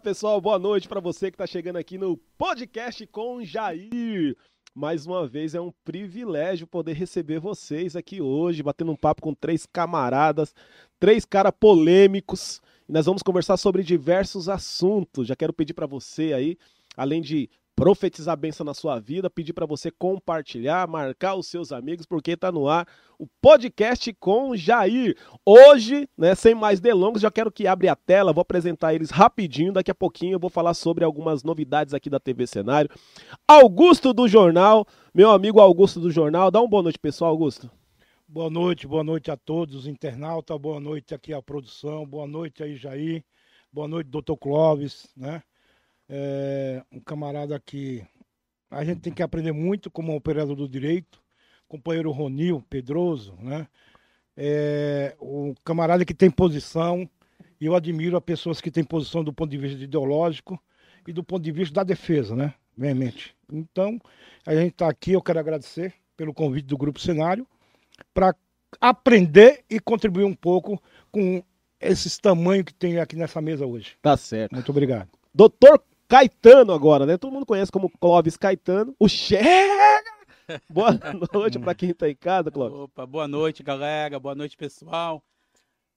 pessoal, boa noite para você que está chegando aqui no podcast com Jair. Mais uma vez é um privilégio poder receber vocês aqui hoje, batendo um papo com três camaradas, três caras polêmicos. E nós vamos conversar sobre diversos assuntos. Já quero pedir para você aí, além de profetizar a benção na sua vida, pedir para você compartilhar, marcar os seus amigos, porque está no ar o podcast com Jair. Hoje, né, sem mais delongas, já quero que abre a tela, vou apresentar eles rapidinho, daqui a pouquinho eu vou falar sobre algumas novidades aqui da TV Cenário. Augusto do Jornal, meu amigo Augusto do Jornal, dá uma boa noite, pessoal, Augusto. Boa noite, boa noite a todos os internautas, boa noite aqui à produção, boa noite aí, Jair, boa noite, doutor Clóvis, né? É, um camarada que a gente tem que aprender muito como operador do direito, companheiro Ronil Pedroso, né? É, o camarada que tem posição, e eu admiro as pessoas que têm posição do ponto de vista ideológico e do ponto de vista da defesa, né? Veemente. Então, a gente está aqui, eu quero agradecer pelo convite do Grupo Cenário, para aprender e contribuir um pouco com esses tamanhos que tem aqui nessa mesa hoje. Tá certo. Muito obrigado. Doutor Caetano agora, né? Todo mundo conhece como Clóvis Caetano. O Chega! Boa noite para quem tá em casa, Clóvis. Opa, boa noite, galera. Boa noite, pessoal.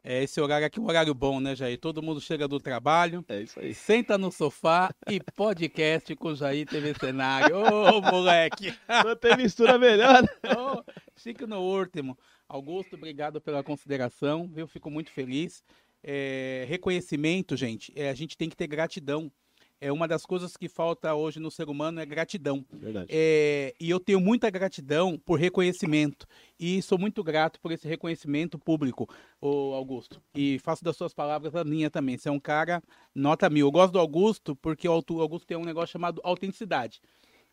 É, esse horário aqui é um horário bom, né, Jair? Todo mundo chega do trabalho, É isso aí. senta no sofá e podcast com o Jair TV Cenário. Ô, moleque! Não tem mistura melhor. Ô, chique no último. Augusto, obrigado pela consideração, viu? Fico muito feliz. É, reconhecimento, gente, é, a gente tem que ter gratidão. É uma das coisas que falta hoje no ser humano é gratidão. Verdade. É, e eu tenho muita gratidão por reconhecimento. E sou muito grato por esse reconhecimento público, ô Augusto. E faço das suas palavras a minha também. Você é um cara nota mil. Eu gosto do Augusto porque o Augusto tem um negócio chamado autenticidade.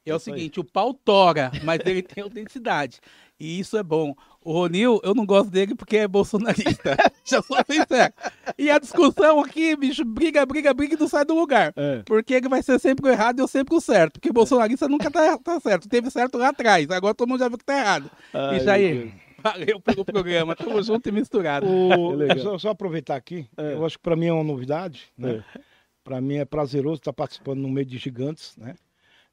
É o aí. seguinte, o pau tora, mas ele tem autenticidade. E isso é bom. O Ronil, eu não gosto dele porque é bolsonarista. Já sou sincero. E a discussão aqui, bicho, briga, briga, briga e não sai do lugar. É. Porque ele vai ser sempre o errado e eu sempre o certo. Porque bolsonarista nunca tá, tá certo. Teve certo lá atrás. Agora todo mundo já viu que tá errado. Ai, meu Deus. Valeu pelo programa. Tamo junto e misturado. O- legal. só, só aproveitar aqui, É. eu acho que para mim é uma novidade, né? Para mim é prazeroso estar participando no meio de gigantes, né?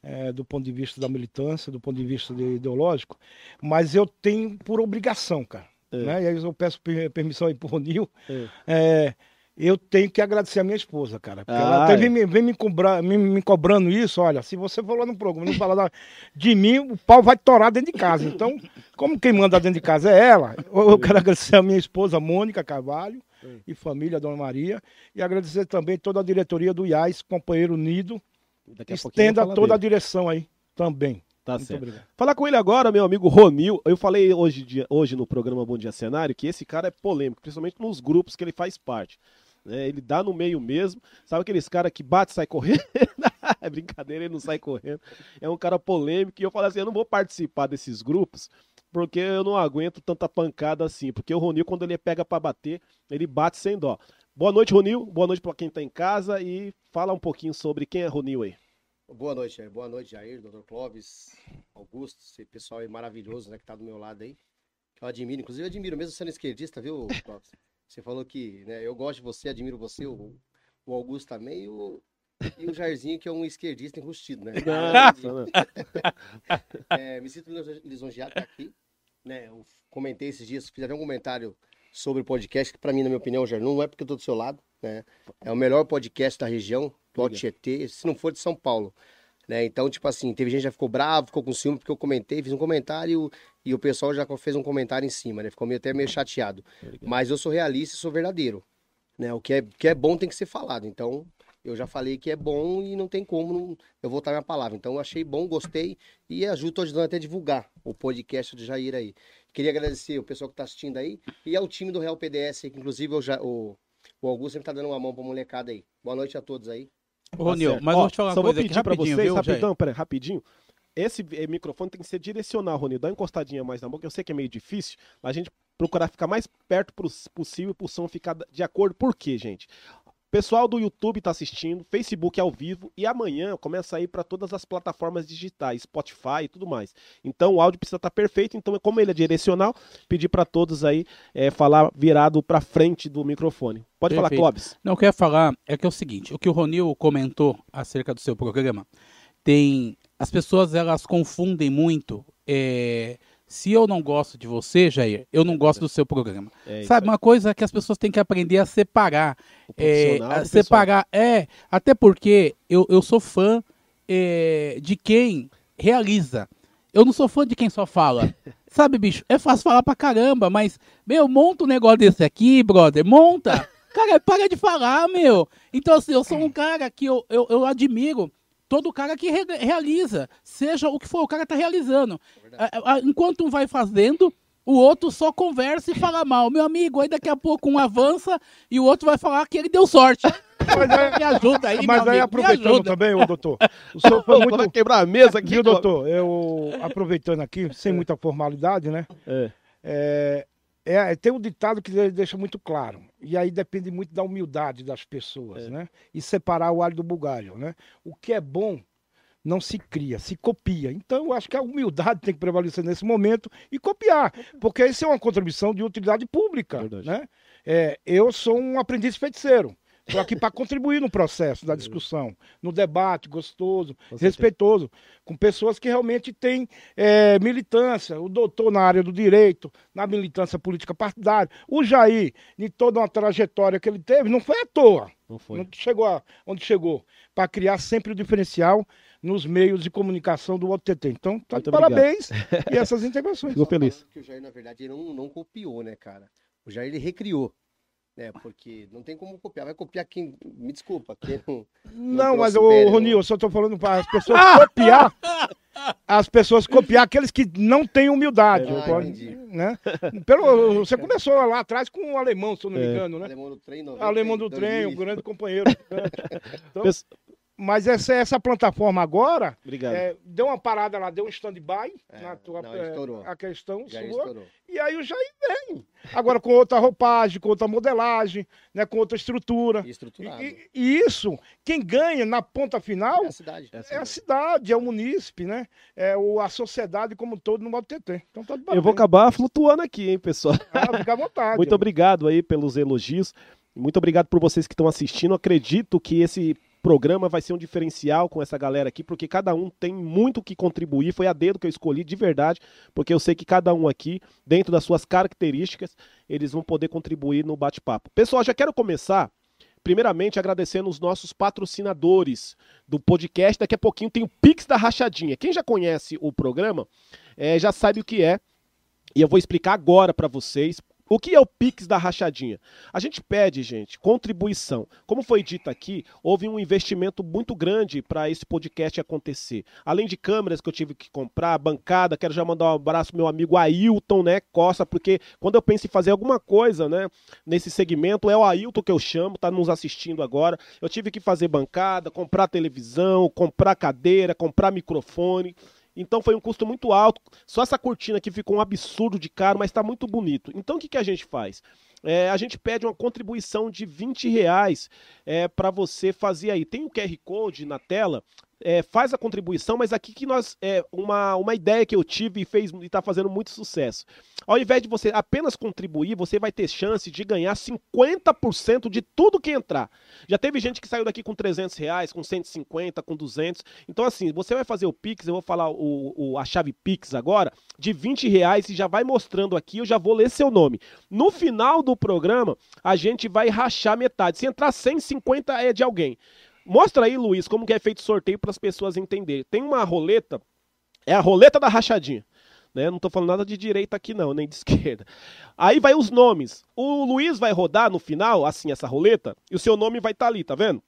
É, do ponto de vista da militância, do ponto de vista de- ideológico, mas eu tenho por obrigação, cara. É. Né? E aí eu peço per- permissão aí pro Ronil. É. É, eu tenho que agradecer a minha esposa, cara. Porque Ah, ela até é. vem, me- vem me, cobrar, me, me cobrando isso, olha, se você for lá no programa não falar de mim, o pau vai torar dentro de casa. Então, como quem manda dentro de casa é ela, eu, eu quero agradecer a minha esposa, Mônica Carvalho, É. e família, Dona Maria, e agradecer também toda a diretoria do IAS, companheiro Nido, Daqui a estenda toda a dele. direção aí também. Tá Muito certo. obrigado. Falar com ele agora, meu amigo Ronil. Eu falei hoje, dia- hoje no programa Bom Dia Cenário que esse cara é polêmico, principalmente nos grupos que ele faz parte. né? ele dá no meio mesmo. Sabe aqueles caras que bate e sai correndo? é brincadeira, ele não sai correndo. É um cara polêmico. E eu falei assim: eu não vou participar desses grupos porque eu não aguento tanta pancada assim. Porque o Ronil, quando ele pega pra bater, ele bate sem dó. Boa noite, Ronil. Boa noite pra quem tá em casa. E fala um pouquinho sobre quem é Ronil aí. Boa noite, Jair. Boa noite, Jair, Dr. Clóvis, Augusto, esse pessoal aí maravilhoso, né, que tá do meu lado aí. Que eu admiro, inclusive eu admiro, mesmo sendo esquerdista, viu, Clóvis? Você falou que, né, eu gosto de você, admiro você, o, o Augusto também, e o, e o Jairzinho, que é um esquerdista enrustido, né? Nossa, né? É, me sinto lis- lisonjeado estar aqui, né? Eu comentei esses dias, fiz até um comentário sobre o podcast, que pra mim, na minha opinião, Jair, não é porque eu tô do seu lado, né? É o melhor podcast da região, do Alto Tietê, se não for de São Paulo. Né? Então, tipo assim, teve gente que já ficou bravo, ficou com ciúme porque eu comentei, fiz um comentário e o pessoal já fez um comentário em cima, né? Ficou meio, até meio chateado. Mas eu sou realista e sou verdadeiro. Né? O que é, que é bom tem que ser falado. Então, eu já falei que é bom e não tem como não- eu voltar minha palavra. Então, eu achei bom, gostei e ajudo, tô ajudando até a divulgar o podcast do Jair aí. Queria agradecer o pessoal que tá assistindo aí e ao time do Real PDS, que inclusive o, Ja- o, o Augusto sempre tá dando uma mão pra molecada aí. Boa noite a todos aí. Ô, Ronil, certo. mas Ó, vou te falar só uma coisa vou aqui pedir pra rapidinho, vocês, viu, rapidão, peraí, rapidinho. Esse eh, microfone tem que ser direcional, Rony. Dá uma encostadinha mais na boca. Eu sei que é meio difícil, mas a gente procurar ficar mais perto possível pro som ficar de acordo. Por quê, gente? Pessoal do YouTube tá assistindo, Facebook ao vivo e amanhã começa a ir para todas as plataformas digitais, Spotify e tudo mais. Então o áudio precisa estar perfeito, então como ele é direcional, pedir para todos aí é, falar virado para frente do microfone. Pode falar, Perfeito. Clóvis. Não, eu quero falar é que é o seguinte, o que o Ronil comentou acerca do seu programa, tem as pessoas elas confundem muito. é, se eu não gosto de você, Jair, eu não gosto do seu programa. É Sabe, uma coisa que as pessoas têm que aprender a separar. É, a separar, é, até porque eu, eu sou fã é, de quem realiza. Eu não sou fã de quem só fala. Sabe, bicho? É fácil falar pra caramba, mas, meu, monta um negócio desse aqui, brother, monta. Cara, para de falar, meu. Então, assim, eu sou um cara que eu, eu, eu admiro todo cara que re- realiza. Seja o que for, o cara tá realizando. A- a- Enquanto um vai fazendo, o outro só conversa e fala mal. Meu amigo, aí daqui a pouco um avança e o outro vai falar que ele deu sorte. Mas aí, Me ajuda aí, mas meu aí amigo, me aproveitando ajuda. também, ô doutor, o senhor foi muito. quebrar a mesa aqui, Viu, doutor? Eu aproveitando aqui, sem muita formalidade, né? É. É, é, tem um ditado que ele deixa muito claro. E aí depende muito da humildade das pessoas, É. né? E separar o alho do bugalho, né? O que é bom não se cria, se copia. Então eu acho que a humildade tem que prevalecer nesse momento e copiar, porque isso é uma contribuição de utilidade pública, Verdade. né? É, eu sou um aprendiz feiticeiro. Estou aqui para contribuir no processo da discussão, no debate gostoso, Com certeza. respeitoso, com pessoas que realmente têm é, militância. O doutor na área do direito, na militância política partidária. O Jair, em toda uma trajetória que ele teve, não foi à toa. Não foi. Não chegou a, onde chegou. Para criar sempre o diferencial nos meios de comunicação do OTT. Então, tá de parabéns e essas integrações. Fico feliz. Que o Jair, na verdade, ele não, não copiou, né, cara? O Jair, ele recriou. Né, porque não tem como copiar. Vai copiar quem. Me desculpa. Quem não... Não, Não mas o pele, Ronil, eu só estou falando para as pessoas copiar. As pessoas copiar aqueles que não têm humildade. Ah, pode- entendi. né? Pelo, você começou lá atrás com um alemão, se eu não me É. engano, né? Alemão do trem, 90, Alemão do trem, um 2000. grande companheiro. né? Então, mas essa, essa plataforma agora Obrigado. é, deu uma parada lá, deu um stand-by É, na tua não, é, estourou. a questão Jair sua. estourou. E aí o Jair vem. Agora com outra roupagem, com outra modelagem, né, com outra estrutura. E estruturado. E, e isso, quem ganha na ponta final É a cidade. É é a cidade, é o munícipe, né? É o, a sociedade como um todo no modo TT. Então tá de Eu vou acabar flutuando aqui, hein, pessoal. Ah, fica à vontade. Muito obrigado aí pelos elogios. Muito obrigado por vocês que estão assistindo. Acredito que esse programa vai ser um diferencial com essa galera aqui, porque cada um tem muito que contribuir. Foi a dedo que eu escolhi de verdade, porque eu sei que cada um aqui, dentro das suas características, eles vão poder contribuir no bate-papo. Pessoal, já quero começar. Primeiramente, agradecendo os nossos patrocinadores do podcast. Daqui a pouquinho tem o Pix da Rachadinha. Quem já conhece o programa eh, já sabe o que é. E eu vou explicar agora para vocês o que é o Pix da Rachadinha. A gente pede, gente, contribuição. Como foi dito aqui, houve um investimento muito grande para esse podcast acontecer. Além de câmeras que eu tive que comprar, bancada, quero já mandar um abraço pro meu amigo Ailton, né, Costa, porque quando eu penso em fazer alguma coisa, né, nesse segmento, é o Ailton que eu chamo, tá nos assistindo agora. Eu tive que fazer bancada, comprar televisão, comprar cadeira, comprar microfone. Então foi um custo muito alto. Só essa cortina aqui ficou um absurdo de caro, mas está muito bonito. Então o que, que a gente faz? É, a gente pede uma contribuição de 20 reais é, para você fazer aí. Tem o QR Code na tela. É, faz a contribuição, mas aqui que nós. É, uma, uma ideia que eu tive e fez e está fazendo muito sucesso. Ao invés de você apenas contribuir, você vai ter chance de ganhar 50% de tudo que entrar. Já teve gente que saiu daqui com 300 reais, com 150, com 200. Então, assim, você vai fazer o Pix, eu vou falar o, o- a chave Pix agora, de 20 reais e já vai mostrando aqui, eu já vou ler seu nome. No final do programa, a gente vai rachar metade. Se entrar 150 é de alguém. Mostra aí, Luiz, como que é feito o sorteio para as pessoas entenderem. Tem uma roleta, é a roleta da rachadinha. Né? Não tô falando nada de direita aqui não, nem de esquerda. Aí vai os nomes. O Luiz vai rodar no final, assim, essa roleta, e o seu nome vai estar ali, tá vendo?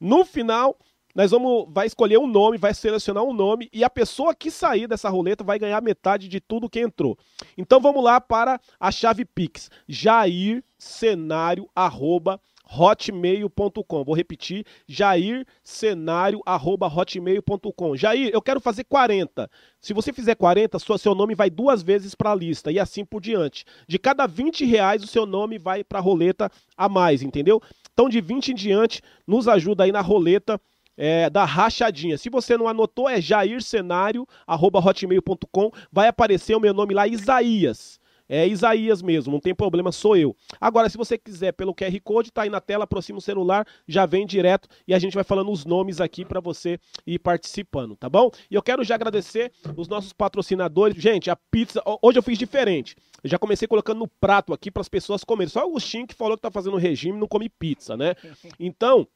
No final, nós vamos vai escolher um nome, vai selecionar um nome e a pessoa que sair dessa roleta vai ganhar metade de tudo que entrou. Então vamos lá para a chave Pix. Jair cenário arroba hotmail.com. Vou repetir, jaircenário@hotmail.com. Jair, eu quero fazer 40. Se você fizer 40, sua, seu nome vai duas vezes para a lista e assim por diante. De cada 20 reais, o seu nome vai para a roleta a mais, entendeu? Então, de 20 em diante, nos ajuda aí na roleta é, da rachadinha. Se você não anotou, é jaircenário.hotmail.com. Vai aparecer o meu nome lá, Isaías. É Isaías mesmo, não tem problema, sou eu. Agora, se você quiser pelo QR Code, tá aí na tela, aproxima o celular, já vem direto e a gente vai falando os nomes aqui para você ir participando, tá bom? E eu quero já agradecer os nossos patrocinadores. Gente, a pizza, hoje eu fiz diferente. Eu já comecei colocando no prato aqui para as pessoas comerem. Só o Agostinho que falou que tá fazendo regime não come pizza, né? Então,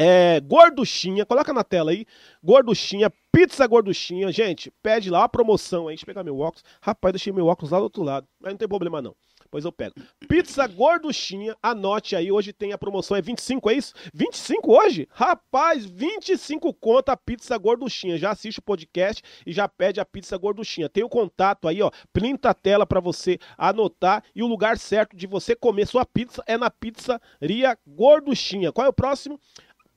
é, gorduchinha, coloca na tela aí. Gorduchinha, pizza gorduchinha. Gente, pede lá a promoção aí. Deixa eu pegar meu óculos. Rapaz, deixei meu óculos lá do outro lado. Mas não tem problema não. Pois eu pego. Pizza gorduchinha, anote aí. Hoje tem a promoção, é 25, é isso? 25 hoje? Rapaz, 25 conta a pizza gorduchinha. Já assiste o podcast e já pede a pizza gorduchinha. Tem o contato aí, ó. Printa a tela para você anotar. E o lugar certo de você comer sua pizza é na pizzaria gorduchinha. Qual é o próximo?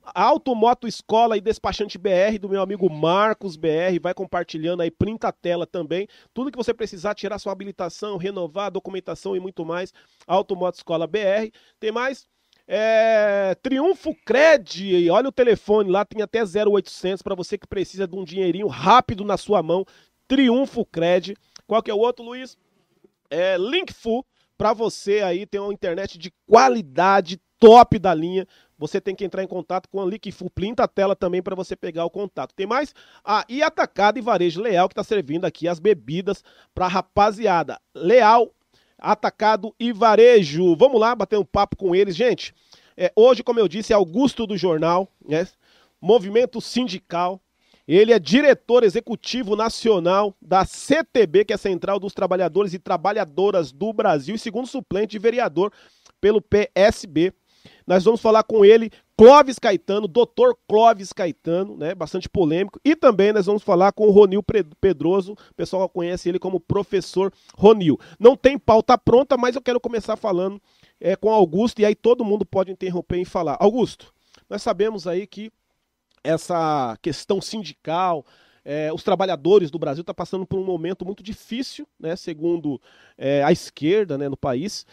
Automoto Escola e Despachante BR do meu amigo Marcos BR, vai compartilhando aí, printa a tela também, tudo que você precisar, tirar sua habilitação, renovar documentação e muito mais, Automoto Escola BR. Tem mais? É, Triunfo Cred, olha o telefone lá, tem até 0800 para você que precisa de um dinheirinho rápido na sua mão. Triunfo Cred. Qual que é o outro, Luiz? É Linkfu, para você aí ter uma internet de qualidade, top da linha você tem que entrar em contato com a Liquifu. Plinta a tela também para você pegar o contato. Tem mais? Ah, e Atacado e Varejo Leal que está servindo aqui as bebidas para rapaziada. Leal, Atacado e Varejo. Vamos lá bater um papo com eles, gente. É, hoje, como eu disse, é Augusto do Jornal, né? Movimento Sindical. Ele é diretor executivo nacional da CTB, que é a Central dos Trabalhadores e Trabalhadoras do Brasil, e segundo suplente de vereador pelo PSB. Nós vamos falar com ele, Clóvis Caetano, doutor Clóvis Caetano, né? Bastante polêmico. E também nós vamos falar com o Ronil Pedroso, o pessoal conhece ele como professor Ronil. Não tem pauta pronta, mas eu quero começar falando é, com Augusto, e aí todo mundo pode interromper e falar. Augusto, nós sabemos aí que essa questão sindical, é, os trabalhadores do Brasil estão tá passando por um momento muito difícil, né, segundo é, a esquerda né, no país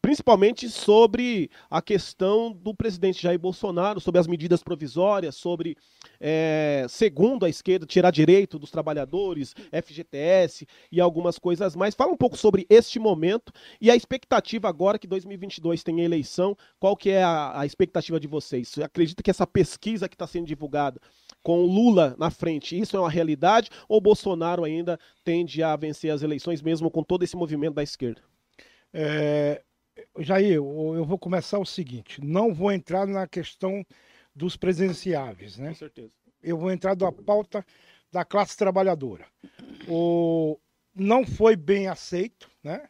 principalmente sobre a questão do presidente Jair Bolsonaro, sobre as medidas provisórias, sobre, é, segundo a esquerda, tirar direito dos trabalhadores, FGTS e algumas coisas mais. Fala um pouco sobre este momento e a expectativa agora que 2022 tem eleição. Qual que é a, a expectativa de vocês? Você acredita que essa pesquisa que está sendo divulgada com Lula na frente, isso é uma realidade ou Bolsonaro ainda tende a vencer as eleições mesmo com todo esse movimento da esquerda? É, Jair, eu vou começar o seguinte: não vou entrar na questão dos presenciáveis, né? Com certeza. Eu vou entrar da pauta da classe trabalhadora. O, não foi bem aceito, né?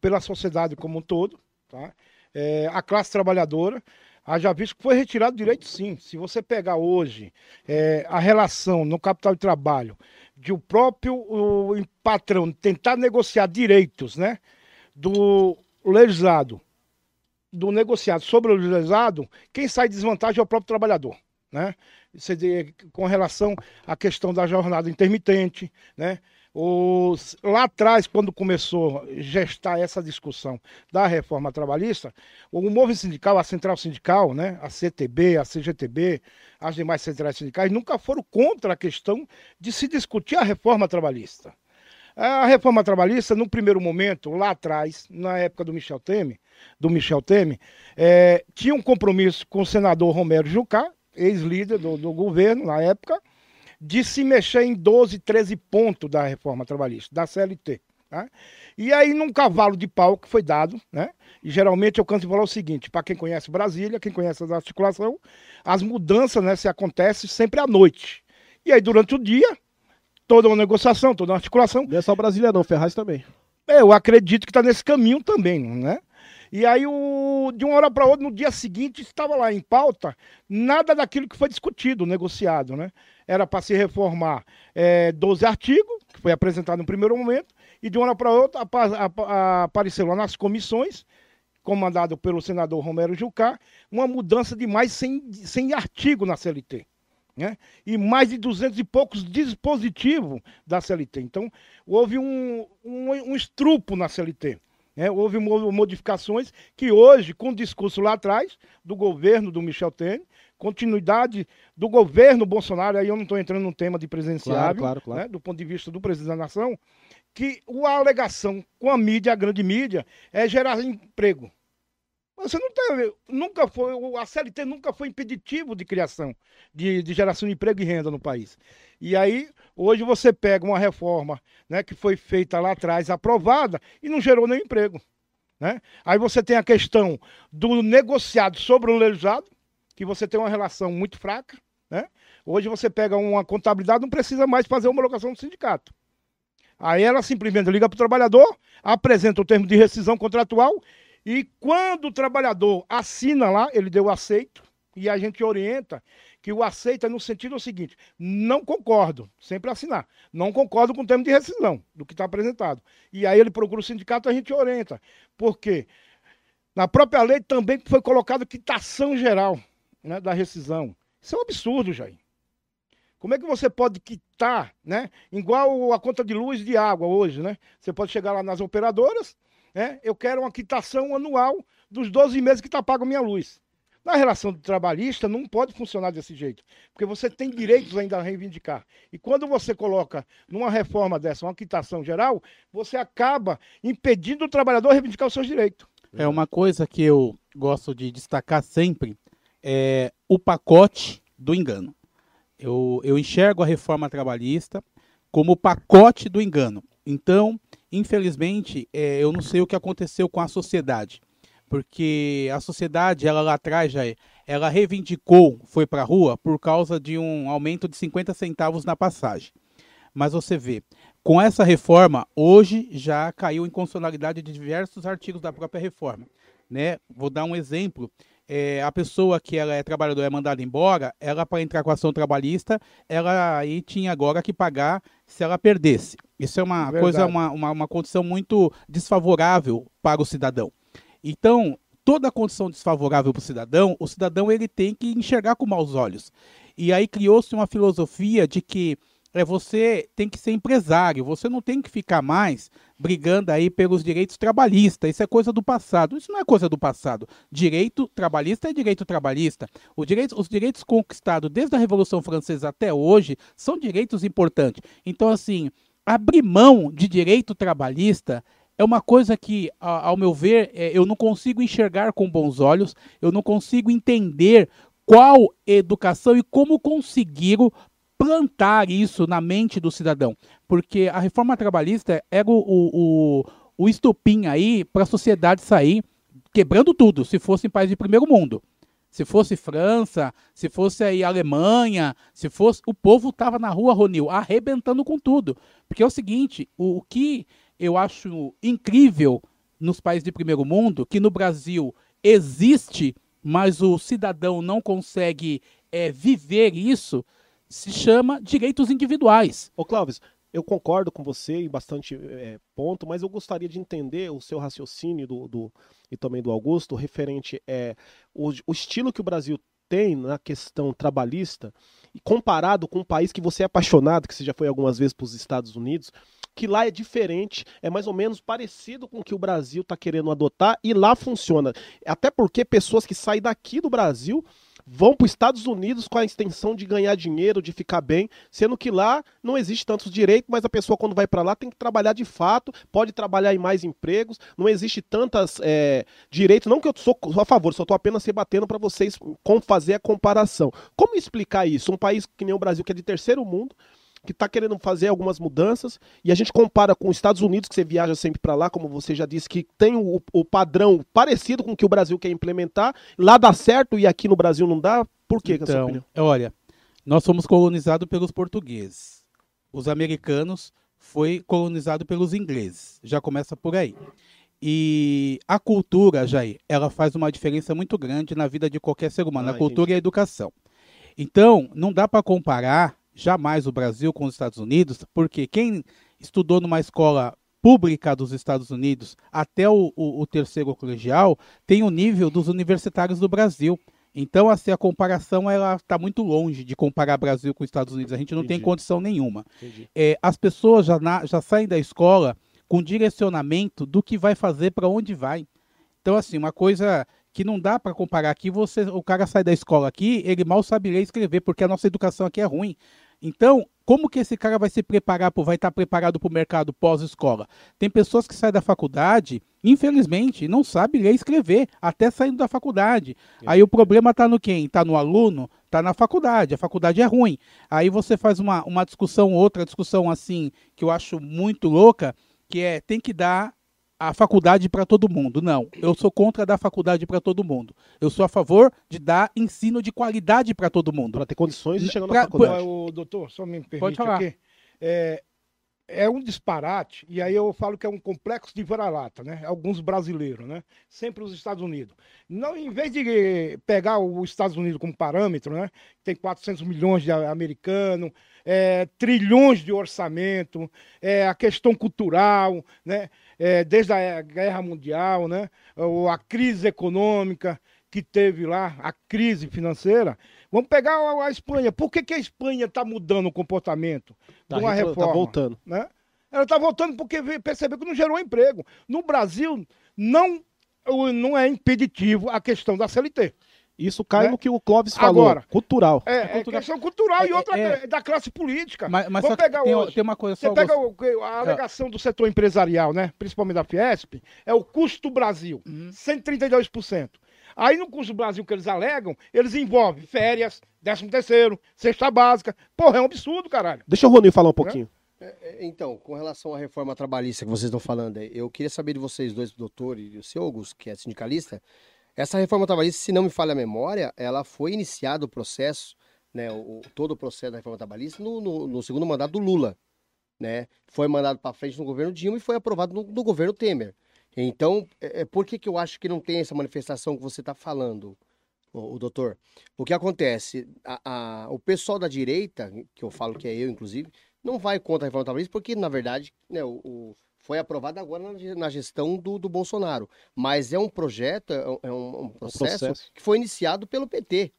pela sociedade como um todo, tá? É, a classe trabalhadora, haja visto que foi retirado direito sim. Se você pegar hoje é, a relação no capital de trabalho de o próprio o, patrão tentar negociar direitos, né? Do legislado, do negociado sobre o legislado, quem sai desvantagem é o próprio trabalhador. Né? com relação à questão da jornada intermitente, né? Os, lá atrás, quando começou a gestar essa discussão da reforma trabalhista, o movimento sindical, a central sindical, né, a CTB, a CGTB, as demais centrais sindicais, nunca foram contra a questão de se discutir a reforma trabalhista. A reforma trabalhista, no primeiro momento, lá atrás, na época do Michel Temer, do Michel Temer, é, tinha um compromisso com o senador Romero Jucá, ex-líder do, do, governo na época, de se mexer em 12, 13 pontos da reforma trabalhista, da CLT. Tá? E aí, num cavalo de pau que foi dado, né? E geralmente eu canto de falar o seguinte: para quem conhece Brasília, quem conhece a articulação, as mudanças né, se acontecem sempre à noite. E aí, durante o dia, toda uma negociação, toda uma articulação. Não é só Brasília não, Ferraz também. É, eu acredito que está nesse caminho também, né? E aí, o, de uma hora para outra, no dia seguinte, estava lá em pauta nada daquilo que foi discutido, negociado, né? Era para se reformar é, 12 artigos, que foi apresentado no primeiro momento, e de uma hora para outra apareceu lá nas comissões comandado pelo senador Romero Jucá, uma mudança de mais 100, 100 artigos na CLT. Né? E mais de 200 e poucos dispositivos da CLT. Então, houve um, um, um estrupo na CLT. Né? Houve modificações que hoje, com o discurso lá atrás, do governo do Michel Temer, continuidade do governo Bolsonaro, aí eu não estou entrando no tema de presidenciável, claro, claro, claro. Né? do ponto de vista do presidente da nação, que a alegação com a mídia, a grande mídia, é gerar emprego. Você não tem, nunca foi, a CLT nunca foi impeditivo de criação, de, de, geração de emprego e renda no país. E aí, hoje você pega uma reforma né, que foi feita lá atrás, aprovada, e não gerou nenhum emprego. Né? Aí você tem a questão do negociado sobre o legislado, que você tem uma relação muito fraca. Né? Hoje você pega uma contabilidade, não precisa mais fazer homologação do sindicato. Aí ela simplesmente liga para o trabalhador, apresenta o termo de rescisão contratual e quando o trabalhador assina lá, ele deu aceito e a gente orienta que o aceita no sentido seguinte: não concordo, sempre assinar, não concordo com o termo de rescisão do que está apresentado. E aí ele procura o sindicato, a gente orienta. Por quê? Na própria lei também foi colocado quitação geral né, da rescisão. Isso é um absurdo, Jair. Como é que você pode quitar, né? Igual a conta de luz e de água hoje, né? Você pode chegar lá nas operadoras, né? Eu quero uma quitação anual dos 12 meses que está pago a minha luz. Na relação trabalhista não pode funcionar desse jeito, porque você tem direitos ainda a reivindicar. E quando você coloca numa reforma dessa uma quitação geral, você acaba impedindo o trabalhador reivindicar os seus direitos. É uma coisa que eu gosto de destacar sempre é o pacote do engano. Eu, eu enxergo a reforma trabalhista como o pacote do engano. Então, infelizmente, é, eu não sei o que aconteceu com a sociedade, porque a sociedade, ela lá atrás já ela reivindicou, foi para a rua por causa de um aumento de 50 centavos na passagem. Mas você vê, com essa reforma, hoje já caiu em constitucionalidade de diversos artigos da própria reforma. Né? Vou dar um exemplo é, a pessoa que ela é trabalhadora é mandada embora, ela para entrar com ação trabalhista, ela aí tinha agora que pagar se ela perdesse. Isso é uma Verdade. coisa, uma, uma, uma condição muito desfavorável para o cidadão. Então, toda condição desfavorável para o cidadão, o cidadão ele tem que enxergar com maus olhos. E aí criou-se uma filosofia de que é você tem que ser empresário, você não tem que ficar mais brigando aí pelos direitos trabalhistas. Isso é coisa do passado. Isso não é coisa do passado. Direito trabalhista é direito trabalhista. Os direitos, os direitos conquistados desde a Revolução Francesa até hoje são direitos importantes. Então, assim, abrir mão de direito trabalhista é uma coisa que, ao meu ver, é, eu não consigo enxergar com bons olhos, eu não consigo entender qual educação e como conseguiram plantar isso na mente do cidadão. Porque a reforma trabalhista era o, o, o estupim aí para a sociedade sair quebrando tudo, se fosse em país de primeiro mundo. Se fosse França, se fosse aí Alemanha, se fosse. O povo estava na rua, Ronil, arrebentando com tudo. Porque é o seguinte: o, o que eu acho incrível nos países de primeiro mundo, que no Brasil existe, mas o cidadão não consegue é, viver isso, se chama direitos individuais. Ô Clóvis, eu concordo com você em bastante é, ponto, mas eu gostaria de entender o seu raciocínio do, do e também do Augusto referente é o, o estilo que o Brasil tem na questão trabalhista e comparado com um país que você é apaixonado, que você já foi algumas vezes para os Estados Unidos, que lá é diferente, é mais ou menos parecido com o que o Brasil está querendo adotar e lá funciona. Até porque pessoas que saem daqui do Brasil vão para os Estados Unidos com a extensão de ganhar dinheiro, de ficar bem, sendo que lá não existe tantos direitos, mas a pessoa quando vai para lá tem que trabalhar de fato, pode trabalhar em mais empregos, não existe tantas é, direitos, não que eu sou, sou a favor, só estou apenas rebatendo para vocês como fazer a comparação. Como explicar isso? Um país que nem o Brasil, que é de terceiro mundo, que está querendo fazer algumas mudanças e a gente compara com os Estados Unidos, que você viaja sempre para lá, como você já disse, que tem o, o, padrão parecido com o que o Brasil quer implementar, lá dá certo e aqui no Brasil não dá. Por quê, então, Olha, nós fomos colonizados pelos portugueses. Os americanos foi colonizado pelos ingleses. Já começa por aí. E a cultura, Jair, ela faz uma diferença muito grande na vida de qualquer ser humano. Ah, a cultura entendi. e a educação. Então, não dá para comparar jamais o Brasil com os Estados Unidos, porque quem estudou numa escola pública dos Estados Unidos até o, o, o terceiro colegial tem o nível dos universitários do Brasil. Então, assim, a comparação ela está muito longe de comparar Brasil com Estados Unidos. A gente não tem Entendi. condição nenhuma. É, as pessoas já, na- já saem da escola com direcionamento do que vai fazer, para onde vai. Então, assim, uma coisa que não dá para comparar aqui, você, o cara sai da escola aqui, ele mal sabe ler e escrever, porque a nossa educação aqui é ruim. Então, como que esse cara vai se preparar, vai estar preparado para o mercado pós-escola? Tem pessoas que saem da faculdade, infelizmente, não sabem ler e escrever, até saindo da faculdade. Aí o problema está no quem? Está no aluno? Está na faculdade. A faculdade é ruim. Aí você faz uma, uma discussão, outra discussão assim, que eu acho muito louca, que é tem que dar a faculdade para todo mundo. Não, eu sou contra dar faculdade para todo mundo. Eu sou a favor de dar ensino de qualidade para todo mundo. Para ter condições de chegar na Pra- faculdade. O doutor, só me permite Pode falar. aqui. É, é um disparate, e aí eu falo que é um complexo de vira-lata, né? Alguns brasileiros, né? Sempre os Estados Unidos. Não, em vez de pegar os Estados Unidos como parâmetro, né? Tem 400 milhões de americanos, é, trilhões de orçamento, é, a questão cultural, né? É, desde a Guerra Mundial, né? Ou a crise econômica que teve lá, a crise financeira. Vamos pegar a, a Espanha. Por que, que a Espanha está mudando o comportamento Tá, de uma retro- reforma? tá voltando. né? Ela está voltando porque percebeu que não gerou emprego. No Brasil, não, não é impeditivo a questão da CLT. Isso cai Né? no que o Clóvis falou. Agora, cultural. É, é cultural. questão cultural e É, outra é. é da classe política. Mas, mas Vamos pegar tem, hoje. tem uma coisa Você só. pega o- a alegação do setor empresarial, né? principalmente da Fiesp, é o custo do Brasil, Uhum. 132%. Aí no custo do Brasil que eles alegam, eles envolvem férias, 13 terceiro, cesta básica. Porra, é um absurdo, caralho. Deixa o Roninho falar um pouquinho. É, Então, com relação à reforma trabalhista que vocês estão falando, aí, eu queria saber de vocês dois, doutor e o seu Augusto, que é sindicalista, essa reforma trabalhista, se não me falha a memória, ela foi iniciado o processo, né, o, todo o processo da reforma trabalhista no, no- no segundo mandato do Lula, né? Foi mandado para frente no governo Dilma e foi aprovado no, no governo Temer. Então, é, é, por que, que eu acho que não tem essa manifestação que você está falando, o, o doutor? O que acontece? A- a- o pessoal da direita, que eu falo que é eu, inclusive, não vai contra a reforma trabalhista, porque, na verdade, né, o, o- foi aprovado agora na, ge- na gestão do, do Bolsonaro. Mas é um projeto, é um, é um- um processo, processo. que foi iniciado pelo PT.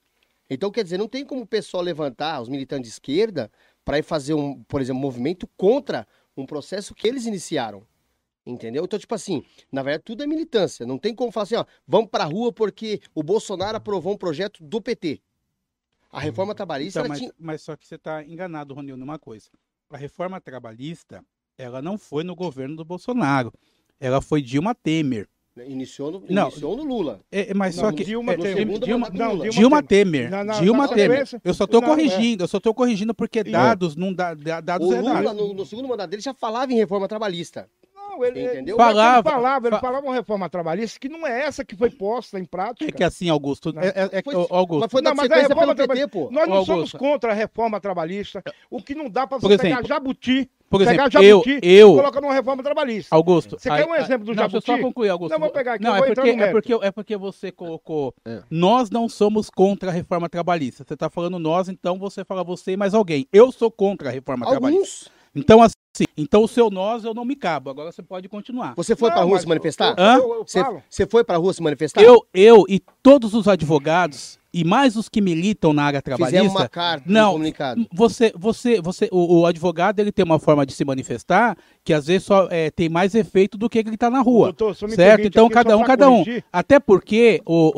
Então, quer dizer, não tem como o pessoal levantar, os militantes de esquerda, para ir fazer, um, por exemplo, um movimento contra um processo que eles iniciaram. Entendeu? Então, tipo assim, na verdade, tudo é militância. Não tem como falar assim, ó, vamos pra rua porque o Bolsonaro aprovou um projeto do PT. A reforma trabalhista, Então, mas, tinha... mas só que você está enganado, Ronil, numa coisa. A reforma trabalhista, ela não foi no governo do Bolsonaro. Ela foi Dilma Temer. Iniciou no, Não. iniciou no Lula. É, é, mas Não, só que. Dilma é, Temer. Dilma, Segundo Dilma, não, Lula. Dilma Temer. Na- na- Dilma na Temer. Eu só estou é. corrigindo, eu só estou corrigindo porque E- dados não dá, dados O errados. Lula, no, no segundo mandato dele, já falava em reforma trabalhista. Não, ele, Entendeu? ele Falava- falava, ele fa- falava uma reforma trabalhista que não é essa que foi posta em prática. É que assim, Augusto. Não. É, é- é que- Foi- Augusto. Mas foi Não, da mas a reforma pelo PT, pô. Nós não Ô, somos Augusto. contra a reforma trabalhista. O que não dá para Por você pegar exemplo- Jabuti, Por pegar exemplo, eu, Jabuti eu, e colocar numa reforma trabalhista. Augusto. Você quer um exemplo do não, Deixa eu só Jabuti? concluir, Augusto. Não, vou pegar aqui, Não, eu é porque, no é, porque, é porque você colocou. É. Nós não somos contra a reforma trabalhista. Você está falando nós, então você fala você e mais alguém. Eu sou contra a reforma trabalhista. Então, assim, então o seu nós eu não me cabo. Agora você pode continuar. Você foi Não, pra rua se manifestar? eu- Hã? eu- eu Você, foi pra rua se manifestar? Eu, eu e todos os advogados, e mais os que militam na área Fizemos trabalhista, uma carta, Não. um comunicado. Você, você, você, o, o advogado ele tem uma forma de se manifestar que às vezes só é, tem mais efeito do que gritar na rua. Doutor, só me certo? Então cada um, cada um. Até porque o,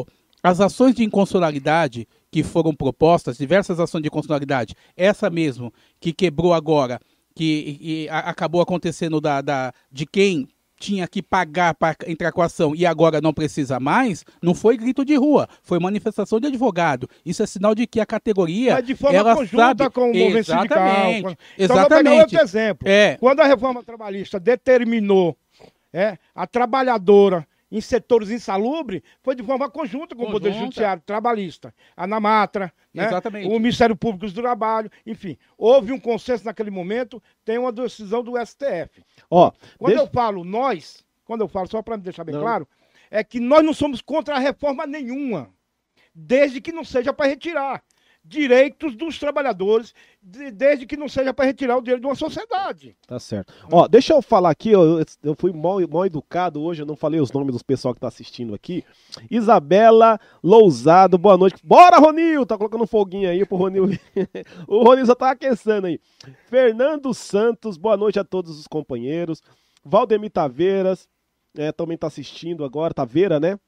o- as ações de inconstitucionalidade que foram propostas, diversas ações de inconstitucionalidade, essa mesmo que quebrou agora, que e a- acabou acontecendo da, da- de quem tinha que pagar para entrar com a ação e agora não precisa mais, não foi grito de rua, foi manifestação de advogado. Isso é sinal de que a categoria Mas de forma ela conjunta sabe com o movimento sindical. exatamente, Então, vou pegar exatamente. outro exemplo. É, Quando a reforma trabalhista determinou é, a trabalhadora em setores insalubres, foi de forma conjunta com o Poder Conjunta. Judiciário Trabalhista, a NAMATRA, né, o Ministério Público do Trabalho, enfim. Houve um consenso naquele momento, tem uma decisão do STF. Ó, Quando deixa- eu falo nós, quando eu falo, só para me deixar bem Não. claro, é que nós não somos contra a reforma nenhuma, desde que não seja para retirar. Direitos dos trabalhadores, de- desde que não seja para retirar o dinheiro de uma sociedade. Tá certo. Ó, deixa eu falar aqui, eu, eu fui mal, mal educado hoje, eu não falei os nomes dos pessoal que tá assistindo aqui. Isabela Lousado, boa noite. Bora, Ronil! Tá colocando um foguinho aí pro Ronil. o Ronil só tá aquecendo aí. Fernando Santos, boa noite a todos os companheiros. Valdemir Taveiras, é, também tá assistindo agora, Taveira, né?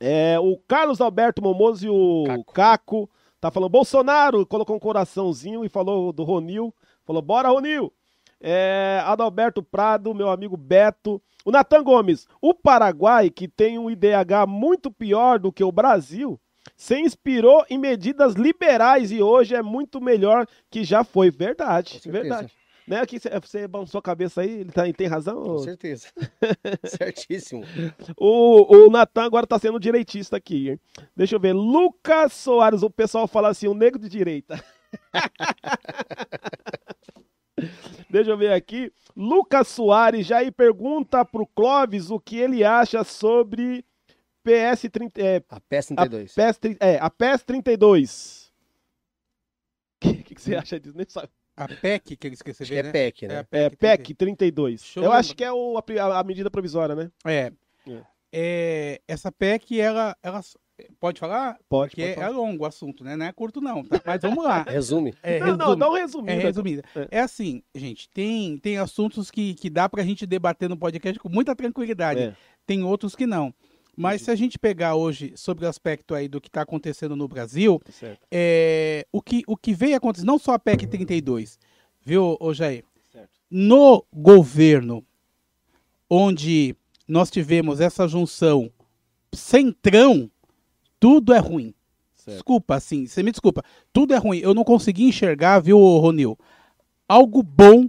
É, o Carlos Alberto Momoso e o Caco. Caco. Tá falando Bolsonaro, colocou um coraçãozinho e falou do Ronil. Falou, bora, Ronil! É, Adalberto Prado, meu amigo Beto. O Natan Gomes, o Paraguai, que tem um IDH muito pior do que o Brasil, se inspirou em medidas liberais e hoje é muito melhor que já foi. Verdade, verdade. Né, cê- você balançou a cabeça aí, ele tá, ele tem razão? Com certeza. Certíssimo. O, o Natan agora tá sendo direitista aqui, hein? Deixa eu ver. Lucas Soares, o pessoal fala assim, o negro de direita. Deixa eu ver aqui. Lucas Soares já aí pergunta pro Clóvis o que ele acha sobre PS30, é, A PES 32. PES, tri- é, a PES 32. O que, que, que você acha disso? Nem sabe. A PEC que ele esqueceu, Acho que é né? PEC, né? É a É, PEC 32. Deixa eu acho que é o- a, a- medida provisória, né? É. É. É, essa PEC, ela, ela. Pode falar? Pode, Porque pode é, falar. longo o assunto, né? Não é curto, não. tá? Mas vamos lá. Resume. É, Não, não, resume. dá um resumido. É aí. resumida. É. É. assim, gente, tem, tem assuntos que, que dá pra gente debater no podcast com muita tranquilidade. É. Tem outros que não. Mas se a gente pegar hoje sobre o aspecto aí do que está acontecendo no Brasil, Tá certo. é, o, que, o que veio acontecer, não só a PEC 32, viu, ô Jair? Certo. No governo, onde nós tivemos essa junção centrão, tudo é ruim. certo. Desculpa, assim, você me desculpa. Tudo é ruim. Eu não consegui enxergar, viu, Ronil? Algo bom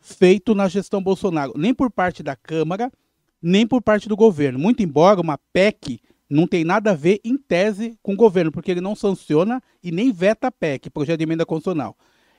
feito na gestão Bolsonaro. Nem por parte da Câmara, nem por parte do governo. Muito embora uma PEC não tem nada a ver, em tese, com o governo, porque ele não sanciona e nem veta a PEC, projeto de emenda constitucional.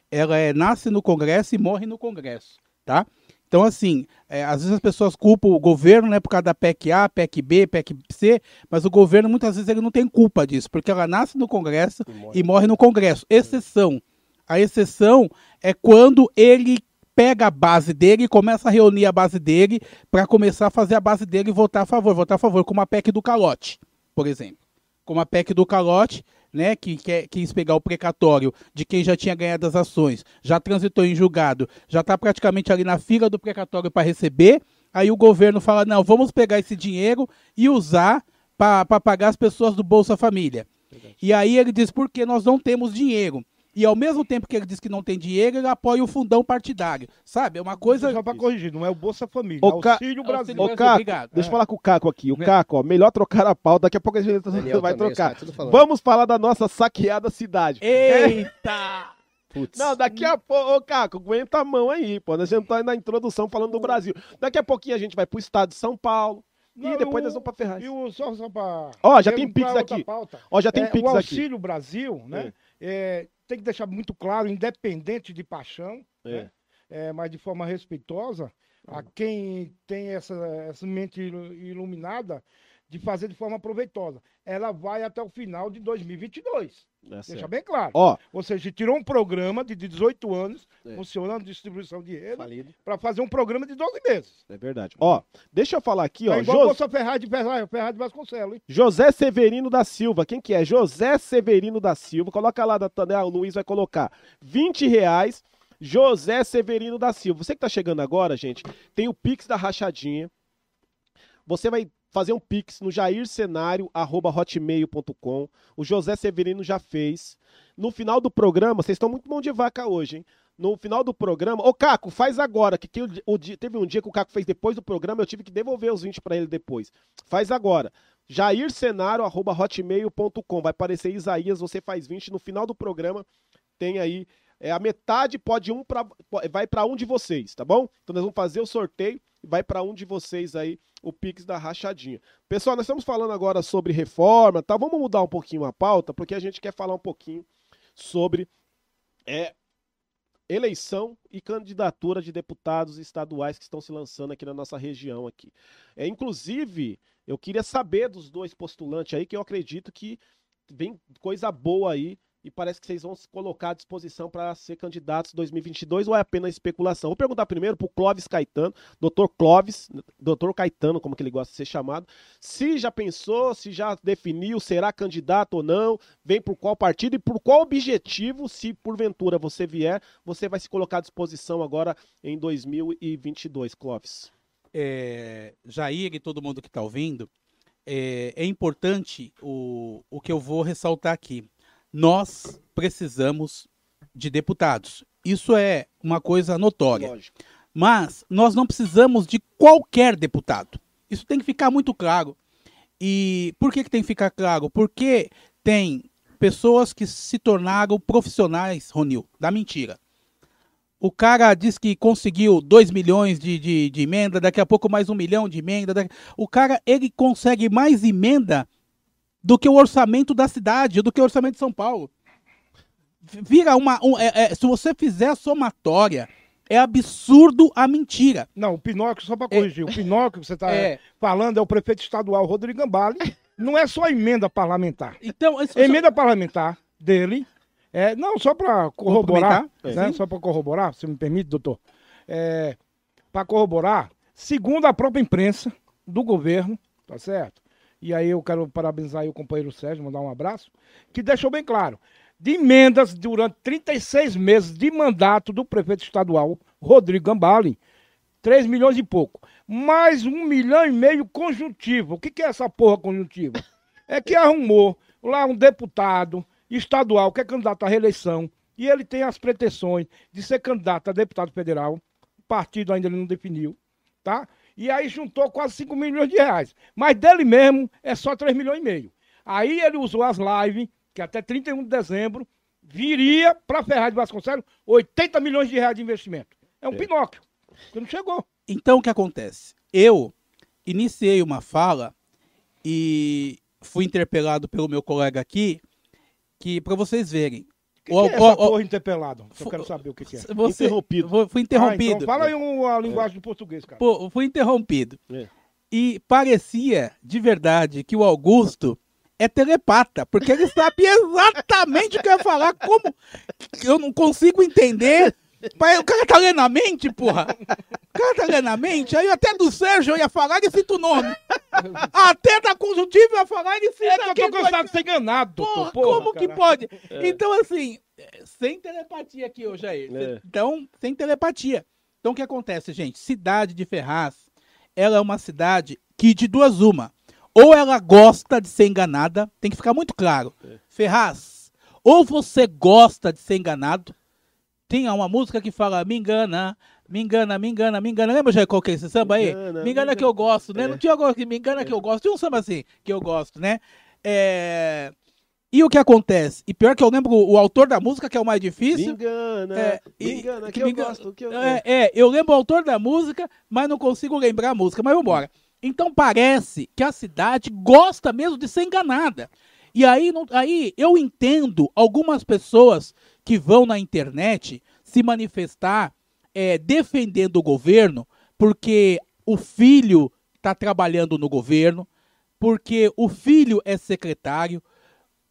Ela é, nasce no Congresso e morre no Congresso, tá? Então, assim, é, às vezes as pessoas culpam o governo, né, por causa da PEC A, PEC B, PEC C, mas o governo muitas vezes ele não tem culpa disso, porque ela nasce no Congresso e morre no Congresso. Exceção. A exceção é quando ele pega a base dele e começa a reunir a base dele para começar a fazer a base dele votar a favor, votar a favor, como a PEC do calote, por exemplo. Como a PEC do calote, né, que quer, quis pegar o precatório de quem já tinha ganhado as ações, já transitou em julgado, já está praticamente ali na fila do precatório para receber, aí o governo fala, não, vamos pegar esse dinheiro e usar para pagar as pessoas do Bolsa Família. E aí ele diz, porque nós não temos dinheiro. E ao mesmo tempo que ele diz que não tem dinheiro, ele apoia o fundão partidário. Sabe? É uma coisa. Só para corrigir, não é o Bolsa Família, é o Ca- Auxílio Brasil. Brasil, Caco, obrigado. deixa eu É. falar com o Caco aqui. O. Caco, ó, melhor trocar a pauta. Daqui a pouco a gente Daniel vai também, trocar. falando. Vamos falar da nossa saqueada cidade. Eita! Putz. Não, daqui a pouco, ô Caco, aguenta a mão aí, pô. Nós já estamos na introdução falando do Brasil. Daqui a pouquinho a gente vai pro estado de São Paulo. Não, e depois o- nós vamos pra Ferraz. E o, só, só pra... Ó, já pra tem Pix outra aqui. pauta. Ó, já tem É, Pix o aqui. Auxílio Brasil, né? é, tem que deixar muito claro, independente de paixão, É. né? É, mas de forma respeitosa, a quem tem essa, essa mente ilu- iluminada de fazer de forma proveitosa. Ela vai até o final de 2022. É Deixa certo. bem claro. Ó, Ou seja, tirou um programa de 18 anos, É. funcionando distribuição de dinheiro, para fazer um programa de 12 meses. é verdade. Ó, deixa eu falar aqui, ó. É igual Jos- Bolsa Ferraz de Ferraz, Ferraz de Vasconcelos, hein? José Severino da Silva. Quem que é? José Severino da Silva. Coloca lá, né? o Luiz vai colocar 20 reais. José Severino da Silva. Você que tá chegando agora, gente, tem o Pix da Rachadinha. Você vai fazer um Pix no jaircenário.hotmail.com. O José Severino já fez. No final do programa, vocês estão muito mão de vaca hoje, hein? No final do programa. Ô, Caco, faz agora. Que, que o, o teve um dia que o Caco fez depois do programa, eu tive que devolver os 20 para ele depois. Faz agora jaircenário.hotmail.com. Vai aparecer Isaías, você faz 20. No final do programa tem aí. É, a metade pode um pra, vai para um de vocês, tá bom? Então nós vamos fazer o sorteio e vai para um de vocês aí o Pix da Rachadinha. Pessoal, nós estamos falando agora sobre reforma, tá? Vamos mudar um pouquinho a pauta, porque a gente quer falar um pouquinho sobre é, eleição e candidatura de deputados estaduais que estão se lançando aqui na nossa região aqui. É, inclusive, eu queria saber dos dois postulantes aí, que eu acredito que vem coisa boa aí e parece que vocês vão se colocar à disposição para ser candidatos em 2022 ou é apenas especulação? Vou perguntar primeiro para o Clóvis Caetano, doutor Clóvis, doutor Caetano, como que ele gosta de ser chamado, se já pensou, se já definiu, será candidato ou não, vem por qual partido e por qual objetivo, se porventura você vier, você vai se colocar à disposição agora em 2022, Clóvis. É, Jair e todo mundo que está ouvindo, é, é importante o, o que eu vou ressaltar aqui nós precisamos de deputados. Isso é uma coisa notória. Lógico. Mas nós não precisamos de qualquer deputado. Isso tem que ficar muito claro. E por que, que tem que ficar claro? Porque tem pessoas que se tornaram profissionais, Ronil, da mentira. O cara diz que conseguiu 2 milhões de, de, de, emenda, daqui a pouco mais um milhão de emenda. O cara, ele consegue mais emenda do que o orçamento da cidade, do que o orçamento de São Paulo. Vira uma. Um, é, é, se você fizer a somatória, é absurdo a mentira. Não, o Pinóquio, só para corrigir, é, o Pinóquio que você está é, falando é o prefeito estadual Rodrigo Gambale. Não é só emenda parlamentar. Então, emenda só... parlamentar dele. É, não, só para corroborar, né, só para corroborar, se me permite, doutor. É, para corroborar, segundo a própria imprensa do governo, tá certo? E aí eu quero parabenizar o companheiro Sérgio, mandar um abraço, que deixou bem claro, de emendas durante 36 meses de mandato do prefeito estadual, Rodrigo Gambale, 3 milhões e pouco, mais um milhão e meio conjuntivo. O que, que é essa porra conjuntiva? É que arrumou lá um deputado estadual que é candidato à reeleição e ele tem as pretensões de ser candidato a deputado federal, o partido ainda não definiu, tá? E aí juntou quase 5 milhões de reais. Mas dele mesmo é só 3 milhões e meio. Aí ele usou as lives, que até 31 de dezembro viria para Ferraz de Vasconcelos 80 milhões de reais de investimento. É um é. Pinóquio, que não chegou. Então o que acontece? Eu iniciei uma fala e fui interpelado pelo meu colega aqui, que para vocês verem, que, que é essa o, porra interpelado? Eu quero saber o que, que é. Você, interrompido. Fui interrompido. Ah, então fala aí uma linguagem é. do português, cara. Pô, fui interrompido. É. E parecia, de verdade, que o Augusto é telepata, porque ele sabia exatamente o que eu ia falar, como eu não consigo entender Pai, o cara tá lendo a mente, porra. O cara tá lendo a mente. Aí até do Sérgio eu ia falar, ele cita o nome. Até da conjuntiva eu ia falar, ele cita É que eu tô cansado de ser enganado, porra, porra Como cara. que pode? É. Então, assim, sem telepatia aqui hoje aí. É. Então, sem telepatia. Então, o que acontece, gente? Cidade de Ferraz, ela é uma cidade que, de duas uma, ou ela gosta de ser enganada, tem que ficar muito claro. É. Ferraz, ou você gosta de ser enganado, tinha uma música que fala me engana, me engana, me engana, me engana. Lembra já qual que é esse samba aí? Me engana, me engana que eu gosto, né? É. Não tinha que me engana é. que eu gosto. Tinha um samba assim que eu gosto, né? É... E o que acontece? E pior que eu lembro o autor da música, que é o mais difícil. Me engana, é, me engana, que, que me eu gosto. Que eu... É, é, eu lembro o autor da música, mas não consigo lembrar a música. Mas vamos embora. Então parece que a cidade gosta mesmo de ser enganada. E aí, não, aí eu entendo algumas pessoas que vão na internet se manifestar é, defendendo o governo, porque o filho está trabalhando no governo, porque o filho é secretário.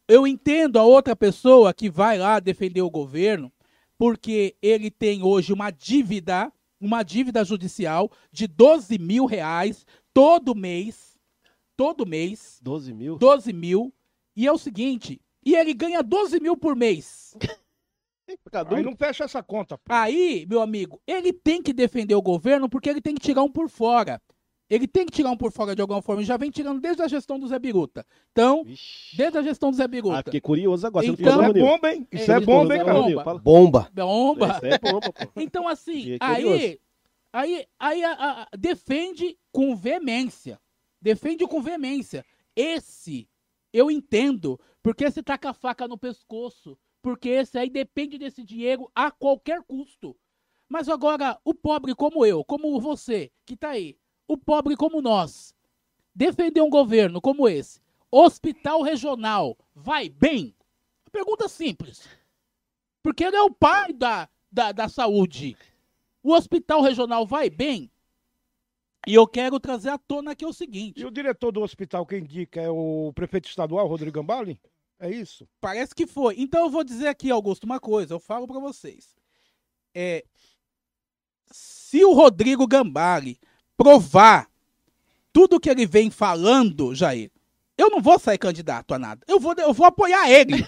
Eu entendo a outra pessoa que vai lá defender o governo, porque ele tem hoje uma dívida, uma dívida judicial de 12 mil reais todo mês. Todo mês. 12 mil? 12 mil. E é o seguinte, e ele ganha 12 mil por mês. Aí não fecha essa conta. Pô. Aí, meu amigo, ele tem que defender o governo porque ele tem que tirar um por fora. Ele tem que tirar um por fora de alguma forma. Ele já vem tirando desde a gestão do Zé Biruta. Então, Ixi. desde a gestão do Zé Biruta. Ah, fiquei curioso agora. Então, Isso é bomba, hein? Isso é, é bomba, hein, cara? Bomba. Bomba. Bomba. Isso é bomba, pô. Então, assim, aí, aí, aí a, a, defende com veemência. Defende com veemência. Esse, eu entendo, porque você tá com a faca no pescoço porque esse aí depende desse dinheiro a qualquer custo. Mas agora, o pobre como eu, como você, que está aí, o pobre como nós, defender um governo como esse, hospital regional, vai bem? Pergunta simples. Porque ele é o pai da, da, da saúde. O hospital regional vai bem? E eu quero trazer à tona aqui o seguinte. E o diretor do hospital, quem indica, é o prefeito estadual, Rodrigo Gambale? É isso? Parece que foi. Então eu vou dizer aqui, Augusto, uma coisa, eu falo pra vocês. É, se o Rodrigo Gambari provar tudo que ele vem falando, Jair, eu não vou sair candidato a nada. Eu vou, eu vou apoiar ele.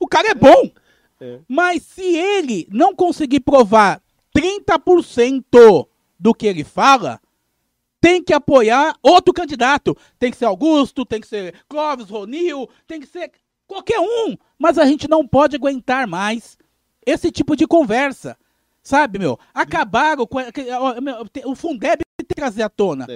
O cara é bom. É. Mas se ele não conseguir provar 30% do que ele fala, tem que apoiar outro candidato. Tem que ser Augusto, tem que ser Clóvis, Ronil, tem que ser qualquer um. Mas a gente não pode aguentar mais esse tipo de conversa. Sabe, meu? Acabaram com. O Fundeb tem que trazer à tona.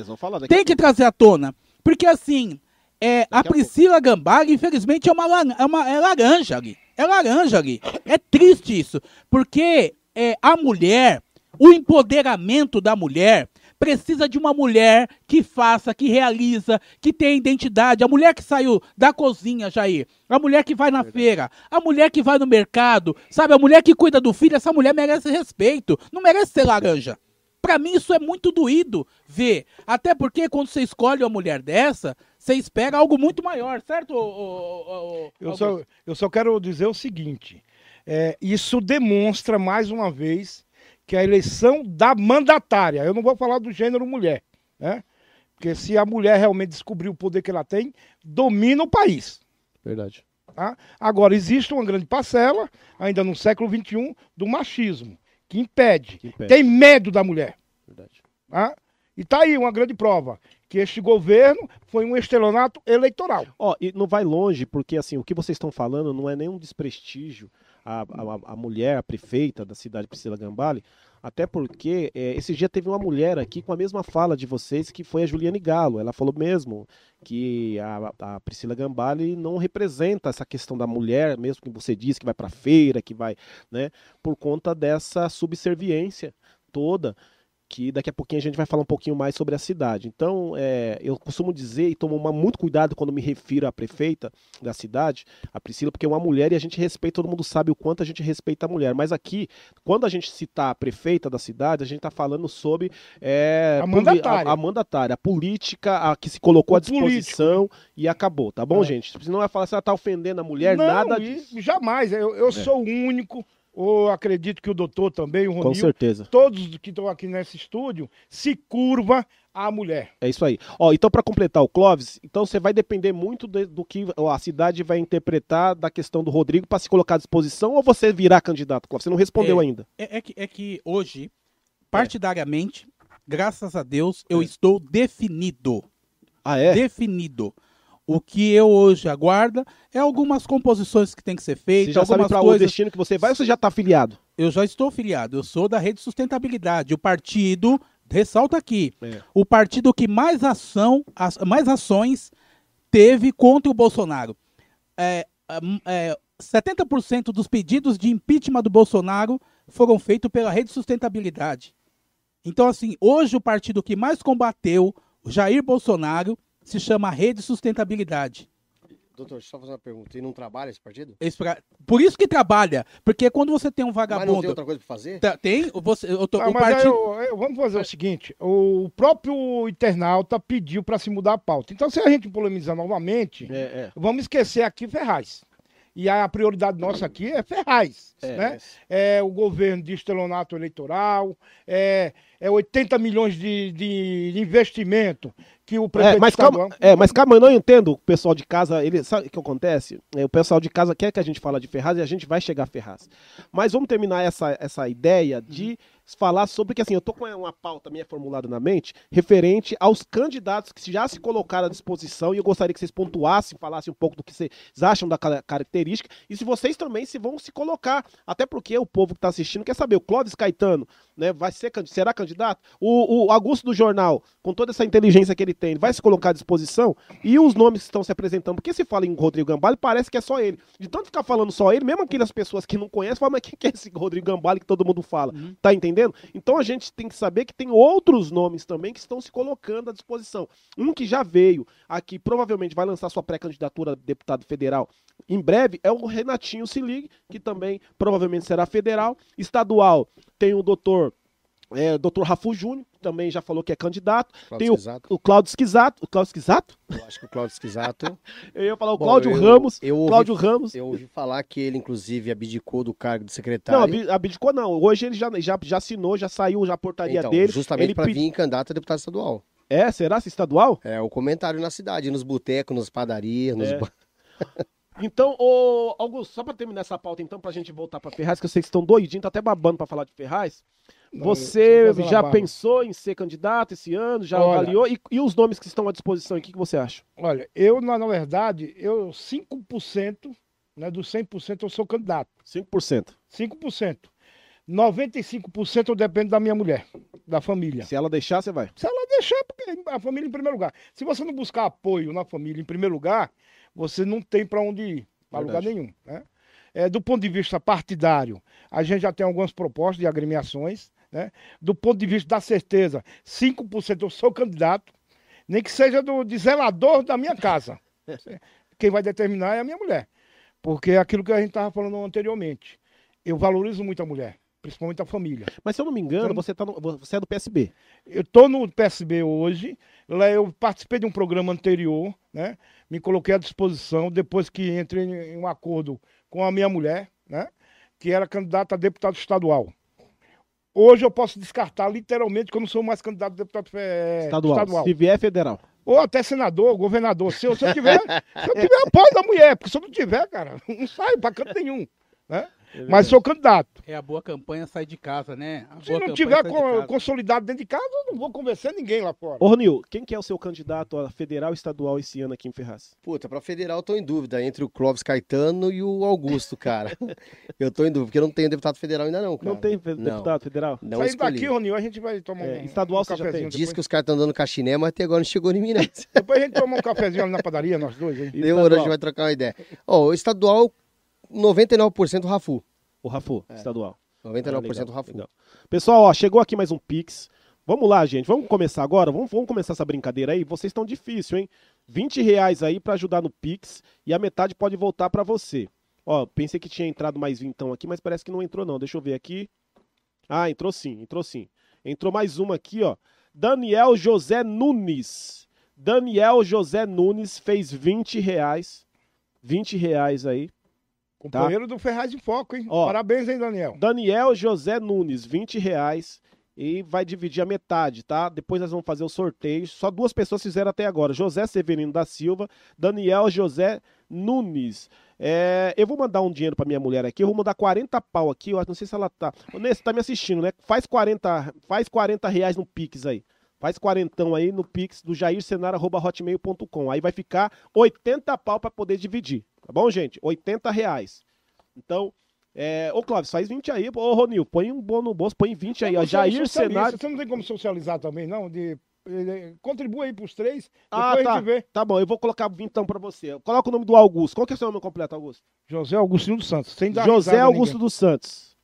Tem que trazer à tona. Porque assim, é, a Priscila Gambari, infelizmente, é uma, é uma é laranja ali. É laranja ali. É triste isso. Porque é, a mulher, o empoderamento da mulher, precisa de uma mulher que faça, que realiza, que tenha identidade. A mulher que saiu da cozinha, Jair. A mulher que vai na feira. A mulher que vai no mercado. Sabe? A mulher que cuida do filho. Essa mulher merece respeito. Não merece ser laranja. Pra mim isso é muito doído ver. Até porque quando você escolhe uma mulher dessa, você espera algo muito maior, certo? ô- ô- ô- ô- Eu só, eu só quero dizer o seguinte: é, isso demonstra mais uma vez que a eleição da mandatária, eu não vou falar do gênero mulher, né? Porque se a mulher realmente descobrir o poder que ela tem, domina o país. Verdade. Tá? Agora, existe uma grande parcela, ainda no século XXI, do machismo, que impede, Que impede. tem medo da mulher. Verdade. Tá? E tá aí uma grande prova, que este governo foi um estelionato eleitoral. Ó, e não vai longe, porque assim, o que vocês estão falando não é nenhum desprestígio à, à, à mulher, a prefeita da cidade, Priscila Gambale, até porque é, esse dia teve uma mulher aqui com a mesma fala de vocês, que foi a Juliane Galo. Ela falou mesmo que a, a Priscila Gambale não representa essa questão da mulher, mesmo que você disse que vai pra feira, que vai, né, por conta dessa subserviência toda que daqui a pouquinho a gente vai falar um pouquinho mais sobre a cidade. Então, é, eu costumo dizer e tomo uma- muito cuidado quando me refiro à prefeita da cidade, a Priscila, porque é uma mulher e a gente respeita, todo mundo sabe o quanto a gente respeita a mulher. Mas aqui, quando a gente citar a prefeita da cidade, a gente está falando sobre é, A mandatária. a, a mandatária, a política a que se colocou O à disposição e acabou, tá bom, É. gente? Senão vai falar assim, ela tá ofendendo a mulher, não, nada disso. jamais. Eu, eu sou o único, ou acredito que o doutor também, o Com Ronil, certeza. todos que estão aqui nesse estúdio, se curva à mulher. É isso aí. Ó, então para completar o Clóvis, então você vai depender muito de- do que ó, a cidade vai interpretar da questão do Rodrigo para se colocar à disposição ou você virar candidato, Clóvis? Você não respondeu É. ainda. É, é que, é que hoje, partidariamente, graças a Deus, eu estou definido. Ah, é? Definido. O que eu hoje aguardo é algumas composições que tem que ser Você feitas, já sabe para o coisas. destino que você vai ou você já está afiliado? Eu já estou filiado, eu sou da Rede Sustentabilidade. O partido, ressalta aqui, É. o partido que mais ação, mais ações teve contra o Bolsonaro. É, hum, é, 70% dos pedidos de impeachment do Bolsonaro foram feitos pela Rede Sustentabilidade. Então, assim, hoje o partido que mais combateu o Jair Bolsonaro se chama Rede Sustentabilidade. Doutor, deixa eu só fazer uma pergunta. E não trabalha esse partido? Esse pra- Por isso que trabalha, porque quando você tem um Mas não vagabundo. tem outra coisa pra fazer? Tá, Tem, você, eu tô, Ah, o mas aí partido. eu- eu- vamos fazer o seguinte: o próprio internauta pediu para se mudar a pauta. Então, se a gente polemizar novamente, É, é. vamos esquecer aqui Ferraz. E a prioridade nossa aqui é Ferraz. É, né? é o governo de estelionato eleitoral, é, é 80 milhões de, de investimento que o É, prefeito mas calma, é, mas calma, eu não entendo o pessoal de casa, ele sabe o que acontece? É, o pessoal de casa quer que a gente fale de Ferraz e a gente vai chegar a Ferraz. Mas vamos terminar essa, essa ideia de falar sobre que assim, eu tô com uma pauta minha formulada na mente referente aos candidatos que já se colocaram à disposição e eu gostaria que vocês pontuassem, falassem um pouco do que vocês acham da ca- característica e se vocês também se vão se colocar, até porque o povo que está assistindo quer saber, o Clóvis Caetano, né, vai ser será candidato? O, o Augusto do Jornal, com toda essa inteligência que ele tem, vai se colocar à disposição? E os nomes que estão se apresentando, porque se fala em Rodrigo Gambale, parece que é só ele. De tanto ficar falando só ele, mesmo aquelas pessoas que não conhecem, falam, mas quem que é esse Rodrigo Gambale que todo mundo fala? Tá entendendo? Então a gente tem que saber que tem outros nomes também que estão se colocando à disposição. Um que já veio aqui, provavelmente vai lançar sua pré-candidatura a deputado federal em breve, é o Renatinho Se Ligue, que também provavelmente será federal. Estadual tem o doutor É, Dr. Rafu Júnior também já falou que é candidato. Cláudio Tem o, o Cláudio Esquisato. O Cláudio Esquisato? Eu acho que o Cláudio Esquisato. Eu ia falar o Bom, Cláudio eu- Ramos. Eu ouvi, Cláudio Ramos. eu ouvi falar que ele, inclusive, abdicou do cargo de secretário. Não, abdicou não. Hoje ele já, já, já assinou, já saiu já a portaria então, dele. justamente para pedi- vir candidato a deputado estadual. É, será? Se estadual? É o comentário na cidade, nos botecos, nas padarias, nos É. Então, ô, Augusto, só pra terminar essa pauta, então, pra gente voltar pra Ferraz, que eu sei que vocês estão doidinhos, tá até babando pra falar de Ferraz. Não, Você fazendo já a pensou em ser candidato esse ano? Já Olha- avaliou? E, e os nomes que estão à disposição aqui, o que você acha? Olha, eu, na, na verdade, eu 5%, né, dos 100% eu sou candidato. 5%. 5%. 95% eu dependo da minha mulher, da família. Se ela deixar, você vai. Se ela deixar, porque a família em primeiro lugar. Se você não buscar apoio na família em primeiro lugar, você não tem para onde ir, para lugar nenhum. Né? É, do ponto de vista partidário, a gente já tem algumas propostas de agremiações. Né? Do ponto de vista da certeza, 5% eu sou candidato, nem que seja do de zelador da minha casa. Quem vai determinar é a minha mulher. Porque é aquilo que a gente estava falando anteriormente. Eu valorizo muito a mulher, principalmente a família. Mas se eu não me engano, Então- você, tá no- você é do PSB. Eu estou no PSB hoje, lá eu participei de um programa anterior, né? Me coloquei à disposição depois que entrei em um acordo com a minha mulher, né? Que era candidata a deputado estadual. Hoje eu posso descartar literalmente que eu não sou mais candidato a deputado eh, Estadual. estadual. Se vier federal. Ou até senador, governador. Se eu, se eu tiver, se eu tiver apoio da mulher, porque se eu não tiver, cara, não saio para canto nenhum. Né? Mas sou candidato. É a boa campanha sai de casa, né? A Se boa não campanha tiver co- consolidado dentro de casa, eu não vou convencer ninguém lá fora. Ô, Ronil, quem que é o seu candidato a federal e estadual esse ano aqui em Ferraz? Puta, pra federal eu tô em dúvida entre o Clóvis Caetano e o Augusto, cara. eu tô em dúvida, porque eu não tenho deputado federal ainda não, cara. Não tem fe- Não. deputado federal? Não Saindo escolhi. daqui, Ronil, a gente vai tomar É, um, estadual um você já tem? Diz que os caras estão dando cachiné, mas até agora não chegou em né? Depois a gente toma um cafezinho ali na padaria, nós dois. Hein? Demorou, a gente vai trocar uma ideia. Ó, o estadual, 99% Rafu. O Rafu, estadual. 99% Ah, legal, Rafu. legal. Pessoal, ó, chegou aqui mais um Pix. Vamos lá, gente. Vamos começar agora? Vamos, vamos começar essa brincadeira aí? Vocês estão difícil, hein? 20 reais aí pra ajudar no Pix e a metade pode voltar pra você. Ó, pensei que tinha entrado mais vintão aqui, mas parece que não entrou não. Deixa eu ver aqui. Ah, entrou sim, entrou sim. Entrou mais uma aqui, ó. Daniel José Nunes. Daniel José Nunes fez 20 reais. 20 reais aí. Companheiro do Ferraz em Foco, hein? Ó. Parabéns, hein, Daniel? Daniel José Nunes, 20 reais. E vai dividir a metade, tá? Depois nós vamos fazer o sorteio. Só duas pessoas fizeram até agora: José Severino da Silva, Daniel José Nunes. É, eu vou mandar um dinheiro pra minha mulher aqui. Eu vou mandar 40 pau aqui. Eu não sei se ela tá. Você tá me assistindo, né? Faz 40, faz 40 reais no Pix aí. Faz quarentão aí no Pix do jairsenar.hotmail.com. Aí vai ficar 80 pau pra poder dividir. Tá bom, gente? 80 reais. Então, é, ô Clóvis, faz 20 aí. Ô, Ronil, põe um bom no bolso, põe 20 aí. Ó, Jair Cenário. Você não tem como socializar também, não? De, contribua aí pros três, Ah, tá. gente vê. Tá bom, eu vou colocar vintão pra você. Coloca o nome do Augusto. Qual que é o seu nome completo, Augusto? José Augustinho dos Santos, José Augusto dos Santos.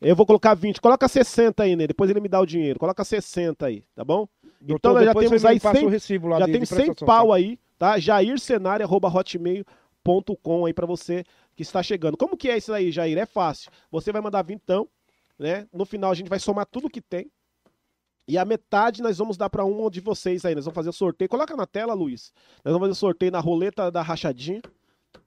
Eu vou colocar 20. Coloca 60 aí, né? Depois ele me dá o dinheiro. Coloca 60 aí, tá bom? Então nós já temos aí passa 100 o recibo lá Já de- tem de 100 prestação, pau tá? aí, tá? jaircenário.hotmail.com aí pra você que está chegando. Como que é isso aí, Jair? É fácil. Você vai mandar vintão, né? No final a gente vai somar tudo que tem. E a metade nós vamos dar pra um de vocês aí. Nós vamos fazer o sorteio. Coloca na tela, Luiz. Nós vamos fazer o sorteio na roleta da rachadinha.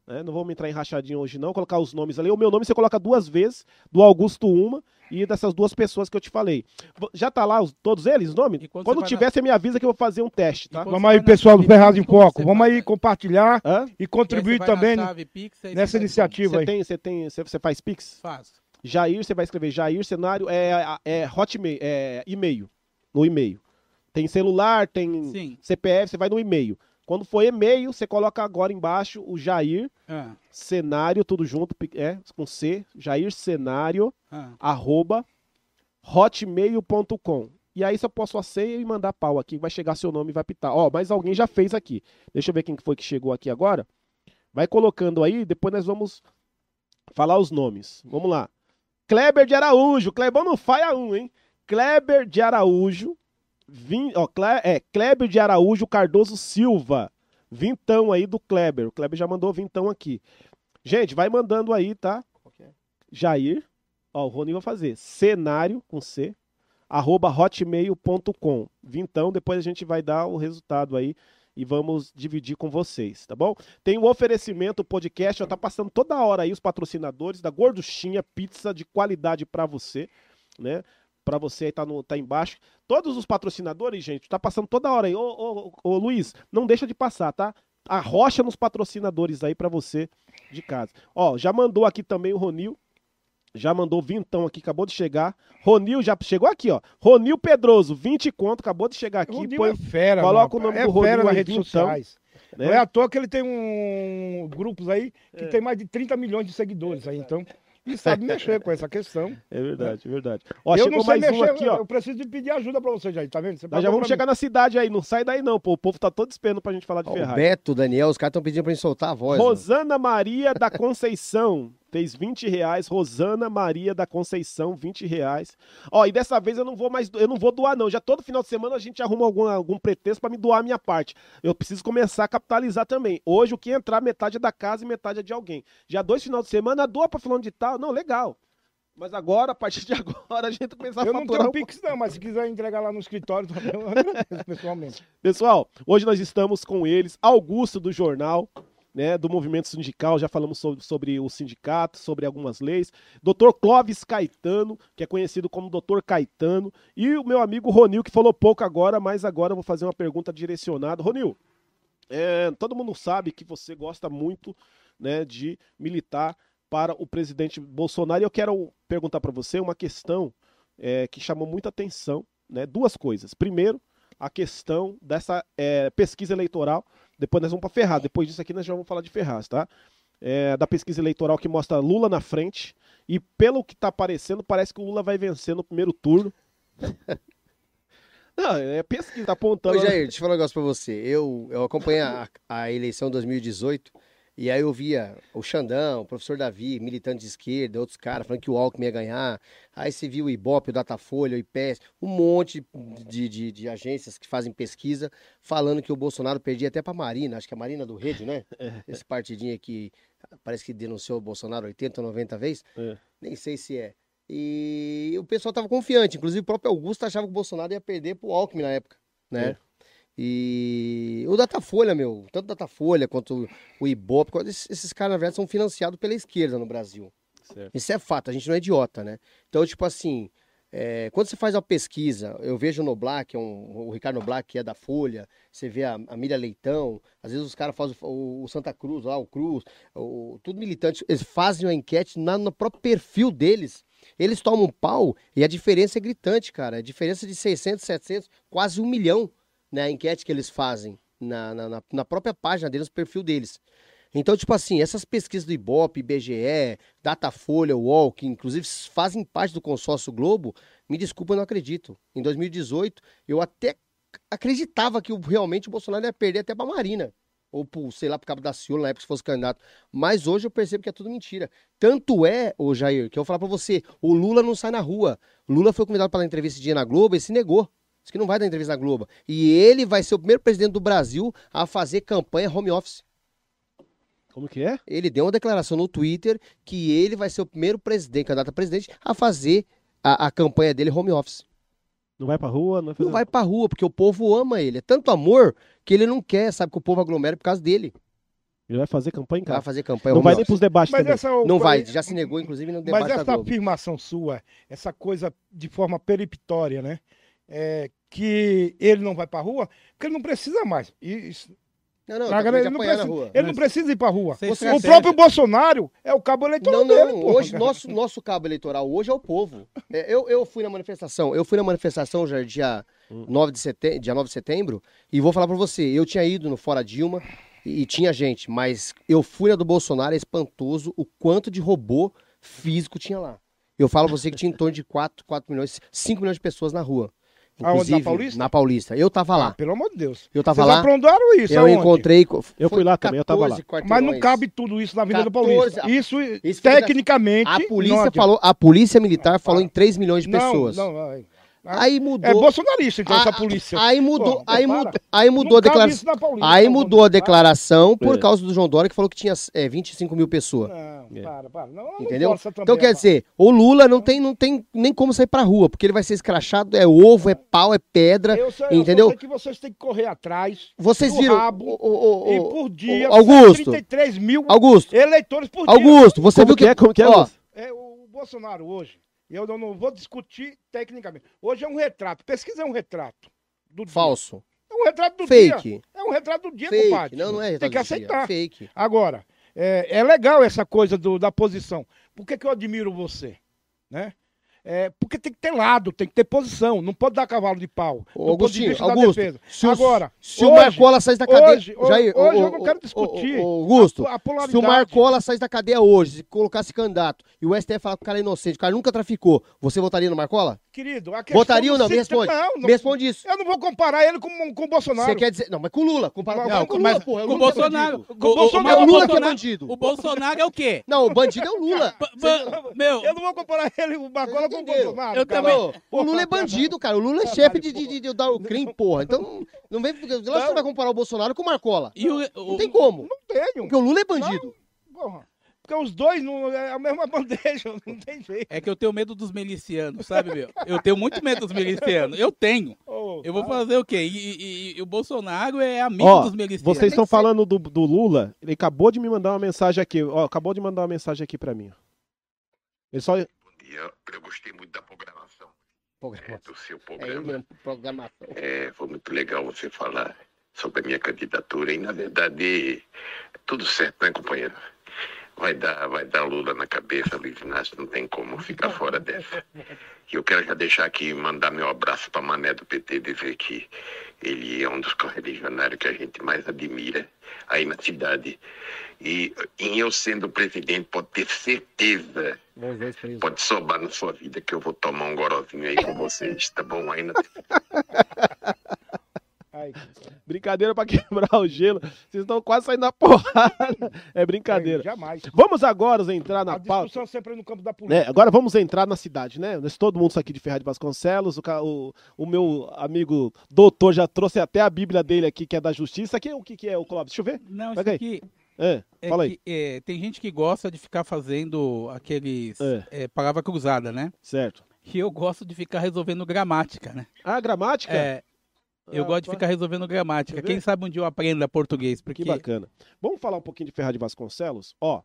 Né? Não vamos entrar em rachadinha hoje, não. Colocar os nomes ali. O meu nome você coloca duas vezes, do Augusto uma e dessas duas pessoas que eu te falei. Já tá lá os- todos eles, os nomes? E quando Quando você tiver, você me avisa que eu vou fazer um teste, tá? E Vamos você aí, na pessoal do Ferraz em Foco. você Vamos aí compartilhar Hã? e contribuir você na também chave Pix, aí nessa você iniciativa Você aí. tem, você tem, você, você faz Pix? Faz. Jair, você vai escrever Jair Cenário, é, é hotmail, é e-mail, no e-mail. Tem celular, tem Sim. CPF, você vai no e-mail. Quando for e-mail, você coloca agora embaixo o Jair Ah, Cenário, tudo junto, é, com C, Jair Cenário, ah. arroba hotmail.com. E aí você posso a senha e mandar pau aqui, vai chegar seu nome e vai pitar. Ó, mas alguém já fez aqui. Deixa eu ver quem que foi que chegou aqui agora. Vai colocando aí, depois nós vamos falar os nomes. Vamos lá. Kleber de Araújo. Clebão não falha um, hein? Kleber de Araújo. Vim, ó, Cle, é, Kleber de Araújo Cardoso Silva. Vintão aí do Kleber. O Kleber já mandou vintão aqui. Gente, vai mandando aí, tá? Jair. Ó, o Rony vai fazer. Cenário com C. arroba hotmail.com. Vintão, depois a gente vai dar o resultado aí e vamos dividir com vocês, tá bom? Tem o oferecimento, o podcast, ó, tá passando toda hora aí os patrocinadores da Gorduchinha, pizza de qualidade para você, né? Para você aí tá, no, tá embaixo. Todos os patrocinadores, gente, tá passando toda hora aí. Ô, ô, ô Luiz, não deixa de passar, tá? Arrocha nos patrocinadores aí para você de casa. Ó, já mandou aqui também o Ronil, já mandou vintão aqui, acabou de chegar. Ronil já chegou aqui, ó. Ronil Pedroso, 20 conto, acabou de chegar aqui. Ronil põe- é fera, coloca mano. o nome é do Ronil fera nas aí, redes vintão, sociais. né? Não é à toa que ele tem um grupos aí que É. tem mais de 30 milhões de seguidores aí, então. E sabe mexer com essa questão. É verdade, é verdade. Ó, eu chegou não sei mais um mexer, aqui, ó. eu preciso de pedir ajuda pra você, Jair, tá vendo? Você Nós já vamos chegar na cidade aí, não sai daí não, pô. O povo tá todo esperando pra gente falar de Ó, o Ferrari. Beto, o Daniel, os caras estão pedindo pra gente soltar a voz. mano. Rosana Maria da Conceição. Fez 20 reais. Rosana Maria da Conceição, 20 reais. Ó, e dessa vez eu não vou mais, eu não vou doar, não. Já todo final de semana a gente arruma algum, algum pretexto pra me doar a minha parte. Eu preciso começar a capitalizar também. Hoje o que entrar, metade é da casa e metade é de alguém. Já dois final de semana, doa pra fulano de tal. Não, legal. Mas agora, a partir de agora, a gente começar a Eu não tenho um Pix não, mas se quiser entregar lá no escritório também, eu agradeço pessoalmente. Pessoal, hoje nós estamos com eles, Augusto do Jornal, né, do movimento sindical, já falamos sobre, sobre o sindicato, sobre algumas leis, Dr. Clóvis Caetano, que é conhecido como Dr. Caetano, e o meu amigo Ronil, que falou pouco agora, mas agora eu vou fazer uma pergunta direcionada. Ronil, é, todo mundo sabe que você gosta muito né, de militar para o presidente Bolsonaro, e eu quero perguntar para você uma questão é, que chamou muita atenção, né, duas coisas. Primeiro, a questão dessa é, pesquisa eleitoral. Depois nós vamos para Ferraz. Depois disso aqui nós já vamos falar de Ferraz, tá? É, da pesquisa eleitoral que mostra Lula na frente. E pelo que está aparecendo, parece que o Lula vai vencer no primeiro turno. Não, é pesquisa, tá apontando. Ô, Jair, deixa eu falar um negócio pra você. Eu, eu acompanhei a, a eleição 2018 e aí eu via o Xandão, o professor Davi, militante de esquerda, outros caras falando que o Alckmin ia ganhar. Aí você viu o Ibope, o Datafolha, o IPES, um monte de, de, de agências que fazem pesquisa falando que o Bolsonaro perdia até pra Marina, acho que é a Marina do Rede, né? Esse partidinho aqui, parece que denunciou o Bolsonaro 80 ou 90 vezes. É. Nem sei se é. E o pessoal tava confiante, inclusive o próprio Augusto achava que o Bolsonaro ia perder pro Alckmin na época, né? É. E o Datafolha, meu, tanto o Datafolha quanto o Ibope, esses, caras, na verdade, são financiados pela esquerda no Brasil. Certo. Isso é fato, a gente não é idiota, né? Então, tipo assim, é, quando você faz uma pesquisa, eu vejo no Black, um, o Ricardo Black, que é da Folha, você vê a, a Miriam Leitão, às vezes os caras fazem o, o Santa Cruz lá, o Cruz, o, tudo militante, eles fazem uma enquete na, no próprio perfil deles. Eles tomam um pau e a diferença é gritante, cara. A diferença de 600, 700, quase um milhão, né? A enquete que eles fazem na, na, na- própria página deles, no perfil deles. Então, tipo assim, essas pesquisas do Ibope, IBGE, Datafolha, UOL, que inclusive fazem parte do consórcio Globo, me desculpa, eu não acredito. Em 2018, eu até acreditava que realmente o Bolsonaro ia perder até pra Marina. Ou pro, sei lá, pro Cabo da Ciolo, na época, se fosse candidato. Mas hoje eu percebo que é tudo mentira. Tanto é, ô Jair, que eu vou falar pra você, o Lula não sai na rua. O Lula foi convidado para dar entrevista esse dia na Globo e se negou. Disse que não vai dar entrevista na Globo. E ele vai ser o primeiro presidente do Brasil a fazer campanha home office. Como que é? Ele deu uma declaração no Twitter que ele vai ser o primeiro presidente, candidato a presidente, a fazer a, a campanha dele home office. Não vai pra rua, não vai fazer Não vai pra rua, porque o povo ama ele. É tanto amor que ele não quer, sabe, que o povo aglomere por causa dele. Ele vai fazer campanha em Vai casa. fazer campanha Não home vai nem office. pros debates Mas também. essa Não vai, já se negou, inclusive, no debate Mas da essa Globo. afirmação sua, essa coisa de forma periptória, né? É, que ele não vai pra rua, porque ele não precisa mais. Isso, Não, não, tá ele, não precisa, rua. ele não precisa ir pra rua. Sem O próprio Bolsonaro é o cabo eleitoral Não, não, dele, porra. hoje nosso, nosso cabo eleitoral hoje é o povo. É, eu, eu fui na manifestação, eu fui na manifestação já dia, 9 de setembro, dia 9 de setembro, e vou falar pra você, eu tinha ido no Fora Dilma e, e tinha gente, mas eu fui na do Bolsonaro, é espantoso o quanto de robô físico tinha lá. Eu falo pra você que tinha em torno de 4, 4 milhões, 5 milhões de pessoas na rua. Aonde, na Paulista? Na Paulista. Eu tava Ah, lá. pelo amor de Deus. Eu tava Vocês lá. aprontaram isso, Eu aonde? encontrei. Eu fui lá também, eu tava lá. 14 Mas não cabe tudo isso na Avenida 14, Paulista. a- Isso, Isso tecnicamente. A não polícia falou, a polícia militar falou em 3 milhões de Não, pessoas. Não, ai. Aí É mudou. bolsonarista, então, Ah, essa polícia. Aí mudou, Pô, aí para. mudou, aí mudou a Nunca declaração. na Paulista, Aí mudou a declaração por É. causa do João Dória, que falou que tinha é, 25 mil pessoas. Não, É. para, para. Não, Entendeu? também, Então quer rapaz. dizer, o Lula não tem, não tem nem como sair pra rua, porque ele vai ser escrachado, é ovo, é pau, é pedra. Eu sei, eu entendeu? só sei que vocês têm que correr atrás. Vocês viram. rabo o- o- o- e por dia, o Augusto. 33 mil Augusto, eleitores por dia. Augusto, você Como viu que é? Como que é, ó, Augusto? É, o Bolsonaro hoje, eu não, vou discutir tecnicamente. Hoje é um retrato. Pesquisa é um retrato. Do dia. falso, É um retrato do dia. fake, É um retrato do dia, fake. compadre. Não, não é Tem que retrato do dia, aceitar. Fake. Agora, é, é legal essa coisa do- da posição. Por que, que eu admiro você? Né? É, porque tem que ter lado, tem que ter posição. Não pode dar cavalo de pau. Ô, Augustinho, Augusto, se o- Agora, Se o hoje- Marcola sair da cadeia. hoje, Jair, hoje ô, eu não quero discutir ô, Augusto, a, a se o. Marcola sair da cadeia hoje, se colocasse candidato e o STF falar que o cara é inocente, o cara nunca traficou, você votaria no Marcola? Querido, a questão Votaria ou não? Me responde. Não, não, Me responde isso. Eu não vou comparar ele com, com o Bolsonaro. Você quer dizer. Não, mas com o Lula. Compara Não, com o mas Lula, porra. é com o é Bolsonaro. Com o Bolsonaro, É o Lula que é Bolsonaro- bandido. O Bolsonaro é o quê? Não, o bandido é o Lula. Meu, Eu não vou comparar ele, o Marcola, com o? Bolsonaro. Eu cara. também. O Lula é bandido, cara. O Lula é chefe de, de, de, de dar o crime, porra. Então, não vem. Lógico que você vai comparar o Bolsonaro com o Marcola. e o, Não o- tem como. Não tenho. Porque o Lula é bandido. Porra. Porque os dois não, é a mesma bandeja, não tem jeito. é que eu tenho medo dos milicianos, sabe, meu? Eu tenho muito medo dos milicianos. Eu tenho. Ô, Eu vou fazer o quê? E, e- e o Bolsonaro é amigo Ó, dos milicianos. Vocês estão falando do, do Lula, ele acabou de me mandar uma mensagem aqui. Ó, acabou de mandar uma mensagem aqui pra mim. Ele só. dia. Eu gostei muito da programação, é, do seu É programa. mesmo, programação. É, foi muito legal você falar sobre a minha candidatura e, na verdade, é tudo certo, né, companheiro? Vai dar, vai dar Lula na cabeça, Luiz Inácio, não tem como ficar fora dessa. E eu quero já deixar aqui, mandar meu abraço para Mané do PT, dizer que ele é um dos correligionários que a gente mais admira aí na cidade. E em eu sendo presidente, pode ter certeza. Pode sobrar na sua vida que eu vou tomar um gorozinho aí com vocês, tá bom? Aí na... ai, Brincadeira pra quebrar o gelo. Vocês estão quase saindo na porrada. É brincadeira. ai, jamais. Vamos agora entrar na A pauta. discussão sempre é no campo da política. né? Agora vamos entrar na cidade, né? Todo mundo aqui de Ferraz de Vasconcelos. O, o- o meu amigo doutor já trouxe até a Bíblia dele aqui, que é da justiça. Aqui, o que, que é o Clóvis? Deixa eu ver. Não, isso aí. aqui É, é fala aí. que é, tem gente que gosta de ficar fazendo aqueles É. é, palavra cruzada, né? Certo. E eu gosto de ficar resolvendo gramática, né? Ah, gramática? É, eu Ah, gosto de ficar resolvendo gramática. Quem sabe um dia eu aprenda português, Que porque bacana. Vamos falar um pouquinho de Ferraz de Vasconcelos? Ó,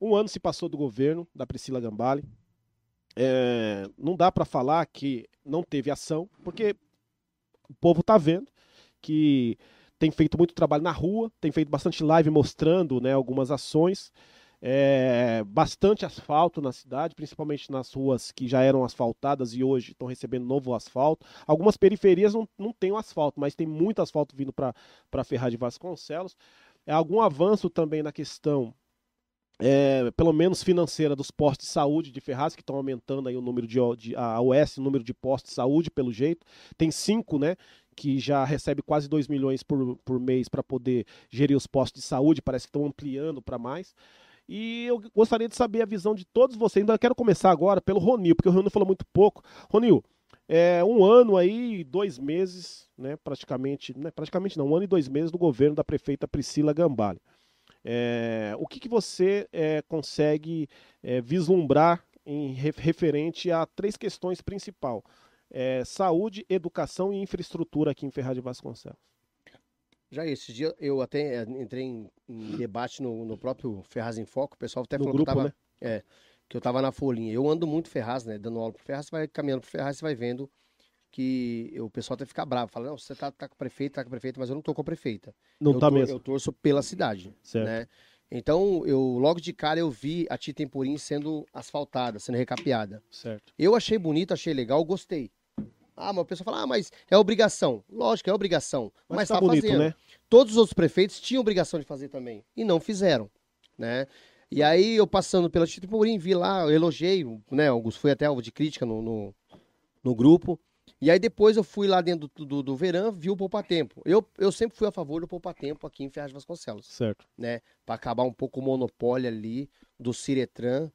um ano se passou do governo da Priscila Gambale. É, não dá pra falar que não teve ação, porque o povo tá vendo que tem feito muito trabalho na rua, tem feito bastante live mostrando né, algumas ações. É, bastante asfalto na cidade, principalmente nas ruas que já eram asfaltadas e hoje estão recebendo novo asfalto. Algumas periferias não, não tem o asfalto, mas tem muito asfalto vindo para Ferraz de Vasconcelos. É algum avanço também na questão, é, pelo menos financeira, dos postos de saúde de Ferraz, que estão aumentando aí o número de, de a OS, o número de postos de saúde, pelo jeito. Tem cinco, né? Que já recebe quase 2 milhões por, por mês para poder gerir os postos de saúde, parece que estão ampliando para mais. E eu gostaria de saber a visão de todos vocês. Ainda quero começar agora pelo Ronil, porque o Ronil falou muito pouco. Ronil, é um ano aí, dois meses, né? Praticamente, né, praticamente não, um ano e dois meses do governo da prefeita Priscila Gambale. É, o que, que você é, consegue é, vislumbrar em re- referente a três questões principais? É, saúde, educação e infraestrutura aqui em Ferraz de Vasconcelos. Já esse dia eu até eh, entrei em, em debate no, no próprio Ferraz em Foco, o pessoal até No falou grupo, que eu né? tava, é, que eu tava na folhinha. Eu ando muito Ferraz, né? Dando aula pro Ferraz, você vai caminhando pro Ferraz, você vai vendo que o pessoal até fica bravo. Fala, não, você tá, tá com o prefeito, tá com o prefeito, mas eu não tô com a prefeita. Não eu tá tor- mesmo. Eu torço pela cidade, Certo. né? Então, eu logo de cara eu vi a Tia Temporim sendo asfaltada, sendo recapeada. Certo. Eu achei bonito, achei legal, gostei. Ah, mas o pessoal fala, ah, mas é obrigação. Lógico, é obrigação. Mas, Mas, tá, tá, bonito, fazendo né? todos os outros prefeitos tinham obrigação de fazer também e não fizeram, né? E aí eu passando pela Tito Mourinho, vi lá, eu elogiei, né? Augusto foi até alvo de crítica no, no, no grupo. E aí depois eu fui lá dentro do, do, do verão, vi o Poupa Tempo. Eu, eu sempre fui a favor do Poupa Tempo aqui em Ferraz de Vasconcelos, Certo. né? Para acabar um pouco o monopólio ali do Ciretran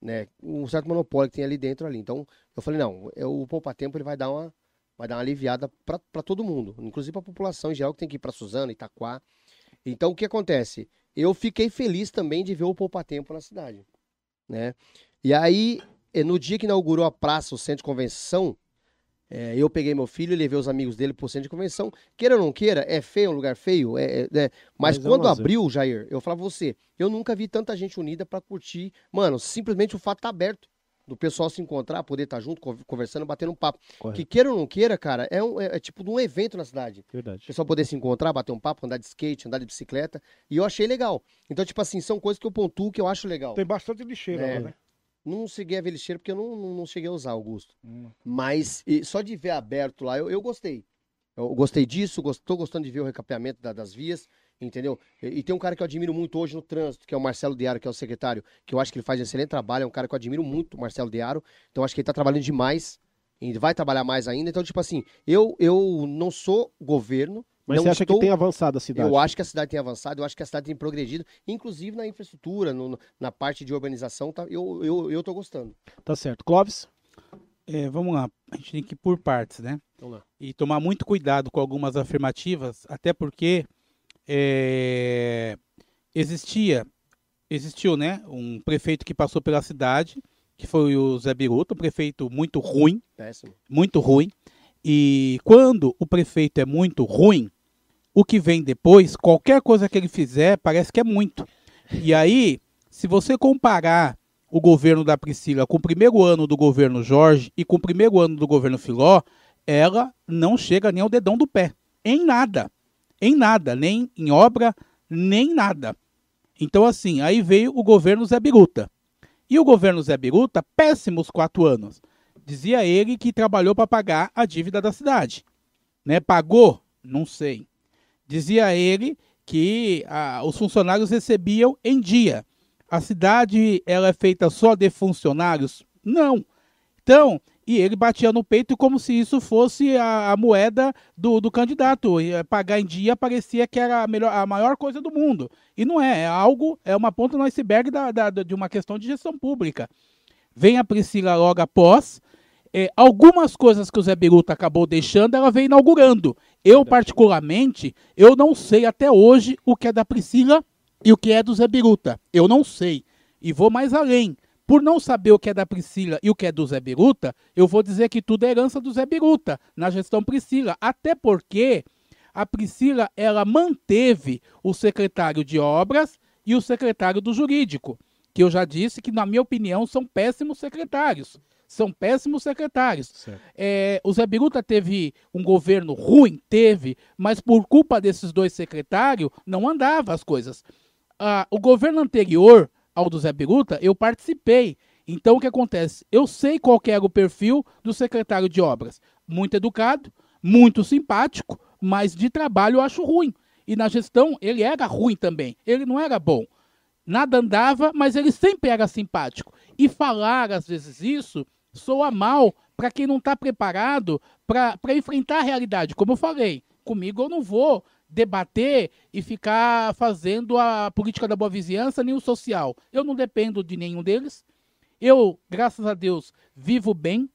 né? Um certo monopólio que tem ali dentro ali. Então, eu falei, não, é, o Poupa Tempo ele vai dar uma, vai dar uma aliviada para todo mundo, inclusive para a população em geral que tem que ir para Suzano, Itaquá. Então, o que acontece? Eu fiquei feliz também de ver o Poupa Tempo na cidade, né? E aí, eh, no dia que inaugurou a praça, o centro de convenção, é, eu peguei meu filho e levei os amigos dele pro centro de convenção. Queira ou não queira, é feio, é um lugar feio, é, é, é. mas, Mas é quando abriu, Jair, eu falava pra você, eu nunca vi tanta gente unida pra curtir. Mano, simplesmente o fato tá aberto. Do pessoal se encontrar, poder estar junto, con- conversando, batendo um papo. Correto. Que queira ou não queira, cara, é, um- é- é tipo de um evento na cidade. O Verdade. pessoal poder se encontrar, bater um papo, andar de skate, andar de bicicleta. E eu achei legal. Então, tipo assim, são coisas que eu pontuo que eu acho legal. Tem bastante lixeira É. lá, né? Não cheguei a ver lixeiro porque eu não, não, não cheguei a usar, Augusto. Hum. Mas e só de ver aberto lá, eu, eu gostei. Eu gostei disso, estou gostando de ver o recapeamento da- das vias, entendeu? E, e tem um cara que eu admiro muito hoje no trânsito, que é o Marcelo Dearo, que é o secretário, que eu acho que ele faz um excelente trabalho, é um cara que eu admiro muito, o Marcelo Dearo. Então acho que ele está trabalhando demais e vai trabalhar mais ainda. Então, tipo assim, eu, eu não sou governo, Mas não você acha estou... que tem avançado a cidade? Eu acho que a cidade tem avançado, eu acho que a cidade tem progredido, inclusive na infraestrutura, no- na parte de urbanização, tá, eu, eu, eu tô gostando. Tá certo. Clóvis? É, vamos lá, a gente tem que ir por partes, né? Vamos lá. E tomar muito cuidado com algumas afirmativas, até porque é, existia, existiu, né, um prefeito que passou pela cidade, que foi o Zé Biruta, um prefeito muito ruim, Péssimo. muito ruim. E quando o prefeito é muito ruim, o que vem depois, qualquer coisa que ele fizer, parece que é muito. E aí, se você comparar o governo da Priscila com o primeiro ano do governo Jorge e com o primeiro ano do governo Filó, ela não chega nem ao dedão do pé. Em nada. Em nada. Nem em obra, nem nada. Então, assim, aí veio o governo Zé Biruta. E o governo Zé Biruta, péssimos quatro anos. Dizia ele que trabalhou para pagar a dívida da cidade. Né? Pagou? Não sei. Dizia ele que ah, os funcionários recebiam em dia. A cidade ela é feita só de funcionários? Não. Então, e ele batia no peito como se isso fosse a, a moeda do, do candidato. E, eh, pagar em dia parecia que era a, melhor, a maior coisa do mundo. E não é, é algo, é uma ponta no iceberg da, da- de uma questão de gestão pública. Vem a Priscila logo após. eh, algumas coisas que o Zé Biruta acabou deixando, ela vem inaugurando. Eu, particularmente, eu não sei até hoje o que é da Priscila e o que é do Zé Biruta. Eu não sei. E vou mais além. Por não saber o que é da Priscila e o que é do Zé Biruta, eu vou dizer que tudo é herança do Zé Biruta, na gestão Priscila. Até porque a Priscila, ela manteve o secretário de obras e o secretário do jurídico, que eu já disse que, na minha opinião, são péssimos secretários. São péssimos secretários. É, o Zé Biruta teve um governo ruim? Teve, mas por culpa desses dois secretários, não andava as coisas. Ah, o governo anterior ao do Zé Biruta, eu participei. Então, o que acontece? Eu sei qual que era o perfil do secretário de obras. Muito educado, muito simpático, mas de trabalho eu acho ruim. E na gestão, ele era ruim também. Ele não era bom. Nada andava, mas ele sempre era simpático. E falar, às vezes, isso soa mal para quem não está preparado para enfrentar a realidade. Como eu falei, comigo eu não vou debater e ficar fazendo a política da boa vizinhança nem o social. Eu não dependo de nenhum deles. Eu, graças a Deus, vivo bem.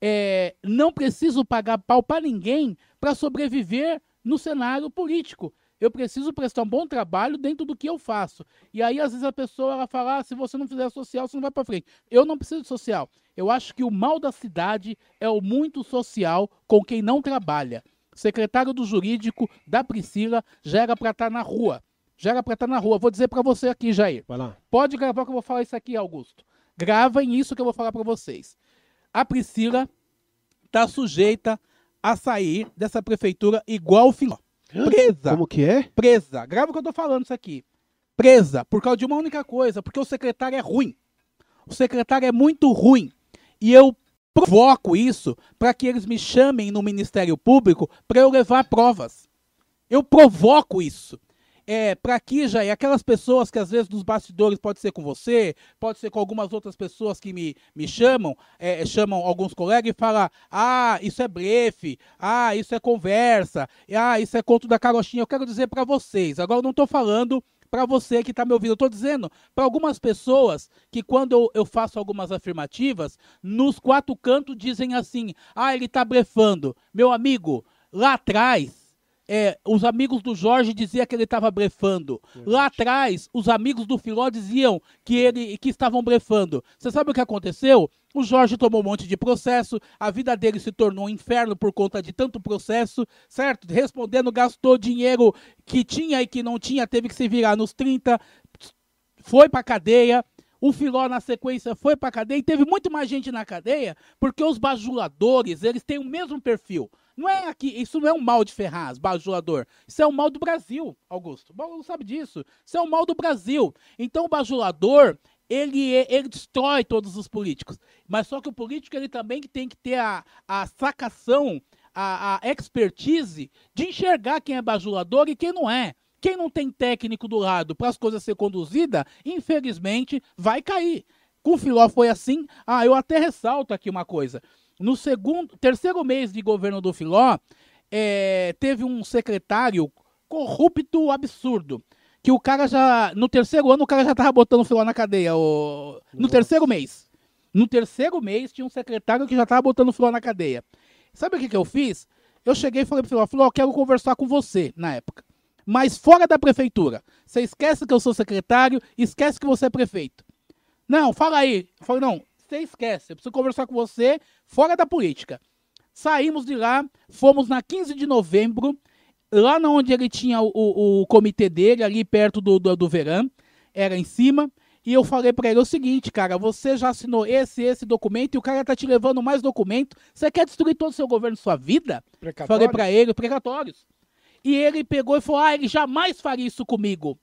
É, não preciso pagar pau para ninguém para sobreviver no cenário político. Eu preciso prestar um bom trabalho dentro do que eu faço. E aí, às vezes, a pessoa ela fala: ah, se você não fizer social, você não vai para frente. Eu não preciso de social. Eu acho que o mal da cidade é o muito social com quem não trabalha. Secretário do jurídico da Priscila já era para estar na rua. Já era para estar na rua. Vou dizer para você aqui, Jair. Vai lá. Pode gravar que eu vou falar isso aqui, Augusto. Gravem isso que eu vou falar para vocês. A Priscila está sujeita a sair dessa prefeitura igual o Filó. Presa. Como que é? Presa. Grava o que eu tô falando isso aqui. Presa. Por causa de uma única coisa. Porque o secretário é ruim. O secretário é muito ruim. E eu provoco isso para que eles me chamem no Ministério Público para eu levar provas. Eu provoco isso. É, para aqui já é aquelas pessoas que às vezes nos bastidores pode ser com você, pode ser com algumas outras pessoas que me, me chamam, é, chamam alguns colegas e falam: ah, isso é blefe, ah, isso é conversa, ah, isso é conto da carochinha. Eu quero dizer para vocês, agora eu não estou falando para você que está me ouvindo. Eu estou dizendo para algumas pessoas que quando eu, eu, faço algumas afirmativas, nos quatro cantos dizem assim: ah, ele está blefando. Meu amigo, lá atrás. É, os amigos do Jorge diziam que ele estava blefando. Lá atrás, os amigos do Filó diziam que ele que estavam blefando. Você sabe o que aconteceu? O Jorge tomou um monte de processo, a vida dele se tornou um inferno por conta de tanto processo, certo? Respondendo, gastou dinheiro que tinha e que não tinha, teve que se virar nos 30, foi pra cadeia. O Filó, na sequência, foi pra cadeia e teve muito mais gente na cadeia, porque os bajuladores, eles têm o mesmo perfil. Não é aqui, isso não é um mal de Ferraz, bajulador. Isso é um mal do Brasil, Augusto. O Paulo sabe disso. Isso é um mal do Brasil. Então o bajulador, ele, ele destrói todos os políticos. Mas só que o político ele também tem que ter a, a sacação, a, a expertise de enxergar quem é bajulador e quem não é. Quem não tem técnico do lado para as coisas ser conduzidas, infelizmente, vai cair. Com o Filó foi assim. Ah, eu até ressalto aqui uma coisa. No segundo, terceiro mês de governo do Filó, é, teve um secretário corrupto absurdo que o cara já. No terceiro ano, o cara já tava botando o Filó na cadeia. O, no terceiro mês. No terceiro mês, tinha um secretário que já tava botando o Filó na cadeia. Sabe o que, que eu fiz? Eu cheguei e falei pro Filó, Filó, quero conversar com você na época. Mas fora da prefeitura. Você esquece que eu sou secretário, esquece que você é prefeito. Não, fala aí. Eu falei, não, você esquece. Eu preciso conversar com você fora da política. Saímos de lá, fomos na 15 de novembro lá onde ele tinha o, o, o, comitê dele, ali perto do, do, do verão, era em cima. E eu falei para ele o seguinte, cara, você já assinou esse esse documento e o cara tá te levando mais documento. Você quer destruir todo o seu governo, sua vida? Falei para ele, precatórios. E ele pegou e falou: "Ah, ele jamais faria isso comigo.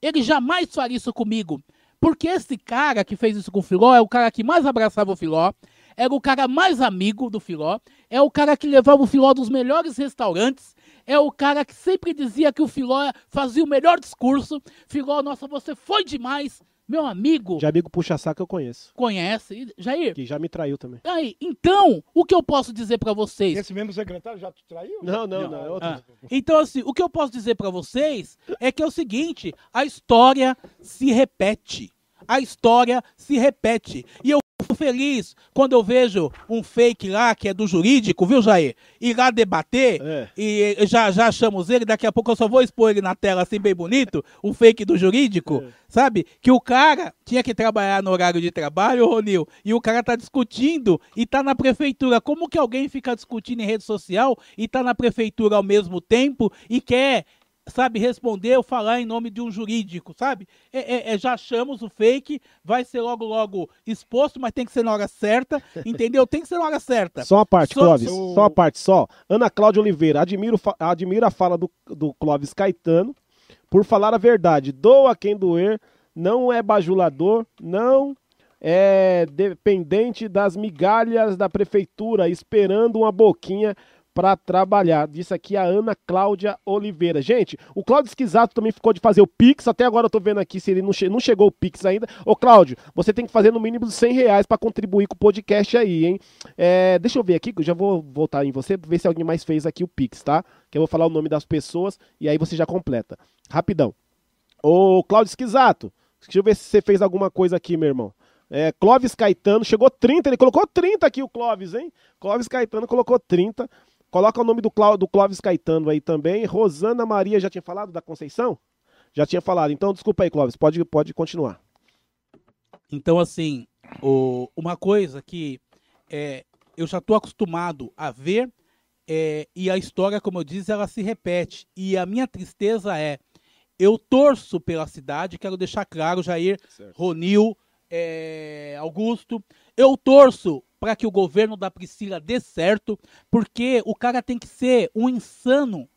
Ele jamais faria isso comigo." Porque esse cara que fez isso com o Filó é o cara que mais abraçava o Filó, era o cara mais amigo do Filó, é o cara que levava o Filó dos melhores restaurantes, é o cara que sempre dizia que o Filó fazia o melhor discurso. Filó, nossa, você foi demais. Meu amigo. De amigo puxa-saco eu conheço. Conhece. Jair. Que já me traiu também. Aí, então, o que eu posso dizer para vocês? Esse mesmo secretário já te traiu? Não, não, não. não é outro. Ah. Então, assim, o que eu posso dizer para vocês é que é o seguinte: a história se repete. A história se repete. E eu feliz quando eu vejo um fake lá, que é do jurídico, viu, Jair? Ir lá debater, é. e já, já achamos ele, daqui a pouco eu só vou expor ele na tela assim, bem bonito, um fake do jurídico, é. sabe? Que o cara tinha que trabalhar no horário de trabalho, Ronil, e o cara tá discutindo e tá na prefeitura. Como que alguém fica discutindo em rede social e tá na prefeitura ao mesmo tempo e quer sabe, responder ou falar em nome de um jurídico, sabe? É, é, é, já achamos o fake, vai ser logo, logo exposto, mas tem que ser na hora certa, entendeu? Tem que ser na hora certa. Só uma parte, só, Clóvis, só... só uma parte, só. Ana Cláudia Oliveira, admiro, admiro a fala do, do Clóvis Caetano, por falar a verdade, doa quem doer, não é bajulador, não é dependente das migalhas da prefeitura, esperando uma boquinha para trabalhar. Disse aqui a Ana Cláudia Oliveira. Gente, o Cláudio Esquisato também ficou de fazer o Pix. Até agora eu tô vendo aqui se ele não, che não chegou o Pix ainda. Ô, Cláudio, você tem que fazer no mínimo 100 reais para contribuir com o podcast aí, hein? É, deixa eu ver aqui, eu já vou voltar em você, ver se alguém mais fez aqui o Pix, tá? Que eu vou falar o nome das pessoas e aí você já completa. Rapidão. Ô, Cláudio Esquisato, deixa eu ver se você fez alguma coisa aqui, meu irmão. É, Clóvis Caetano, chegou 30, ele colocou 30 aqui o Clóvis, hein? Clóvis Caetano colocou 30. Coloca o nome do, Clá, do Clóvis Caetano aí também. Rosana Maria, já tinha falado da Conceição? Já tinha falado. Então, desculpa aí, Clóvis, pode, pode continuar. Então, assim, o, uma coisa que é, eu já estou acostumado a ver é, e a história, como eu disse, ela se repete. E a minha tristeza é, eu torço pela cidade, quero deixar claro, Jair, certo. Ronil, é, Augusto, eu torço para que o governo da Priscila dê certo, porque o cara tem que ser um insano,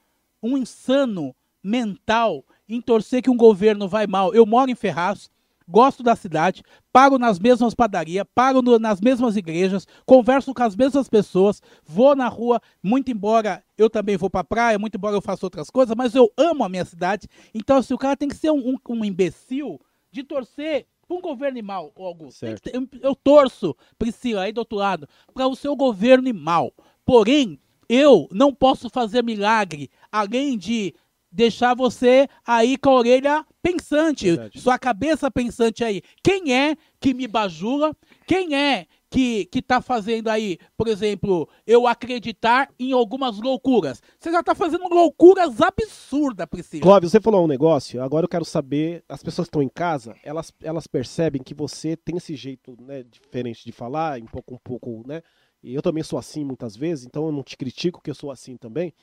um insano mental em torcer que um governo vai mal. Eu moro em Ferraz, gosto da cidade, paro nas mesmas padarias, paro no, nas mesmas igrejas, converso com as mesmas pessoas, vou na rua, muito embora eu também vou para praia, muito embora eu faça outras coisas, mas eu amo a minha cidade. Então, assim, o cara tem que ser um, um, um imbecil de torcer para um governo mal, Augusto. Ter, eu, eu, torço, Priscila, aí do outro lado, para o seu governo mal. Porém, eu não posso fazer milagre além de deixar você aí com a orelha pensante, Verdade. sua cabeça pensante aí. Quem é que me bajula? Quem é que, que tá fazendo aí, por exemplo, eu acreditar em algumas loucuras? Você já tá fazendo loucuras absurdas, Priscila. Clóvis, você falou um negócio, agora eu quero saber, as pessoas estão em casa, elas, elas percebem que você tem esse jeito né, diferente de falar, um pouco, um pouco, né? E eu também sou assim muitas vezes, então eu não te critico que eu sou assim também.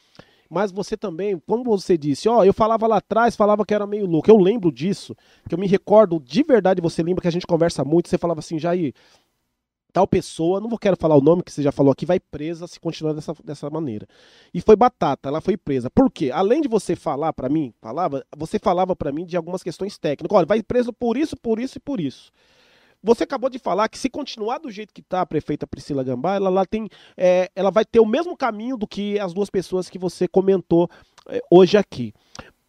Mas você também, como você disse, ó, eu falava lá atrás, falava que era meio louco. Eu lembro disso, que eu me recordo de verdade, você lembra que a gente conversa muito, você falava assim, Jair, tal pessoa, não vou quero falar o nome que você já falou aqui, vai presa se continuar dessa, dessa maneira. E foi batata, ela foi presa. Por quê? Além de você falar pra mim, falava, você falava pra mim de algumas questões técnicas. Olha, vai preso por isso, por isso e por isso. Você acabou de falar que se continuar do jeito que tá a prefeita Priscila Gambá, ela, lá tem, é, ela vai ter o mesmo caminho do que as duas pessoas que você comentou é, hoje aqui.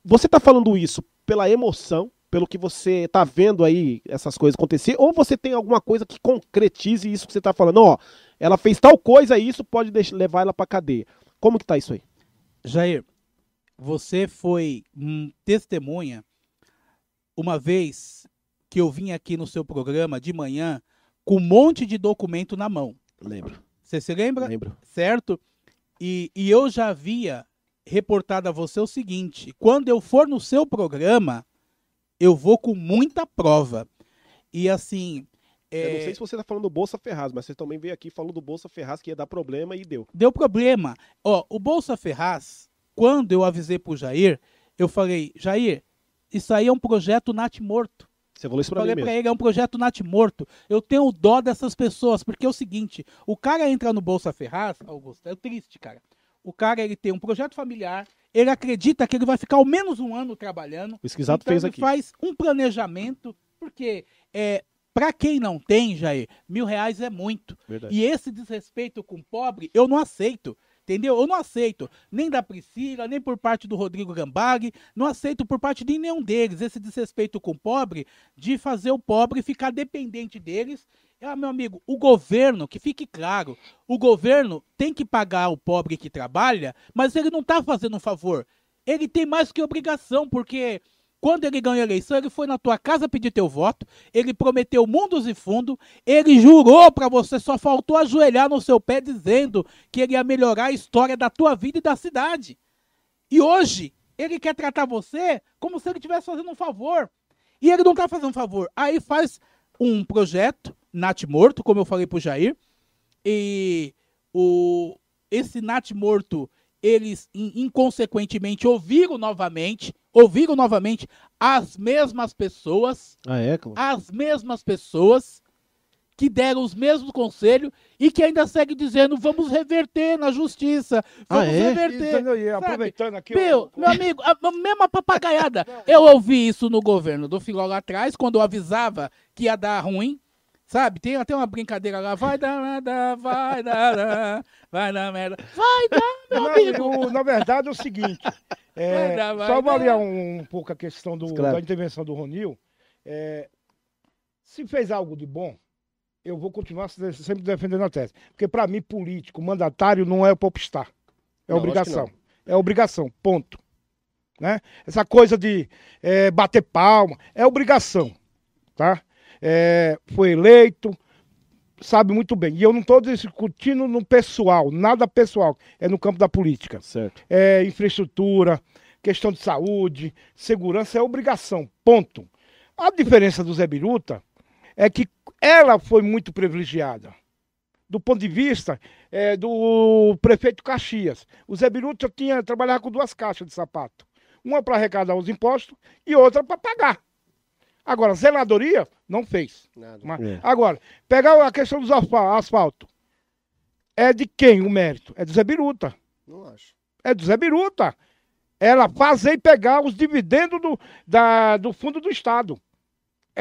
Você tá falando isso pela emoção, pelo que você tá vendo aí essas coisas acontecer, ou você tem alguma coisa que concretize isso que você tá falando? Ó, ela fez tal coisa e isso pode deixar, levar ela pra cadeia. Como que tá isso aí? Jair, você foi hum, testemunha uma vez que eu vim aqui no seu programa de manhã com um monte de documento na mão. Lembro, Você se lembra? lembro. certo? E, e eu já havia reportado a você o seguinte: quando eu for no seu programa, eu vou com muita prova. E assim. Eu não é, sei se você tá falando do Bolsa Ferraz, mas você também veio aqui falando do Bolsa Ferraz que ia dar problema e deu. deu problema. Ó, o Bolsa Ferraz, quando eu avisei pro Jair, eu falei, Jair, isso aí é um projeto nat morto. Você falou isso pra falei pra mesmo. ele, é um projeto nat morto. Eu tenho dó dessas pessoas, porque é o seguinte, o cara entra no Bolsa Ferraz, Augusto, é triste, cara. O cara, ele tem um projeto familiar, ele acredita que ele vai ficar ao menos um ano trabalhando. O Esquisato então fez ele aqui. faz um planejamento, porque é, para quem não tem, Jair, mil reais é muito. Verdade. E esse desrespeito com o pobre, eu não aceito. Entendeu? Eu não aceito. Nem da Priscila, nem por parte do Rodrigo Gambag. Não aceito por parte de nenhum deles esse desrespeito com o pobre de fazer o pobre ficar dependente deles. Ah, meu amigo, o governo, que fique claro, o governo tem que pagar o pobre que trabalha, mas ele não está fazendo um favor. Ele tem mais que obrigação, porque quando ele ganhou a eleição, ele foi na tua casa pedir teu voto, ele prometeu mundos e fundos, ele jurou pra você, só faltou ajoelhar no seu pé dizendo que ele ia melhorar a história da tua vida e da cidade. E hoje, ele quer tratar você como se ele estivesse fazendo um favor. E ele não tá fazendo um favor. Aí faz um projeto, Nat Morto, como eu falei pro Jair, e o, esse Nat Morto, eles in- inconsequentemente ouviram novamente, ouviram novamente as mesmas pessoas, Ah, é, Cláudio? as mesmas pessoas que deram os mesmos conselhos e que ainda seguem dizendo vamos reverter na justiça, Ah, vamos é? reverter. Isso, e aproveitando aqui. Meu, o- meu amigo, a, a mesma papagaiada. Eu ouvi isso no governo do Filó lá atrás, quando eu avisava que ia dar ruim. Sabe? Tem até uma brincadeira lá. Vai dar merda, vai dar, vai dar merda. Vai dar, meu Não, amigo. o- na verdade é o seguinte, é, Vai dar, vai só dar. avaliar um, um pouco a questão do- Claro. da intervenção do Ronil. é, se fez algo de bom, eu vou continuar se- sempre defendendo a tese. Porque para mim, político, mandatário não é popstar. É Não, obrigação. É obrigação, ponto. Né? Essa coisa de é, bater palma, é obrigação. Tá? É, foi eleito, sabe muito bem. E eu não estou discutindo no pessoal, nada pessoal, é no campo da política. Certo. É infraestrutura, questão de saúde, segurança é obrigação, ponto. A diferença do Zé Biruta é que ela foi muito privilegiada. Do ponto de vista é, do prefeito Caxias. O Zé Biruta tinha trabalhava com duas caixas de sapato. Uma para arrecadar os impostos e outra para pagar. Agora, zeladoria não fez. Nada. Mas- É. Agora, pegar a questão dos asfal- asfalto. É de quem o mérito? É do Zé Biruta. Não acho. É do Zé Biruta. Ela fazer e pegar os dividendos do, da, do fundo do Estado.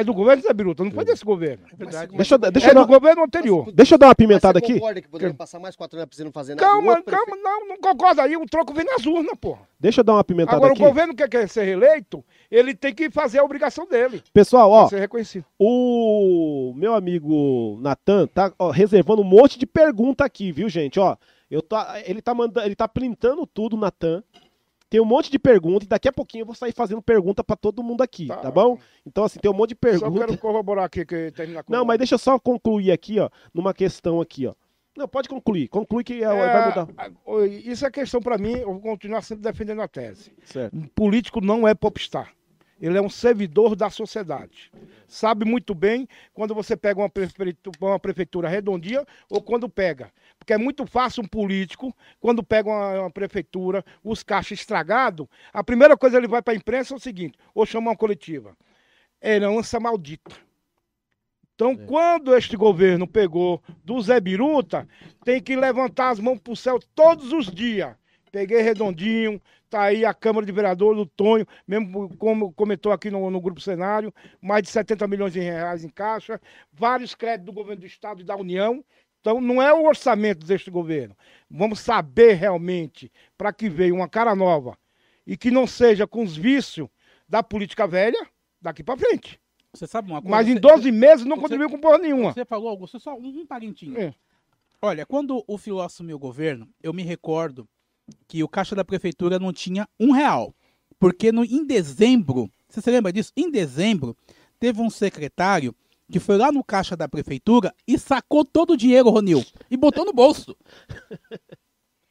É do governo Zé Biruta, não foi desse governo. É verdade. Deixa, eu dar- deixa, é eu do dar, governo anterior. deixa eu dar uma pimentada você aqui. concorda que poderia passar mais quatro anos pra você não fazer nada? Calma, calma, não, não concorda aí, o troco vem nas urnas, porra. Deixa eu dar uma pimentada Agora, aqui. o governo que quer ser reeleito, ele tem que fazer a obrigação dele. Pessoal, ó, ser reconhecido. o meu amigo Natan tá ó, reservando um monte de pergunta aqui, viu, gente? Ó, eu tô, ele tá mandando, ele tá printando tudo, Natan. Tem um monte de pergunta e daqui a pouquinho eu vou sair fazendo pergunta pra todo mundo aqui, tá, Tá. bom? Então, assim, tem um monte de Só pergunta. quero corroborar aqui que termina com Não, mas deixa eu só concluir aqui, ó, numa questão aqui, ó. Não, pode concluir. Conclui que é, vai mudar. Isso é questão para mim, eu vou continuar sempre defendendo a tese. Certo. Um político não é popstar. Ele é um servidor da sociedade. Sabe muito bem quando você pega uma prefeitura, uma prefeitura redondia ou quando pega. Porque é muito fácil um político, quando pega uma, uma prefeitura, os caixas estragados, a primeira coisa que ele vai para a imprensa é o seguinte, ou chama uma coletiva. Herança maldita. Então, quando este governo pegou do Zé Biruta, tem que levantar as mãos pro céu todos os dias. Peguei redondinho, tá aí a Câmara de Vereadores, o Tonho, mesmo como comentou aqui no, no Grupo Cenário, mais de 70 milhões de reais em caixa, vários créditos do governo do Estado e da União. Então, não é o orçamento deste governo. Vamos saber realmente para que veio uma cara nova e que não seja com os vícios da política velha daqui para frente. Você sabe uma coisa? Mas em Você- 12 meses não você- contribuiu com porra nenhuma. Você falou, Augusto, só um, um parentinho. É. Olha, quando o Filó assumiu o governo, eu me recordo que o caixa da prefeitura não tinha um real. Porque no, em dezembro, você se lembra disso? Em dezembro, teve um secretário que foi lá no caixa da prefeitura e sacou todo o dinheiro, Ronil, e botou no bolso.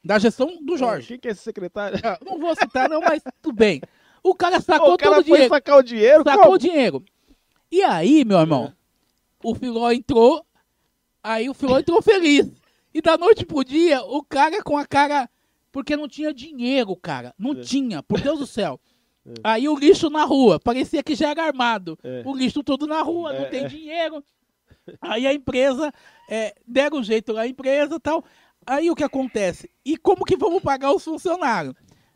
Da gestão do Jorge. Quem que é esse secretário? Ah, Não vou citar, não, mas tudo bem. O cara sacou o cara todo o foi dinheiro. sacar o dinheiro? Sacou como? o dinheiro. E aí, meu irmão, É. o Filó entrou, aí o Filó entrou feliz. E da noite pro dia, o cara com a cara. Porque não tinha dinheiro, cara. Não É. tinha, por Deus do céu. Aí o lixo na rua, parecia que já era armado. É. O lixo todo na rua, É, não tem é. dinheiro. Aí a empresa, é, deram um jeito lá, a empresa e tal. Aí o que acontece? E como que vamos pagar os funcionários?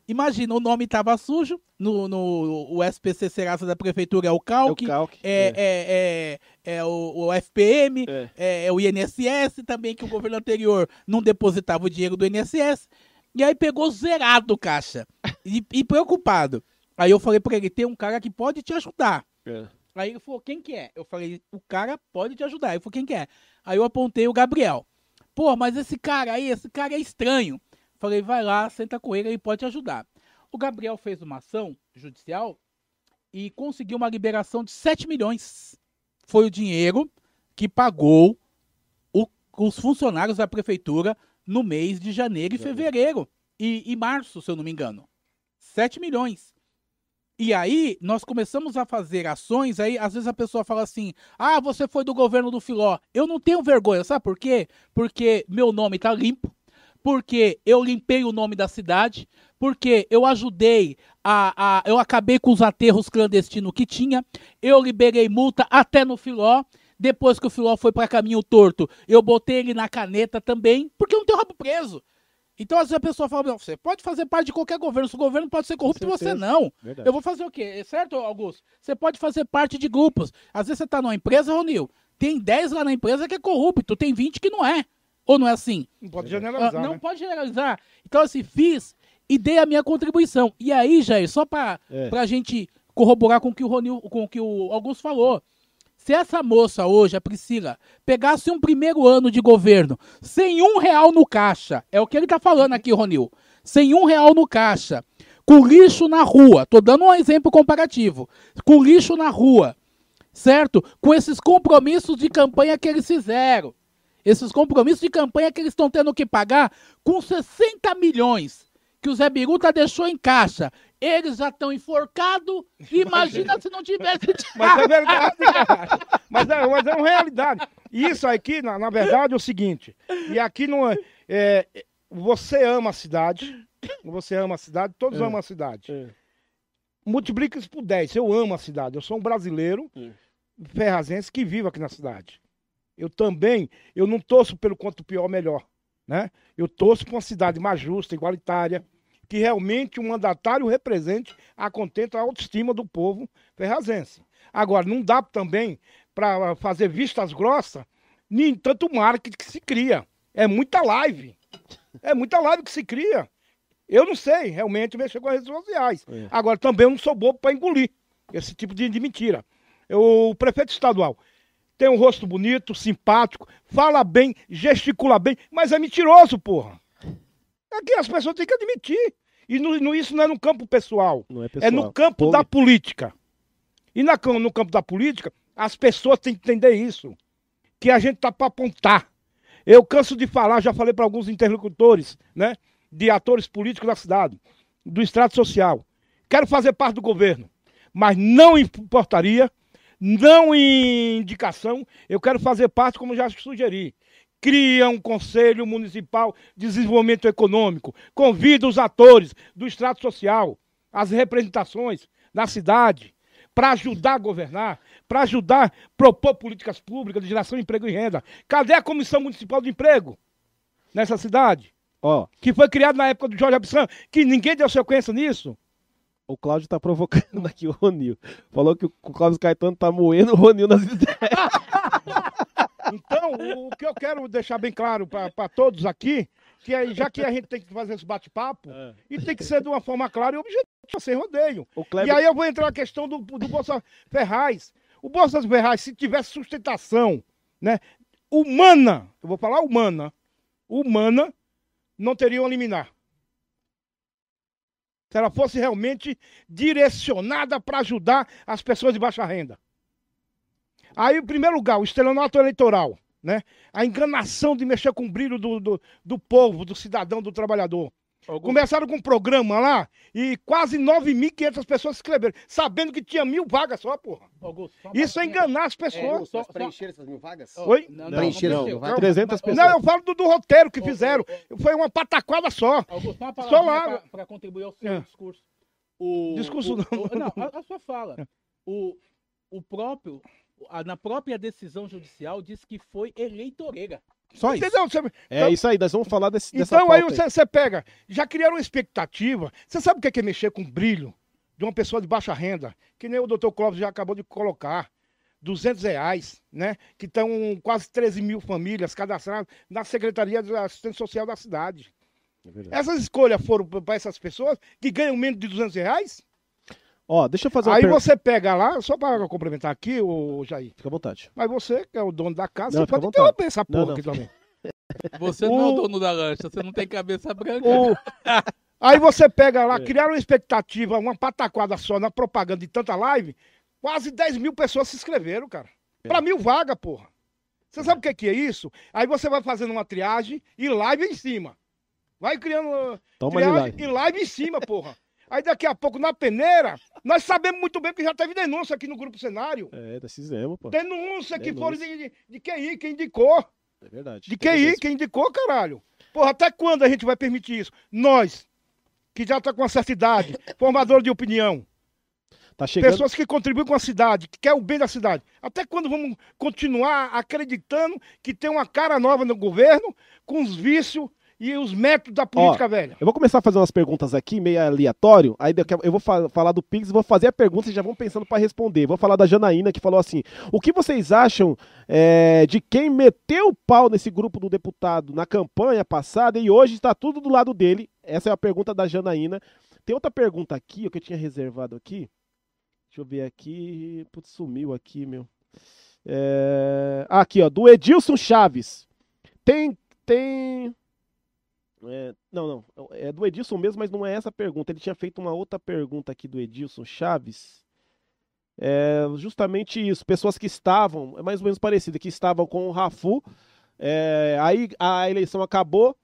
Imagina, o nome estava sujo, no, no o SPC Serasa da prefeitura é o É o Calque, calque. é, é, é, é o, o FPM, É. é, é o INSS também, que o governo anterior não depositava o dinheiro do INSS. E aí pegou zerado o caixa. E, e preocupado. Aí eu falei pra ele, tem um cara que pode te ajudar. É. Aí ele falou, quem que é? Eu falei, o cara pode te ajudar. Ele falou, quem que é? Aí eu apontei o Gabriel. Pô, mas esse cara aí, esse cara é estranho. Falei, vai lá, senta com ele, ele pode te ajudar. O Gabriel fez uma ação judicial e conseguiu uma liberação de 7 milhões. Foi o dinheiro que pagou o- os funcionários da prefeitura no mês de janeiro e fevereiro. E, e março, se eu não me engano. 7 milhões. E aí, nós começamos a fazer ações, aí às vezes a pessoa fala assim, ah, você foi do governo do Filó. Eu não tenho vergonha, sabe por quê? Porque meu nome tá limpo, porque eu limpei o nome da cidade, porque eu ajudei a, a eu acabei com os aterros clandestinos que tinha, eu liberei multa até no Filó, depois que o Filó foi para caminho torto, eu botei ele na caneta também, porque eu não tenho rabo preso. Então, às vezes a pessoa fala, "Não, você pode fazer parte de qualquer governo, se o governo pode ser corrupto, você não. Verdade. Eu vou fazer o quê? Certo, Augusto? Você pode fazer parte de grupos. Às vezes você tá numa empresa, Ronil, tem 10 lá na empresa que é corrupto, tem 20 que não é. Ou não é assim? Não pode Ah, generalizar, não né? pode generalizar. Então, assim, fiz e dei a minha contribuição. E aí, Jair, só pra, É. pra gente corroborar com o que o Ronil, com o que o Augusto falou. Se essa moça hoje, a Priscila, pegasse um primeiro ano de governo sem um real no caixa, é o que ele tá falando aqui, Ronil, sem um real no caixa, com lixo na rua, tô dando um exemplo comparativo, com lixo na rua, certo? Com esses compromissos de campanha que eles fizeram, esses compromissos de campanha que eles estão tendo que pagar com 60 milhões que o Zé Biruta deixou em caixa. Eles já estão enforcados. Imagina se não tivesse. Mas é verdade, cara. Mas é, mas é uma realidade. E Isso aqui, na, na verdade, é o seguinte. E aqui não é, é, Você ama a cidade. Você ama a cidade, todos É. amam a cidade. É. Multiplica isso por 10. Eu amo a cidade. Eu sou um brasileiro É. ferrazense que vive aqui na cidade. Eu também, eu não torço pelo quanto pior, melhor. Né? Eu torço para uma cidade mais justa, igualitária, que realmente o mandatário represente a contento, a autoestima do povo ferrazense. Agora, não dá também para fazer vistas grossas nem tanto marketing que se cria. É muita live. É muita live que se cria. Eu não sei realmente mexer com as redes sociais. É. Agora, também eu não sou bobo para engolir esse tipo de, de mentira. Eu- o prefeito estadual tem um rosto bonito, simpático, fala bem, gesticula bem, mas é mentiroso, porra. Aqui as pessoas têm que admitir. E no, no- isso não é no campo pessoal, Não é é pessoal. no campo Poli- da política. E na, no campo da política, as pessoas têm que entender isso. Que a gente tá para apontar. Eu canso de falar, já falei para alguns interlocutores, né? De atores políticos da cidade, do estrato social. Quero fazer parte do governo, mas não em portaria, não em indicação. Eu quero fazer parte, como já sugeri. Cria um Conselho Municipal de Desenvolvimento Econômico. Convida os atores do extrato social, as representações da cidade, para ajudar a governar, para ajudar a propor políticas públicas de geração de emprego e renda. Cadê a Comissão Municipal de Emprego nessa cidade? Ó, Que foi criada na época do Jorge Abissan, que ninguém deu sequência nisso. o Cláudio tá provocando aqui o Ronil. Falou que o Cláudio Caetano tá moendo o Ronil nas ideias. Então, o que eu quero deixar bem claro para todos aqui, que é, já que a gente tem que fazer esse bate-papo, e tem que ser de uma forma clara e objetiva, sem rodeio. O E Kleber, aí eu vou entrar na questão do, do Bolsa Ferraz. O Bolsa Ferraz, se tivesse sustentação né, humana, eu vou falar humana, humana, não teriam liminar. Se ela fosse realmente direcionada para ajudar as pessoas de baixa renda. Aí, em primeiro lugar, o estelionato eleitoral, né? A enganação de mexer com o brilho do, do, do povo, do cidadão, do trabalhador. Augusto, Começaram com um programa lá e quase 9.500 pessoas se inscreveram, sabendo que tinha mil vagas só, porra. Augusto, só Isso é enganar as É, pessoas. só- mas preencher essas mil vagas? Oi? Não, Não, preencheram, não, não vai. não, 300 mas- Não, eu falo do, do roteiro que fizeram. Foi uma pataquada só. Augusto, só uma Só lá- para contribuir ao seu É. discurso. O, Discurso o- não. o- não, a, a sua fala. O, o próprio, na própria decisão judicial, diz que foi eleitoreira. Só isso. Entendeu? Você- é então- isso aí, nós vamos falar desse, dessa Então aí você, você pega, já criaram uma expectativa. Você sabe o que é, que é mexer com brilho de uma pessoa de baixa renda? Que nem o doutor Clóvis já acabou de colocar. 200 reais, né? Que estão quase 13 mil famílias cadastradas na Secretaria de Assistência Social da cidade. É. Essas escolhas foram para essas pessoas que ganham menos de 200 reais? Ó, deixa eu fazer uma Aí pergunta. você pega lá, só para complementar aqui, o Jair. Fica à vontade. Mas você, que é o dono da casa, Não, você pode interromper essa Não, porra não. aqui também. Você não é o dono da lancha, você não tem cabeça branca. O- Aí você pega lá, É. criaram uma expectativa, uma pataquada só na propaganda de tanta live, quase 10 mil pessoas se inscreveram, cara. Pra mil vaga, porra. Você sabe o que é, que é isso? Aí você vai fazendo uma triagem e live em cima. Vai criando Toma triagem lá. e live em cima, porra. Aí daqui a pouco, na peneira, nós sabemos muito bem que já teve denúncia aqui no Grupo Cenário. É, nós fizemos, pô. Denúncia que Denúncia. foram de, de, de QI, quem indicou. É verdade. De QI, mesmo. quem indicou, caralho. Porra, até quando a gente vai permitir isso? Nós, que já tá com uma certa idade, formador de opinião, Tá chegando. pessoas que contribuem com a cidade, que quer o bem da cidade. Até quando vamos continuar acreditando que tem uma cara nova no governo, com os vícios e os métodos da política velha? Eu vou começar a fazer umas perguntas aqui, meio aleatório. Aí eu vou fa- falar do Pix, vou fazer a pergunta e já vão pensando para responder. Vou falar da Janaína, que falou assim: o que vocês acham é, de quem meteu o pau nesse grupo do deputado na campanha passada e hoje está tudo do lado dele? Essa é a pergunta da Janaína. Tem outra pergunta aqui, o que eu tinha reservado aqui. Deixa eu ver aqui. Putz, sumiu aqui, meu. É, ah, aqui, ó, do Edilson Chaves. Tem. Tem. É, não, não. É do Edilson mesmo, mas não é essa pergunta. Ele tinha feito uma outra pergunta aqui do Edilson Chaves. É justamente isso. Pessoas que estavam, é mais ou menos parecido, que estavam com o Rafu. é, aí a eleição acabou.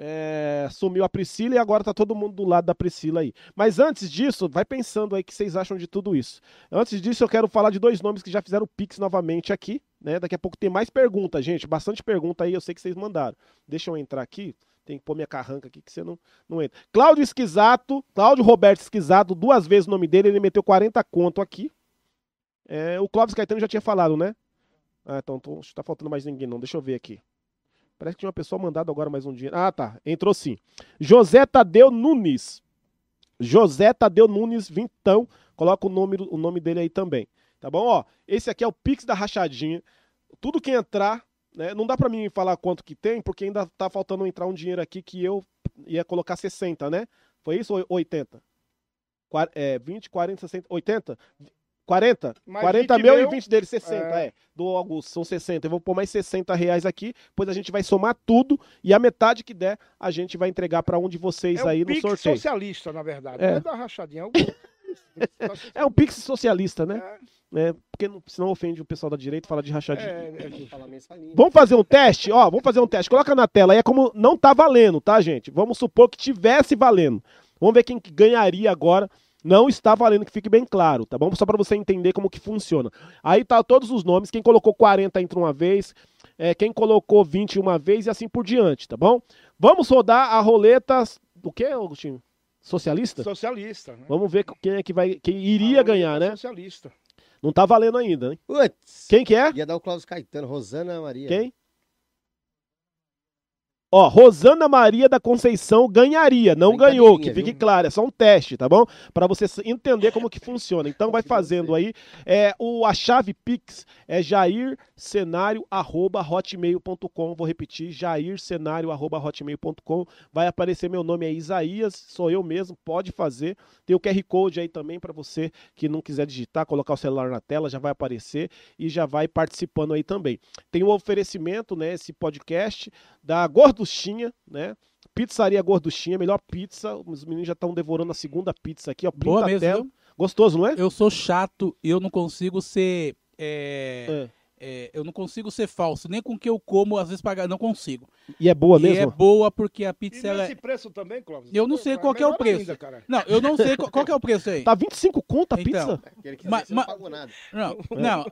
é, sumiu a Priscila e agora tá todo mundo do lado da Priscila aí. Mas antes disso, vai pensando aí o que vocês acham de tudo isso. Antes disso, eu quero falar de dois nomes que já fizeram Pix novamente aqui, né? Daqui a pouco tem mais perguntas, gente. Bastante pergunta aí, eu sei que vocês mandaram. Deixa eu entrar aqui. Tem que pôr minha carranca aqui que você não, não entra. Cláudio Esquisato, Cláudio Roberto Esquisato, duas vezes o nome dele, ele meteu 40 conto aqui. É, o Clóvis Caetano já tinha falado, né? Ah, então tô, que tá faltando mais ninguém não. Deixa eu ver aqui. Parece que tinha uma pessoa mandado agora mais um dinheiro. Ah, tá. Entrou sim. José Tadeu Nunes. José Tadeu Nunes Vintão. Coloca o nome, o nome dele aí também. Tá bom? Ó, esse aqui é o Pix da Rachadinha. Tudo que entrar, né? Não dá pra mim falar quanto que tem, porque ainda tá faltando entrar um dinheiro aqui que eu ia colocar 60, né? Foi isso ou 80? Qua- É, 20, 40, 60, 80? 40? Mais 40 20 meu e meu, 20 dele, 60, é. é. Do Augusto, são 60. Eu vou pôr mais 60 reais aqui, depois a gente vai somar tudo e a metade que der a gente vai entregar pra um de vocês É aí um no sorteio. socialista, na verdade. É. Não é da rachadinha. É, o... É um Pix socialista, né? É, É, porque não- senão ofende o pessoal da direita e fala de rachadinha. é, é. Vamos fazer um teste? Ó, vamos fazer um teste. Coloca na tela aí, é como não tá valendo, tá, gente? Vamos supor que tivesse valendo. Vamos ver quem que ganharia agora. Não está valendo, que fique bem claro, tá bom? Só pra você entender como que funciona. Aí tá todos os nomes, quem colocou 40 entra uma vez, é, quem colocou 20 uma vez e assim por diante, tá bom? Vamos rodar a roleta do que, Agostinho? Socialista? socialista. Né? Vamos ver quem é que vai, quem iria A roleta ganhar, né? Socialista. Não tá valendo ainda, hein? Quem que é? ia dar o Cláudio Caetano, Rosana Maria. Quem? Ó, Rosana Maria da Conceição ganharia, não ganhou, que fique viu? claro, é só um teste, tá bom? Pra você entender como que funciona. Então vai fazendo aí. É, o, a chave Pix é jaircenário@hotmail.com. Vou repetir, jaircenário@hotmail.com. Vai aparecer meu nome é Isaías, sou eu mesmo, pode fazer. Tem o QR Code aí também pra você que não quiser digitar, colocar o celular na tela, já vai aparecer e já vai participando aí também. Tem o oferecimento, né, esse podcast da Gorduchinha, né? Pizzaria Gorduchinha, melhor pizza. Os meninos já estão devorando a segunda pizza aqui, ó. Boa mesmo? Gostoso, não é? Eu sou chato e eu não consigo ser. é, É. é, eu não consigo ser falso, nem com o que eu como, às vezes pagar, não consigo. E é boa e mesmo? é boa porque a E pizza ela nesse é. preço também, Clóvis? Eu não sei qual que é o melhor preço. ainda, cara. Não, eu não sei qual, qual que é o preço aí. Tá 25 conto a Então. pizza? Aquele que Ma- você ma- não pagou nada. Não, não,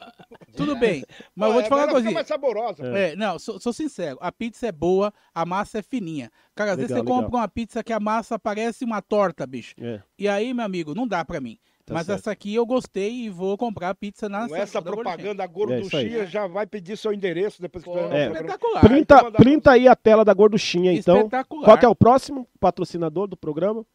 tudo bem. Mas eu vou te É, falar uma ela coisinha. mais saborosa. É, não, sou, sou sincero. A pizza é boa, a massa é fininha. Cara, às vezes Legal, você compra legal. uma pizza que a massa parece uma torta, bicho. É. E aí, meu amigo, não dá pra mim. Tá Mas certo. essa aqui eu gostei e vou comprar pizza na Com essa propaganda, a É gorduchinha já vai pedir seu endereço depois que Pô, É. Espetacular. Printa, então printa aí a tela da Gorduchinha, então. Espetacular. Qual que é o próximo patrocinador do programa?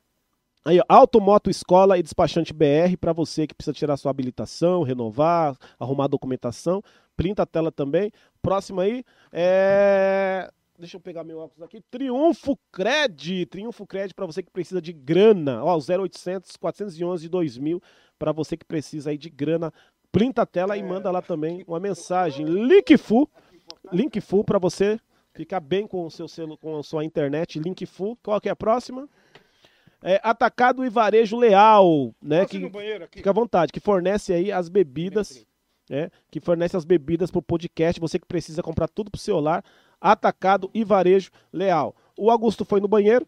Aí, ó, Automoto Escola e Despachante BR, para você que precisa tirar sua habilitação, renovar, arrumar a documentação. Printa a tela também. Próximo aí é. Deixa eu pegar meu óculos aqui. Triunfo Cred. Triunfo Cred para você que precisa de grana. Ó, 0800 411 2000 para você que precisa aí de grana. Printa a tela e manda lá também uma mensagem. Link full. Link full para você ficar bem com o seu selo, com a sua internet. Link full. Qual que é a próxima? É, atacado e varejo leal, né? Posso Que, fica à vontade, que fornece aí as bebidas, né? Que fornece as bebidas pro podcast. Você que precisa comprar tudo pro seu lar. Atacado e varejo leal. O Augusto foi no banheiro,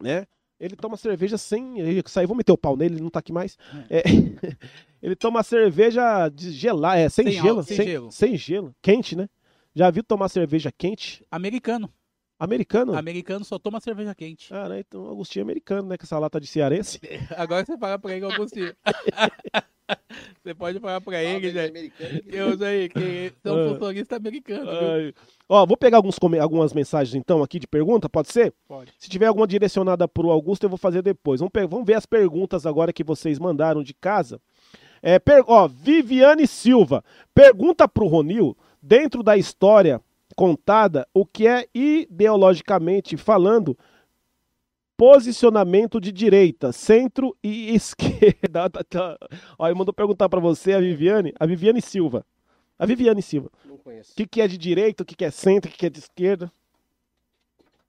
né? Ele toma cerveja sem. Ele saiu, vou meter o pau nele, ele não tá aqui mais. É, ele toma cerveja de gelar, é, sem, Sem gelo, álcool, sem sem, gelo. sem gelo. Quente, né? Já viu tomar cerveja quente? Americano. Americano? Americano só toma cerveja quente. Ah, né? Então, Agostinho é americano, né? Com essa lata de cearense. Agora você fala pra ele, Agostinho. você pode falar pra ele, Fala, gente. Eu sei que são Ah. funcionistas americanos, viu? Ó, vou pegar alguns, algumas mensagens então aqui de pergunta, pode ser? Pode. Se tiver alguma direcionada pro Augusto, eu vou fazer depois. Vamos, vamos ver as perguntas agora que vocês mandaram de casa. É, per- ó, Viviane Silva, pergunta pro Ronil, dentro da história contada, o que é ideologicamente falando posicionamento de direita, centro e esquerda. Tá, tá. Ó, ele mandou perguntar pra você, a Viviane, a Viviane Silva. A Viviane Silva. Não conheço. O que, que é de direita, o que, que é centro, o que, que é de esquerda?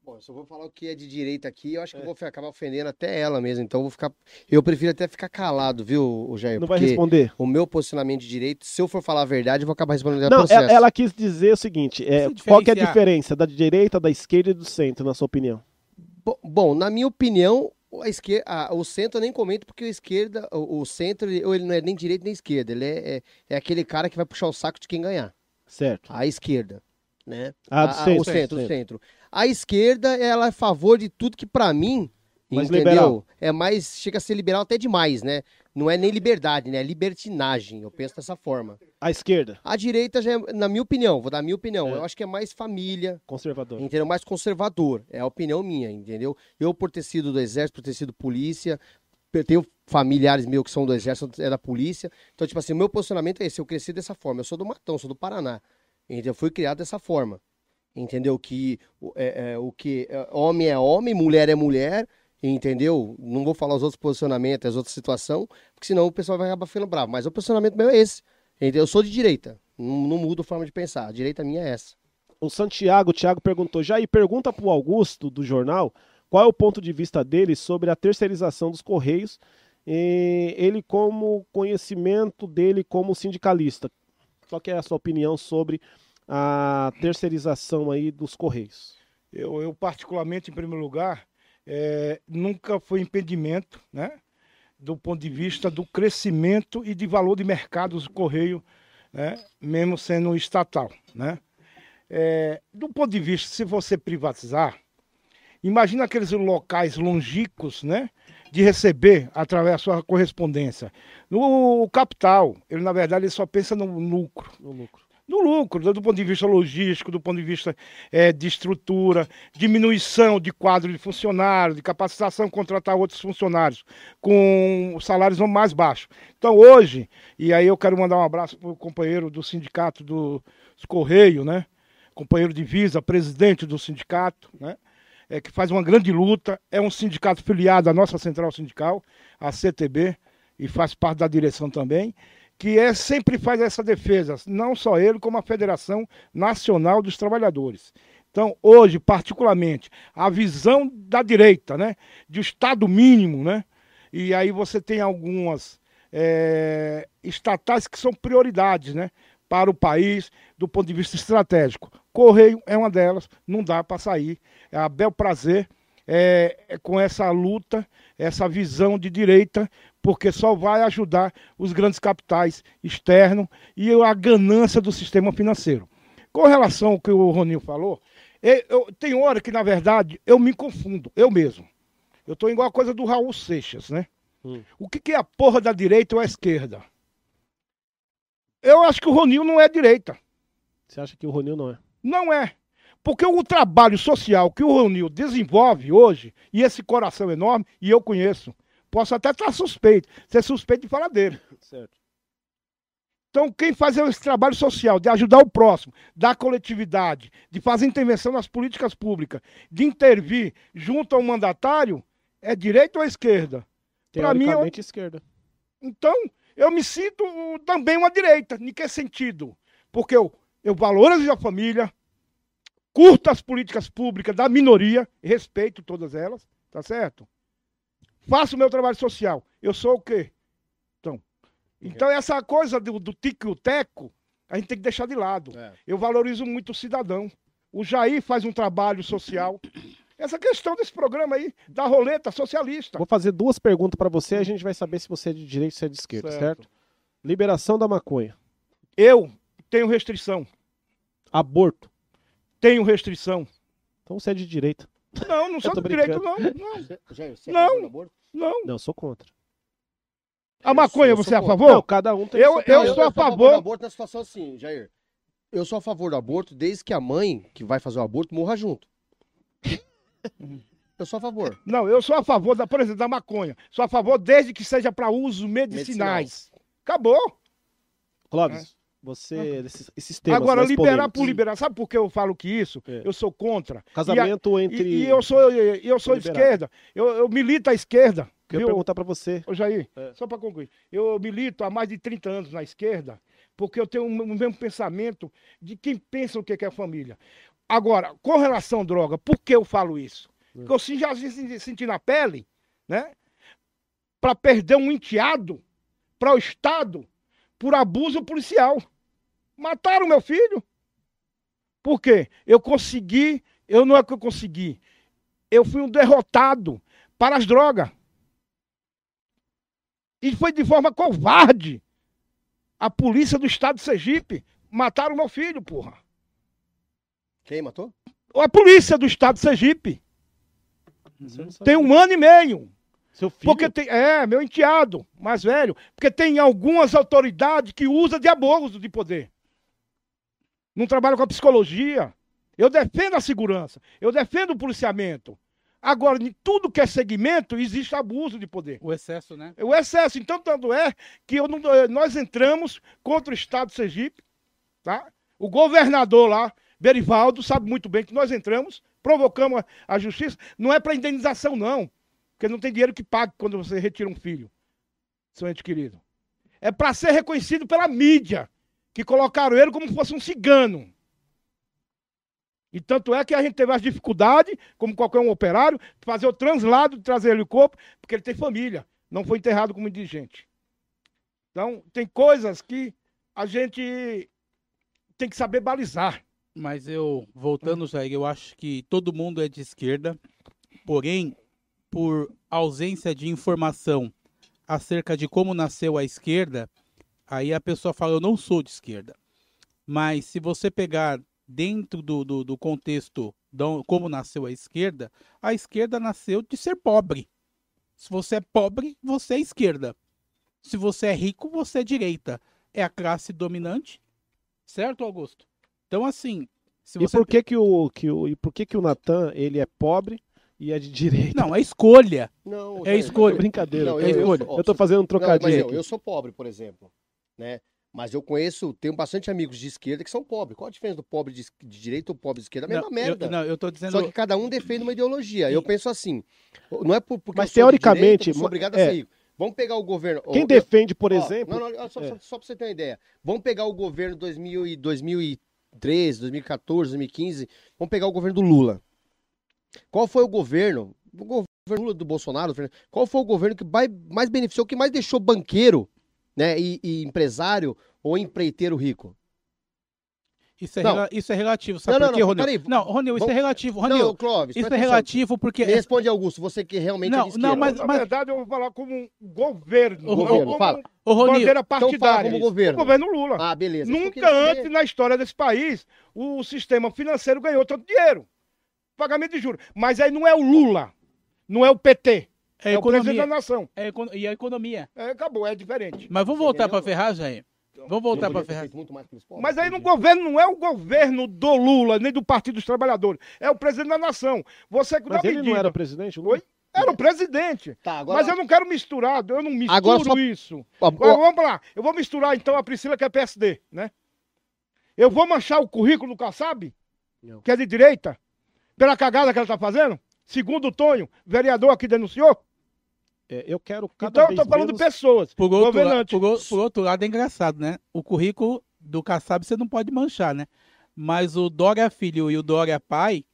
Bom, eu vou falar o que é de direita aqui, eu acho É. que eu vou acabar ofendendo até ela mesmo. Então eu vou ficar. Eu prefiro até ficar calado, viu, Jair? Não vai porque responder. o meu posicionamento de direito, se eu for falar a verdade, eu vou acabar respondendo a Não, processo. ela, ela quis dizer o seguinte: é, qual que é a diferença da direita, da esquerda e do centro, na sua opinião? Bo- Bom, na minha opinião, a esquerda, a- o centro eu nem comento porque a esquerda, o, o centro, ele, ou ele não é nem direita nem esquerda. Ele é, é, é aquele cara que vai puxar o saco de quem ganhar. Certo. A esquerda, né? Ah, do A- a- centro, o centro, o centro. A esquerda, ela é a favor de tudo que pra mim, Mais entendeu? liberal. É mais, chega a ser liberal até demais, né? Não é nem liberdade, né? É libertinagem. Eu penso dessa forma. A esquerda, A direita já é, na minha opinião, vou dar a minha opinião, É. eu acho que é mais família, conservador. entendeu? Mais conservador, é a opinião minha, entendeu? Eu por ter sido do exército, por ter sido polícia, eu tenho familiares meus que são do exército, é da polícia, então tipo assim, o meu posicionamento é esse, eu cresci dessa forma, eu sou do Matão, sou do Paraná, entendeu? Eu fui criado dessa forma, entendeu? Que o- é, é, o que é, homem é homem, mulher é mulher, entendeu? Não vou falar os outros posicionamentos, as outras situações, porque senão o pessoal vai acabar ficando bravo. Mas o posicionamento meu é esse. Entendeu? Eu sou de direita. Não, não mudo a forma de pensar. A direita minha é essa. O Santiago, o Thiago perguntou, já aí pergunta pro Augusto, do jornal, qual é o ponto de vista dele sobre a terceirização dos Correios, e ele como conhecimento dele como sindicalista. Qual que é a sua opinião sobre a terceirização aí dos Correios? Eu, eu particularmente, em primeiro lugar, é, nunca foi impedimento, né? Do ponto de vista do crescimento e de valor de mercado do Correio, né? mesmo sendo estatal, né? É, do ponto de vista, se você privatizar, imagina aqueles locais longínquos, né? De receber através da sua correspondência. No capital, ele na verdade ele só pensa no lucro. No lucro. No lucro, do ponto de vista logístico, do ponto de vista é, de estrutura, diminuição de quadro de funcionários, de capacitação, contratar outros funcionários com salários mais baixos. Então hoje, e aí eu quero mandar um abraço para o companheiro do sindicato dos Correios, né? companheiro de Visa, presidente do sindicato, né? É, que faz uma grande luta, é um sindicato filiado à nossa central sindical, a CTB, e faz parte da direção também, que é, sempre faz essa defesa, não só ele, como a Federação Nacional dos Trabalhadores. Então, hoje, particularmente, a visão da direita, né, de Estado mínimo, né, e aí você tem algumas é, estatais que são prioridades, né, para o país do ponto de vista estratégico. Correio é uma delas, não dá para sair. É a bel prazer é, é, com essa luta, essa visão de direita, porque só vai ajudar os grandes capitais externos e a ganância do sistema financeiro. Com relação ao que o Roninho falou, eu, tem hora que, na verdade, eu me confundo, eu mesmo. Eu estou igual a coisa do Raul Seixas, né? Hum. O que, que é a porra da direita ou a esquerda? Eu acho que o Ronil não é direita. Você acha que o Ronil não é? Não é. Porque o trabalho social que o Ronil desenvolve hoje, e esse coração enorme, e eu conheço, posso até estar suspeito, ser suspeito de falar dele. Certo. Então, quem faz esse trabalho social de ajudar o próximo, da coletividade, de fazer intervenção nas políticas públicas, de intervir junto ao mandatário, é direita ou esquerda? Para mim, eu... esquerda. Então, eu me sinto também uma direita. Em que sentido? Porque eu, eu valorizo a família, curto as políticas públicas da minoria, respeito todas elas, tá certo? Faço o meu trabalho social. Eu sou o quê? Então, então essa coisa do, do tique o teco, a gente tem que deixar de lado. É. Eu valorizo muito o cidadão. O Jair faz um trabalho social essa questão desse programa aí, da roleta socialista. Vou fazer duas perguntas para você e a gente vai saber se você é de direita ou se é de esquerda, certo. certo? Liberação da maconha. Eu tenho restrição. Aborto. Tenho restrição. Então você é de direita. Não, não sou de direita, não. Não. Você, você é não. não. Não, sou contra. A maconha, você é a favor? Não, cada um tem Eu, eu, eu sou a favor. do aborto na situação assim, Jair. Eu sou a favor do aborto desde que a mãe que vai fazer o aborto morra junto. Eu sou a favor. Não, eu sou a favor, da, por exemplo, da maconha. Sou a favor desde que seja para usos medicinais. Medicinal. Acabou. Clóvis, é. Você, esses, esses temas Agora, liberar por liberar. Sabe por que eu falo que isso? É. Eu sou contra. Casamento e a, entre. E, e, eu sou, eu, eu sou esquerda. Eu, eu milito à esquerda. Queria perguntar para você. Ô, Jair, é. só para concluir. Eu milito há mais de 30 anos na esquerda, porque eu tenho o mesmo pensamento de quem pensa o que é família. Agora, com relação à droga, por que eu falo isso? Porque eu já senti na pele, né? Para perder um enteado para o Estado por abuso policial. Mataram meu filho. Por quê? Eu consegui, eu não é que eu consegui. Eu fui um derrotado para as drogas. E foi de forma covarde. A polícia do estado de Sergipe mataram meu filho, porra. Quem matou? A polícia do estado de Sergipe. Tem um ano e meio. Seu filho? Porque tem, é, meu enteado, mais velho. Porque tem algumas autoridades que usam de abuso de poder. Não trabalham com a psicologia. Eu defendo a segurança. Eu defendo o policiamento. Agora, em tudo que é segmento, existe abuso de poder. O excesso, né? O excesso. Então, tanto é que não, nós entramos contra o Estado de Sergipe, tá? O governador lá Berivaldo sabe muito bem que nós entramos, provocamos a, justiça, não é para indenização, não. Porque não tem dinheiro que pague quando você retira um filho, seu ente querido. É para ser reconhecido pela mídia, que colocaram ele como se fosse um cigano. E tanto é que a gente teve as dificuldades, como qualquer um operário, de fazer o translado, de trazer ele o corpo, porque ele tem família. Não foi enterrado como indigente. Então, tem coisas que a gente tem que saber balizar. Mas eu, voltando, Jair, eu acho que todo mundo é de esquerda, porém, por ausência de informação acerca de como nasceu a esquerda, aí a pessoa fala, eu não sou de esquerda. Mas se você pegar dentro do, do, do contexto de como nasceu a esquerda, a esquerda nasceu de ser pobre. Se você é pobre, você é esquerda. Se você é rico, você é direita. É a classe dominante, certo, Augusto? Então, assim. Se E você... por que que o, que o, e por que que o Natan, ele é pobre e é de direita? Não, é escolha. Não, É escolha. Brincadeira. Não, eu, eu- eu, eu- eu tô fazendo um Não, mas trocadilho eu, aqui. eu sou pobre, por exemplo, né? Mas eu conheço, tenho bastante amigos de esquerda que são pobres. Qual a diferença do pobre de, de direita ou pobre de esquerda? A mesma não, merda. Eu, não, eu tô dizendo. Só que cada um defende uma ideologia. Eu penso assim, não é por, porque Mas teoricamente, direita obrigado é. a rico. Vamos pegar o governo... Quem defende, por ó, exemplo... Não, não, só, é. só, só pra você ter uma ideia. Vamos pegar o governo 2000 e 2013, 2014, 2015. Vamos pegar o governo do Lula. Qual foi o governo... O governo Lula do Bolsonaro, qual foi o governo que mais beneficiou, que mais deixou banqueiro né, e, e empresário ou empreiteiro rico? Isso é, Não. rela- isso é relativo, sabe Não, não, por quê, não, Ronil? peraí. Não, Ronil, isso Vamos- é relativo. Não, Ronil, Clóvis, isso é atenção. relativo porque. Me responde, Augusto, você que realmente Não, é não, mas- Na verdade, eu vou falar como um governo. Não governo, como fala. Ô, Ronil, bandeira Então fala partidária. como governo. O governo Lula. Ah, beleza. Nunca queria saber. antes na história desse país o sistema financeiro ganhou tanto dinheiro. Pagamento de juros. Mas aí não é o Lula, não é o PT, é, é, o presidente da nação. É E a economia. É, acabou, é diferente. Mas vamos voltar pra ferragem aí. Vamos voltar Não pelos pobres? Mas aí no governo não é o governo do Lula, nem do Partido dos Trabalhadores. É o presidente da nação. Você que Mas ele não medida. era presidente? Oi? Era o presidente. Tá, agora... Mas eu não quero misturar, eu não misturo Agora só- isso. Agora, ó, vamos lá. Eu vou misturar então a Priscila, que é PSD, né? Eu vou manchar o currículo do Kassab, Não. que é de direita, pela cagada que ela tá fazendo? Segundo o Tonho, vereador aqui denunciou. É, eu quero cada Então eu tô falando menos... de pessoas. Por outro, la- por, outro lado, é engraçado, né? O currículo do Kassab você não pode manchar, né? Mas o Dória Filho e o Dória Pai,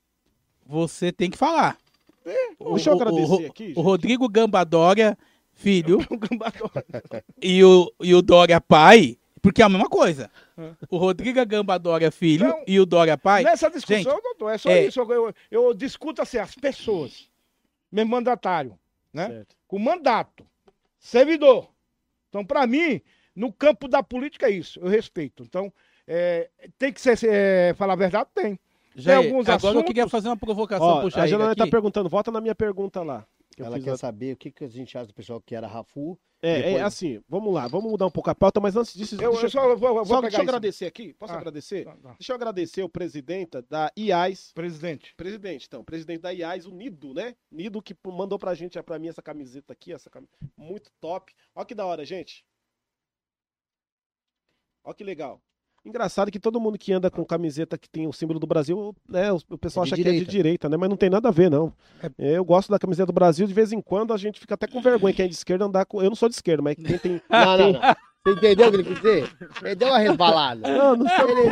você tem que falar. O- Deixa eu o- o- agradecer aqui, O gente. Rodrigo Gambadória Filho e o, e o Dória Pai, porque é a mesma coisa. O Rodrigo Gambadória Filho Não. e o Dória Pai. Nessa discussão, gente, doutor, é só é- isso. Eu, eu, eu discuto assim, as pessoas. Mesmo mandatário, né? Certo. Com mandato. Servidor. Então, para mim, no campo da política é isso. Eu respeito. Então, é, tem que ser, é, falar a verdade? Tem. Jair, alguns agora eu assuntos- queria fazer uma provocação Ó, pro a Jair Janaína tá aqui. perguntando, volta na minha pergunta lá. Que eu Ela quer a- saber o que, que a gente acha do pessoal que era Rafu. É, é depois- assim, vamos lá, vamos mudar um pouco a pauta, mas antes disso, Eu, deixa, eu só vou, vou só- pegar deixa eu agradecer aqui. Posso Ah. agradecer? Tá, tá. Deixa eu agradecer o presidente da IAS, Presidente. presidente, então, presidente da IAS, o Nido, né? Nido que mandou pra gente, pra mim, essa camiseta aqui, essa camiseta muito top. Ó que da hora, gente. Ó que legal. Engraçado que todo mundo que anda com camiseta que tem o símbolo do Brasil, né, o pessoal É de acha que é de direita. direita, né? Mas não tem nada a ver, não. É, Eu gosto da camiseta do Brasil, de vez em quando a gente fica até com vergonha, quem é de esquerda andar com... Eu não sou de esquerda, mas quem tem... Não, não, não. Você entendeu o que ele quis dizer? Ele deu uma resbalada. Não, não sou, Ele-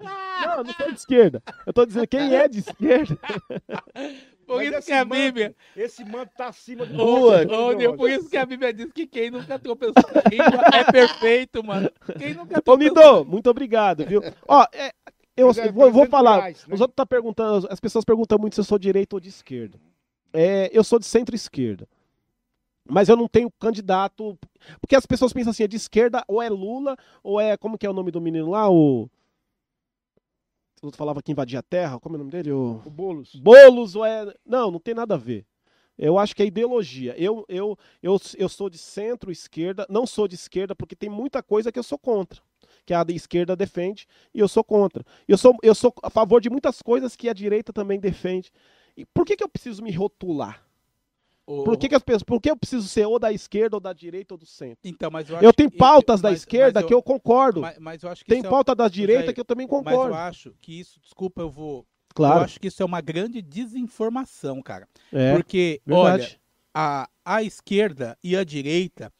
não, não sou de esquerda. Eu tô dizendo quem é de esquerda. Por Mas isso que a manto- Bíblia. Esse manto tá acima do Ô, ô, entendeu? Nil, por isso que a Bíblia diz que quem nunca tropeçou é perfeito, mano. Quem nunca Ô, tropeçou. Nido, muito obrigado, viu? Ó, é, eu é vou, vou falar. Reais, né? Os outros tá perguntando, as pessoas perguntam muito se eu sou de direita ou de esquerda. É, eu sou de centro-esquerda. Mas eu não tenho candidato. Porque as pessoas pensam assim, é de esquerda ou é Lula, ou é. Como que é o nome do menino lá? O. O outro falava que invadia a terra. Como é o nome dele? O. O Boulos. Boulos ou é. Não, não tem nada a ver. Eu acho que é ideologia. Eu, eu, eu, eu sou de centro-esquerda, não sou de esquerda, porque tem muita coisa que eu sou contra. Que a da esquerda defende e eu sou contra. Eu sou, eu sou a favor de muitas coisas que a direita também defende. E por que, que eu preciso me rotular? Por que, que as pessoas, por que eu preciso ser ou da esquerda ou da direita ou do centro? Então, mas eu, Eu tenho que- pautas da mas- esquerda mas que eu concordo. Mas, eu acho que Tem é- pauta da direita que eu também Mas eu concordo. acho que isso, desculpa, eu vou Claro. Eu acho que isso é uma grande desinformação, cara. É, Porque, olha, verdade. a, a esquerda e a direita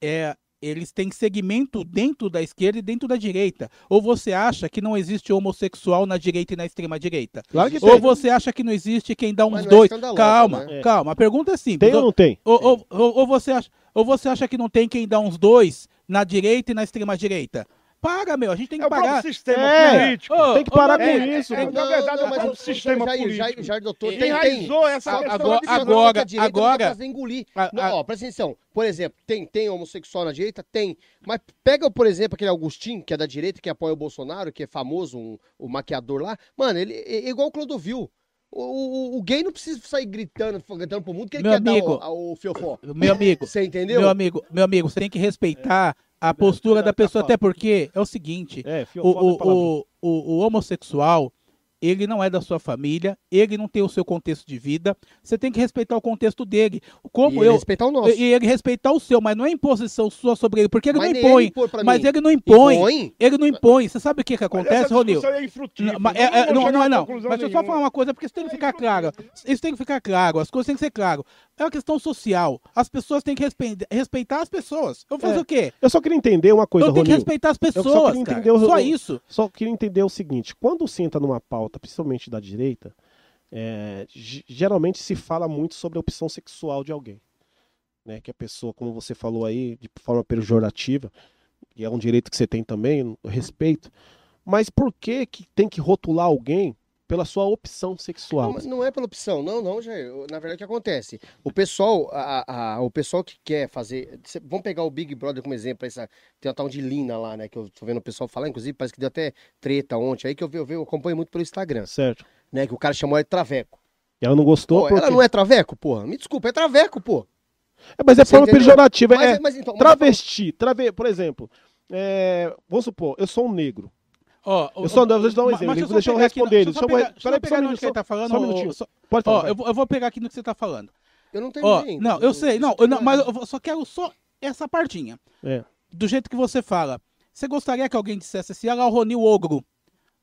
é, eles têm segmento dentro da esquerda e dentro da direita. Ou você acha que não existe homossexual na direita e na extrema direita? Claro que Ou tem. você acha que não existe quem dá uns Mas é dois? escandaloso, calma, né? calma. A pergunta é simples. Tem ou não tem? Ou, ou, ou- ou você acha, ou você acha que não tem quem dá uns dois na direita e na extrema direita? Para, meu, a gente tem que É o pagar. sistema É. político. Tem que parar é, com é, isso. é, mano. na verdade, é o próprio sistema Jair, político. Jair, Jair, doutor, E- tem. Enraizou essa questão agora- agora- direita agora- não fazer engolir. A- Não, a- ó, presta atenção. Por exemplo, tem, tem homossexual na direita? Tem. Mas pega, por exemplo, aquele Agostinho, que é da direita, que apoia o Bolsonaro, que é famoso, um, o maquiador lá. Mano, ele é igual o Clodovil. O, o, o gay não precisa sair gritando, gritando pro mundo que ele Meu quer amigo. dar o, o fiofó. Meu amigo, Você entendeu? meu amigo, meu amigo, você tem que respeitar a postura da pessoa, até porque é o seguinte, É, o, não é o, o, o homossexual, ele não é da sua família, ele não tem o seu contexto de vida, você tem que respeitar o contexto dele. Como E ele eu, respeitar o nosso. e ele respeitar o seu, mas não é imposição sua sobre ele, porque ele Mas não impõe. pra Mas ele não impõe. Impõe? Ele não impõe. Você sabe o que, que acontece, Ronil? é. Não, mas é- Não é- não, chegar não é não. Mas deixa eu só falar uma coisa, porque isso tem que ficar claro. Isso tem que ficar claro, as coisas têm que ser claras. É uma questão social. As pessoas têm que respe- respeitar as pessoas. Eu vou fazer É. o quê? Eu só queria entender uma coisa, eu tenho que respeitar as só pessoas, queria cara. entender o- Só isso. Só queria entender o seguinte: quando senta numa pauta, principalmente da direita, é, ge- geralmente se fala muito sobre a opção sexual de alguém. Né? Que a pessoa, como você falou aí, de forma pejorativa, e é um direito que você tem também, eu respeito. Mas por que, que tem que rotular alguém pela sua opção sexual? Não, mas não é pela opção, não, não, Jair. Na verdade, o que acontece? O pessoal, a, a- o pessoal que quer fazer. Vamos pegar o Big Brother como exemplo, essa, tem uma tal de Lina lá, né? Que eu tô vendo o pessoal falar, inclusive, parece que deu até treta ontem aí, que eu, eu, eu acompanho muito pelo Instagram, Certo. né? Que o cara chamou ela de Traveco. E ela não gostou Pô, porque... ela não é Traveco, porra? Me desculpa, é Traveco, pô. É, mas é Você forma entendeu? pejorativa. Mas, é mas então, mas eu falo- travesti. Trave... Por exemplo, é, vamos supor, eu sou um negro. Ó, Eu só- deixa eu dar um mas- exemplo, mas deixa eu responder ele, Deixa eu pegar, deixa eu pegar só um no que ele tá falando. só um ó, minutinho. só- Pode falar. Ó, eu vou, eu vou pegar aqui no que você tá falando. Eu não Ó, terminei ainda. não, eu sei, não, eu não, mas eu só quero só essa partinha. É. Do jeito que você fala. Você gostaria que alguém dissesse assim, olha lá o Ronil Ogro.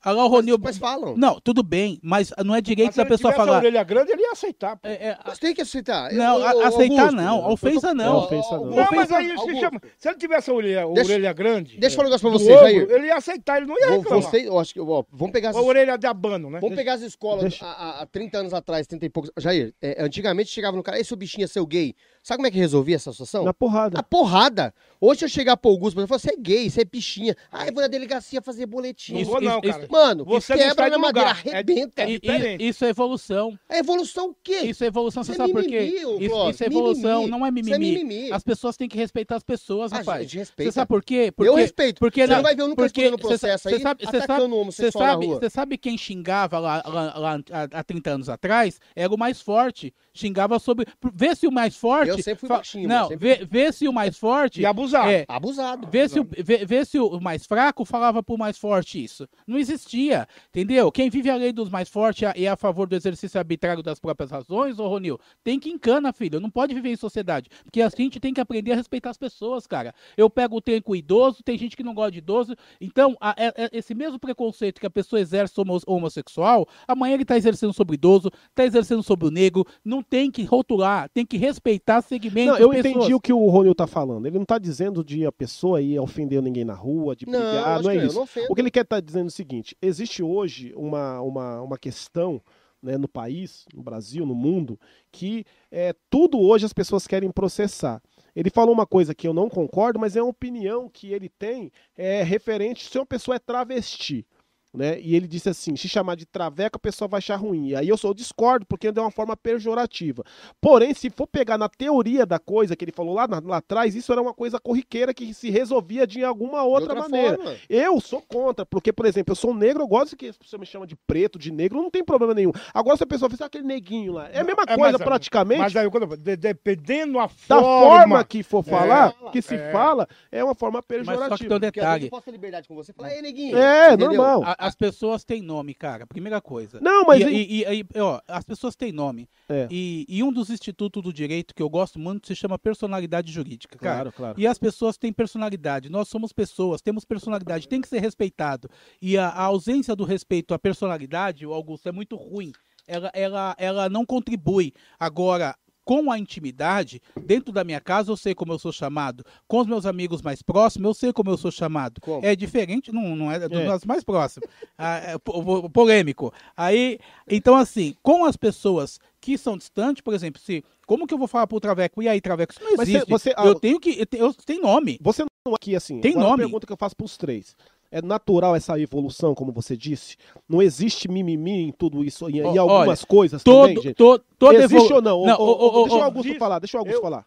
Olha lá o Ronil... Mas falam. Não, tudo bem, mas não é Mas direito se da ele pessoa tivesse a falar. orelha grande, ele ia aceitar. É, é, Mas tem que aceitar. Não, Eu- a- eu- aceitar Augusto, não, eu ofensa não. Não, ofensa não. Não, mas aí se chama. Se ele tivesse a orelha, a Deixa- orelha grande. Deixa eu falar um negócio pra do você, ogro, Jair. Ele ia aceitar, ele não ia Vou- reclamar. Você, eu acho que, ó, vamos pegar A essas orelha de abano, né? Vamos pegar as escolas Deixa- há, há- há 30 anos atrás, 30 e poucos. Jair, é, antigamente chegava no cara, esse o bichinho é seu gay. Sabe como é que resolvia essa situação? Na porrada. A porrada. Hoje eu chegar pro Augusto, por exemplo, você é gay, você é bichinha. Ah, eu vou na delegacia fazer boletim. Não Isso- vou não, isso- cara. Mano, Você que quebra na madeira, lugar. É- arrebenta. é i- diferente. isso é evolução. A evolução o quê? Isso é evolução, você é sabe por quê? Isso, isso é evolução, mimimi. não é Isso é mimimi. mimimi. As pessoas têm que respeitar as pessoas, Ah, rapaz. gente, respeita. Você sabe por quê? Porque, eu respeito. Porque você não vai ver, eu nunca porque escutando o cê processo aí cê sabe- atacando homossexual sabe, na rua. você sabe quem xingava lá, lá- lá há, há 30 anos atrás? Era o mais forte. Xingava sobre. Vê se o mais forte. Eu sempre fui baixinho, Não, sempre vê, vê se o mais forte. E abusar. É, Abusado. Vê se, o, vê, vê se o mais fraco falava pro mais forte isso. Não existia, entendeu? Quem vive a lei dos mais fortes e é a favor do exercício arbitrário das próprias razões, ô Ronil, tem que encana, filho. Não pode viver em sociedade. Porque assim a gente tem que aprender a respeitar as pessoas, cara. Eu pego o trem com o idoso, tem gente que não gosta de idoso. Então, a- é- é- esse mesmo preconceito que a pessoa exerce homossexual, amanhã ele tá exercendo sobre o idoso, tá exercendo sobre o negro. Não tem que rotular, tem que respeitar segmentos. Não, eu pessoas. entendi o que o Ronil tá falando. Ele não tá dizendo de a pessoa ir ofender ninguém na rua, de Não, brigar, não, que é isso. não. O que ele quer estar dizendo é o seguinte: existe hoje uma, uma, uma questão né, no país, no Brasil, no mundo, que é, tudo hoje as pessoas querem processar. Ele falou uma coisa que eu não concordo, mas é uma opinião que ele tem é, referente se uma pessoa é travesti. Né? E ele disse assim: se chamar de traveco, a pessoa vai achar ruim. E aí eu sou discordo, porque é uma forma pejorativa. Porém, se for pegar na teoria da coisa que ele falou lá, lá atrás, isso era uma coisa corriqueira que se resolvia de alguma De outra, maneira. forma. Eu sou contra, porque, por exemplo, eu sou um negro, eu gosto que a pessoa me chama de preto, de negro, não tem problema nenhum. Agora, se a pessoa fizer aquele neguinho lá, é a mesma É, coisa mas- praticamente, Mas aí, quando, eu- de- dependendo a da forma. forma que for falar, É, que se É. fala é uma forma Mas só que tem um pejorativa. Porque detalhe. eu posso ter liberdade com você e falar, ei, neguinho. É, entendeu? normal. A- as pessoas têm nome, cara. Primeira coisa. Não, mas e, e- e- e, ó, as pessoas têm nome. É. E, e um dos institutos do direito que eu gosto muito se chama personalidade jurídica, cara. Claro, claro. E as pessoas têm personalidade. Nós somos pessoas, temos personalidade, tem que ser respeitado. E a, a ausência do respeito à personalidade, o Augusto, é muito ruim. Ela, ela, ela não contribui. Agora, com a intimidade, dentro da minha casa eu sei como eu sou chamado. Com os meus amigos mais próximos, eu sei como eu sou chamado. Como? É diferente, não, não é dos É. nossos mais próximos. Ah, é po- po- polêmico. Aí, então assim, com as pessoas que são distantes, por exemplo, se como que eu vou falar pro Traveco? E aí, Traveco, isso não Mas existe. você- você- eu tenho que eu, tenho- eu tenho nome. Você não aqui assim. Tem nome. Uma pergunta que eu faço pros três. É natural essa evolução, como você disse? Não existe mimimi em tudo isso, em, em algumas coisas Todo, também, gente? to, toda Existe evolu- ou não? Não, deixa o Augusto existe. falar, deixa o Augusto Eu- falar.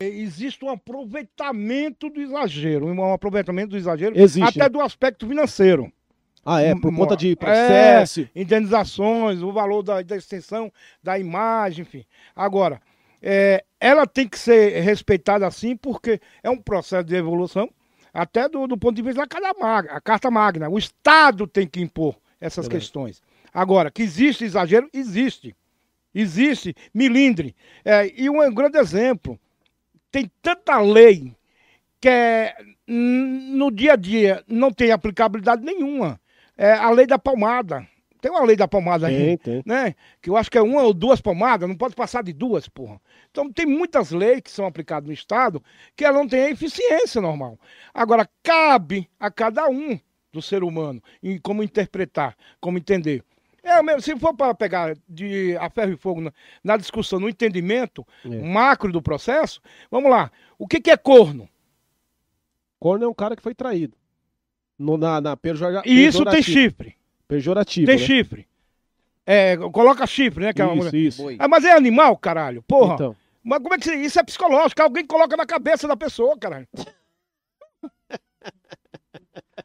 É, Existe um aproveitamento do exagero, um aproveitamento do exagero, Existe. até do aspecto financeiro. Ah, é, por conta de é, processo. indenizações, o valor da, da extensão da imagem, enfim. Agora, é, ela tem que ser respeitada assim, porque é um processo de evolução, até do, do ponto de vista da Carta Magna, a Carta Magna. O Estado tem que impor essas questões. Agora, que existe exagero, existe. Existe milindre. É, e um grande exemplo, tem tanta lei que é, no dia a dia não tem aplicabilidade nenhuma. É a lei da palmada. Tem uma lei da palmada Tem, aí, tem. né? Que eu acho que é uma ou duas palmadas, não pode passar de duas, porra. Então tem muitas leis que são aplicadas no Estado que ela não tem a eficiência normal. Agora, cabe a cada um do ser humano em como interpretar, como entender. É, mesmo, se for para pegar de a ferro e fogo na, na discussão, no entendimento É. macro do processo, vamos lá. O que, que é corno? Corno é um cara que foi traído. No, na, na E isso tem chifre. Pejorativo. Tem né? chifre. É, coloca chifre, né? Que é uma Isso, mulher. isso. Ah, mas é animal, caralho. Porra. Então, Mas como é que você- isso é psicológico? Alguém coloca na cabeça da pessoa, caralho.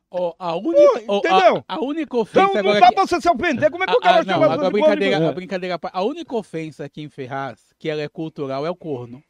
Ó, a única, a- entendeu? a, única ofensa Então não dá que- pra você se ofender. Como é que o Ah, cara ah, não, chega agora a brincadeira, É. a brincadeira, a única ofensa aqui em Ferraz, que ela é cultural, é o corno.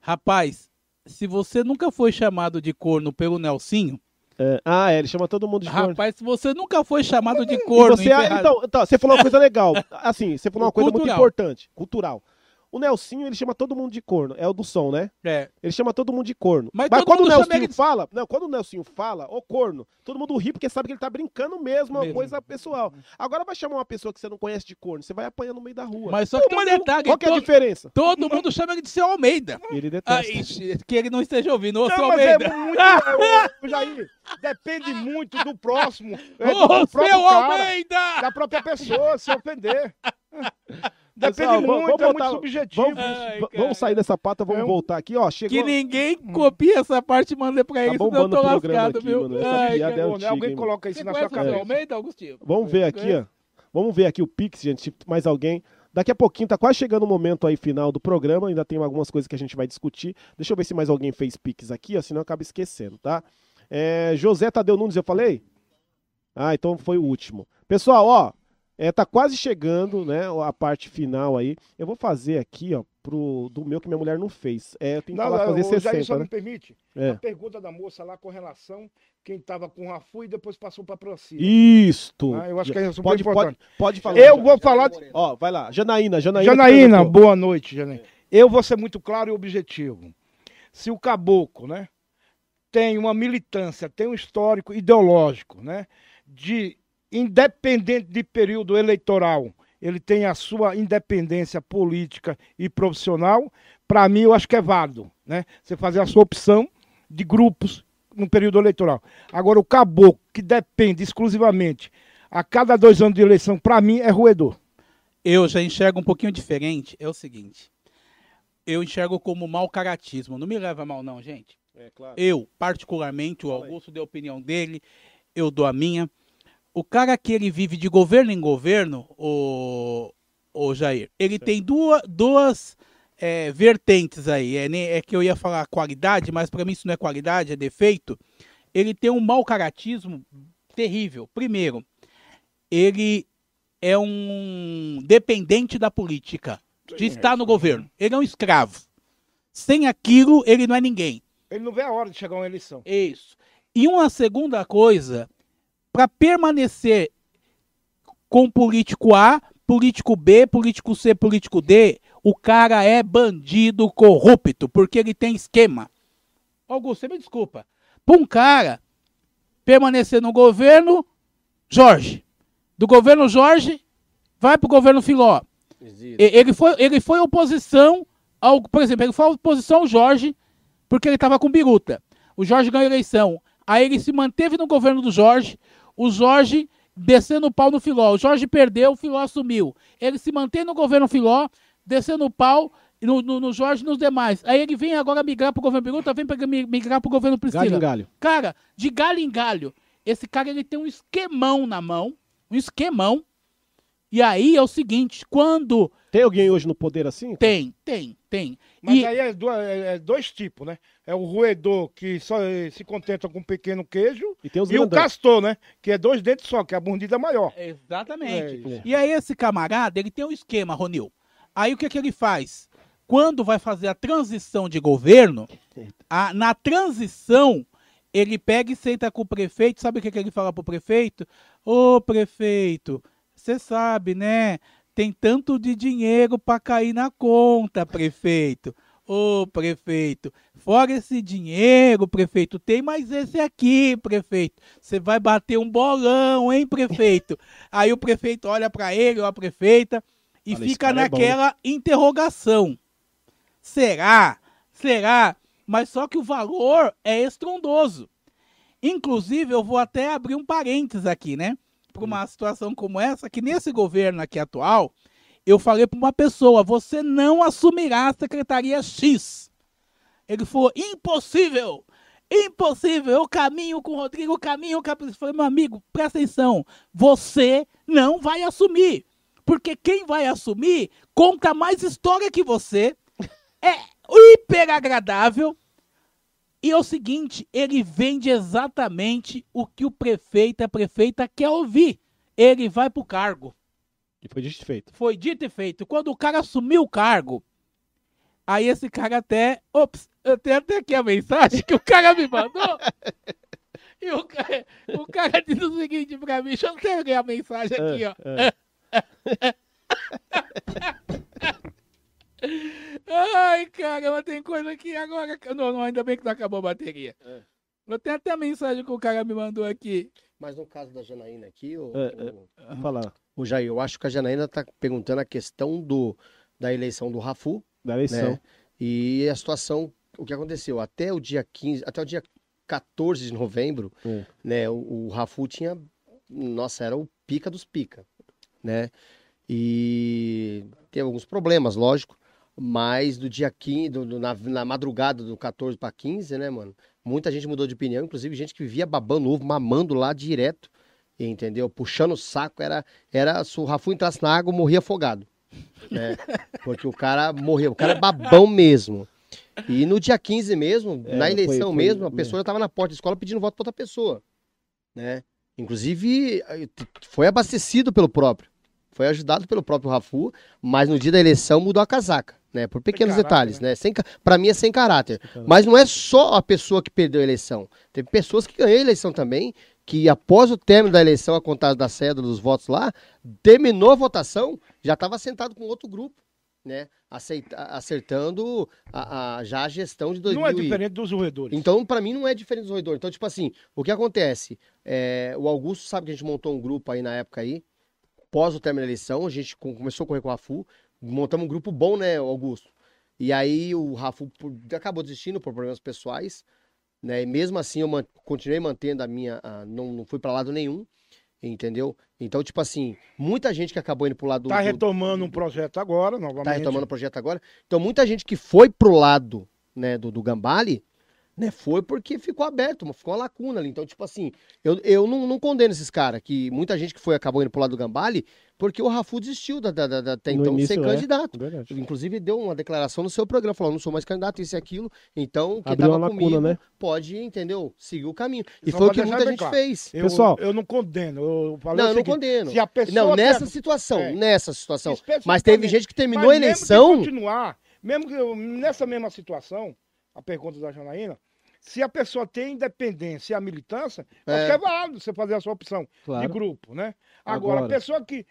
Rapaz, se você nunca foi chamado de corno pelo Nelsinho, é, ah, é, ele chama todo mundo de corno. rapaz, se você nunca foi chamado de corno você, então, então, você falou uma coisa legal. Assim, você falou uma coisa muito Cultural. importante. Cultural. O Nelsinho, ele chama todo mundo de corno. É o do som, né? é, Ele chama todo mundo de corno. Mas Mas, quando o Nelsinho de- fala, não, quando o Nelsinho fala, ô corno, todo mundo ri porque sabe que ele tá brincando mesmo, é uma coisa pessoal. Agora vai chamar uma pessoa que você não conhece de corno, você vai apanhar no meio da rua. mas só que tem um detalhe, Qual que é a todo, diferença? todo mundo chama ele de seu Almeida. Ele Ah, detesta. ixi, que ele não esteja ouvindo, ô seu é Almeida. muito. é, Jair, depende muito do próximo. é, do, Ô, do seu cara, Almeida! da própria pessoa se ofender. Depende vamos- muito, vamos é muito botar- subjetivo. Vamos, Ai, vamos sair dessa pata, vamos É um- voltar aqui, ó. Chegou. Que ninguém copia essa parte e manda pra Tá ele, senão eu tô lascado, aqui, viu? mano. Essa Ai, é Pô, né, antiga, Alguém hein, coloca isso na sua cabeça. Almeida, Augustinho? Vamos ver aqui, ó. Vamos ver aqui o Pix, gente, se mais alguém. Daqui a pouquinho, tá quase chegando o momento aí final do programa, ainda tem algumas coisas que a gente vai discutir. Deixa eu ver se mais alguém fez Pix aqui, ó, senão eu acabo esquecendo, tá? É, José Tadeu Nunes, eu falei? Ah, então foi o último. Pessoal, ó, é, tá quase chegando, né, a parte final aí. Eu vou fazer aqui, ó, pro, do meu que minha mulher não fez. É, eu tenho que Não, falar não, fazer o Jair 60, só né? me permite. É. A pergunta da moça lá com relação quem estava com a FU e depois passou para Procida. Isto. Ah, eu acho que é super pode, pode, importante. pode falar. Eu vou falar. Ó, vai lá. Janaína, Janaína. Janaína, boa noite, Janaína. Eu vou ser muito claro e objetivo. Se o caboclo, né, tem uma militância, tem um histórico ideológico, né, de independente de período eleitoral, ele tem a sua independência política e profissional, para mim eu acho que é válido, né? Você fazer a sua opção de grupos no período eleitoral. Agora o caboclo que depende exclusivamente a cada dois anos de eleição, para mim é roedor. Eu já enxergo um pouquinho diferente. É o seguinte. Eu enxergo como mau caratismo. Não me leva a mal, não, gente. É, claro. Eu, particularmente, o. Augusto deu a opinião dele, eu dou a minha. O cara que ele vive de governo em governo, o, o Jair, ele tem duas, duas é, vertentes aí. É, é que eu ia falar qualidade, mas para mim isso não é qualidade, é defeito. Ele tem um mau caratismo terrível. Primeiro, ele é um dependente da política, de estar no governo. Ele é um escravo. Sem aquilo, ele não é ninguém. Ele não vê a hora de chegar uma eleição. Isso. E uma segunda coisa, para permanecer com político A, político B, político C, político D, o cara é bandido corrupto, porque ele tem esquema. Augusto, você me desculpa. Para um cara permanecer no governo, Jorge. Do governo Jorge, vai para o governo Filó. Existe. Ele foi, ele foi oposição ao. Por exemplo, ele foi oposição ao Jorge, porque ele estava com biruta. O Jorge ganhou a eleição. Aí ele se manteve no governo do Jorge. O Jorge descendo o pau no Filó. O Jorge perdeu, o Filó assumiu. Ele se mantém no governo Filó, descendo o pau no, no, no Jorge e nos demais. Aí ele vem agora migrar pro governo Biruta, vem pra mi- migrar pro governo Priscila. Galho em galho. Cara, de galho em galho, esse cara ele tem um esquemão na mão, um esquemão. E aí é o seguinte, quando Tem alguém hoje no poder assim? tem, tem, tem. Mas E- aí é, do- é- é dois tipos, né? É o roedor que só eh, se contenta com um pequeno queijo E tem os e o castor, né? Que é dois dentes só, que a bundida é maior. Exatamente. É, É. E aí esse camarada, ele tem um esquema, Ronil. Aí o que, que ele faz? Quando vai fazer a transição de governo, a- na transição, ele pega e senta com o prefeito. Sabe o que, que ele fala pro prefeito? Ô prefeito, você sabe, né? Tem tanto de dinheiro para cair na conta, prefeito. Ô prefeito, fora esse dinheiro, prefeito, tem mais esse aqui, prefeito. Você vai bater um bolão, hein, prefeito? Aí o prefeito olha para ele, ou a prefeita, e Olha, fica é naquela interrogação. Será? Será? Mas só que o valor é estrondoso. Inclusive, eu vou até abrir um parênteses aqui, né? Para uma situação como essa, que nesse governo aqui atual, eu falei para uma pessoa: você não assumirá a secretaria X. Ele falou: impossível! Impossível! Eu caminho com o Rodrigo, caminho com a. Eu falei, meu amigo, presta atenção. Você não vai assumir. Porque quem vai assumir conta mais história que você, é hiper agradável. E é o seguinte, ele vende exatamente o que o prefeito a prefeita quer ouvir. Ele vai pro cargo. E foi dito e feito. Foi dito e feito. Quando o cara assumiu o cargo, aí esse cara até. Ops, eu tenho até aqui a mensagem que o cara me mandou. E o cara, o cara disse o seguinte pra mim, deixa eu ler a mensagem aqui, ó. Ai, caramba, tem coisa aqui agora. que- Não, não, ainda bem que não acabou a bateria. É. Eu tenho até a mensagem que o cara me mandou aqui. Mas no caso da Janaína aqui, o, É, é. Fala o Jair, eu acho que a Janaína tá perguntando a questão do, da eleição do Rafu, da eleição. né? E a situação, o que aconteceu, até o dia 15, até o dia 14 de novembro, É. né, o, o Rafu tinha, nossa, era o pica dos pica, né? E teve alguns problemas, lógico, mas do dia 15, do- do- na, na madrugada do 14 para 15, né, mano? Muita gente mudou de opinião, inclusive gente que vivia babando ovo, mamando lá direto, entendeu? Puxando o saco, era, era se o Rafu entrasse na água, morria afogado, né? Porque o cara morreu, o cara é babão mesmo. E no dia 15 mesmo, É, na foi- eleição foi- mesmo, a é. pessoa já tava na porta da escola pedindo voto pra outra pessoa, né? Inclusive, foi abastecido pelo próprio. Foi ajudado pelo próprio Rafu, mas no dia da eleição mudou a casaca, né? Por pequenos caráter, detalhes, né? né? Sem, pra mim é sem caráter. Mas não é só a pessoa que perdeu a eleição. Teve pessoas que ganharam a eleição também, que após o término da eleição, a contagem da cédula dos votos lá, terminou a votação, já estava sentado com outro grupo, né? Aceita- acertando a, a- já a gestão de 2000 Não é diferente dos roedores. então, pra mim, não é diferente dos roedores. Então, tipo assim, o que acontece? É, o Augusto sabe que a gente montou um grupo aí na época aí, pós o término da eleição, a gente com- começou a correr com o Rafu, montamos um grupo bom, né, Augusto? E aí o por- acabou desistindo por problemas pessoais, né? E mesmo assim eu continuei mantendo a minha, a- não, não fui pra lado nenhum, entendeu? Então, tipo assim, muita gente que acabou indo pro lado Tá do- retomando um projeto agora, novamente. tá retomando o projeto agora. Então, muita gente que foi pro lado né, do, do Gambale, né, foi porque ficou aberto, ficou uma lacuna ali. Então, tipo assim, eu, eu não, não condeno esses caras, que muita gente que foi acabou indo pro lado do Gambale, porque o Rafu desistiu da, da, da, da- até No então de início, ser é. candidato. Verdade. Inclusive, deu uma declaração no seu programa, falou, não sou mais candidato, isso e aquilo. Então, quem Abriu tava uma lacuna, comigo né? pode, entendeu, seguir o caminho. E Só foi o que muita gente claro. fez. Eu, Pessoal- eu não condeno. Eu falei Não, eu não seguinte, condeno. Se a pessoa Não, nessa quer- situação, É. nessa situação. Mas teve gente que terminou Mas a mesmo que eleição... continuar, mesmo que eu- nessa mesma situação, a pergunta da Janaína, Se a pessoa tem independência e a militância, É. acho que é válido você fazer a sua opção de Claro. grupo, né? Agora, Agora- a pessoa que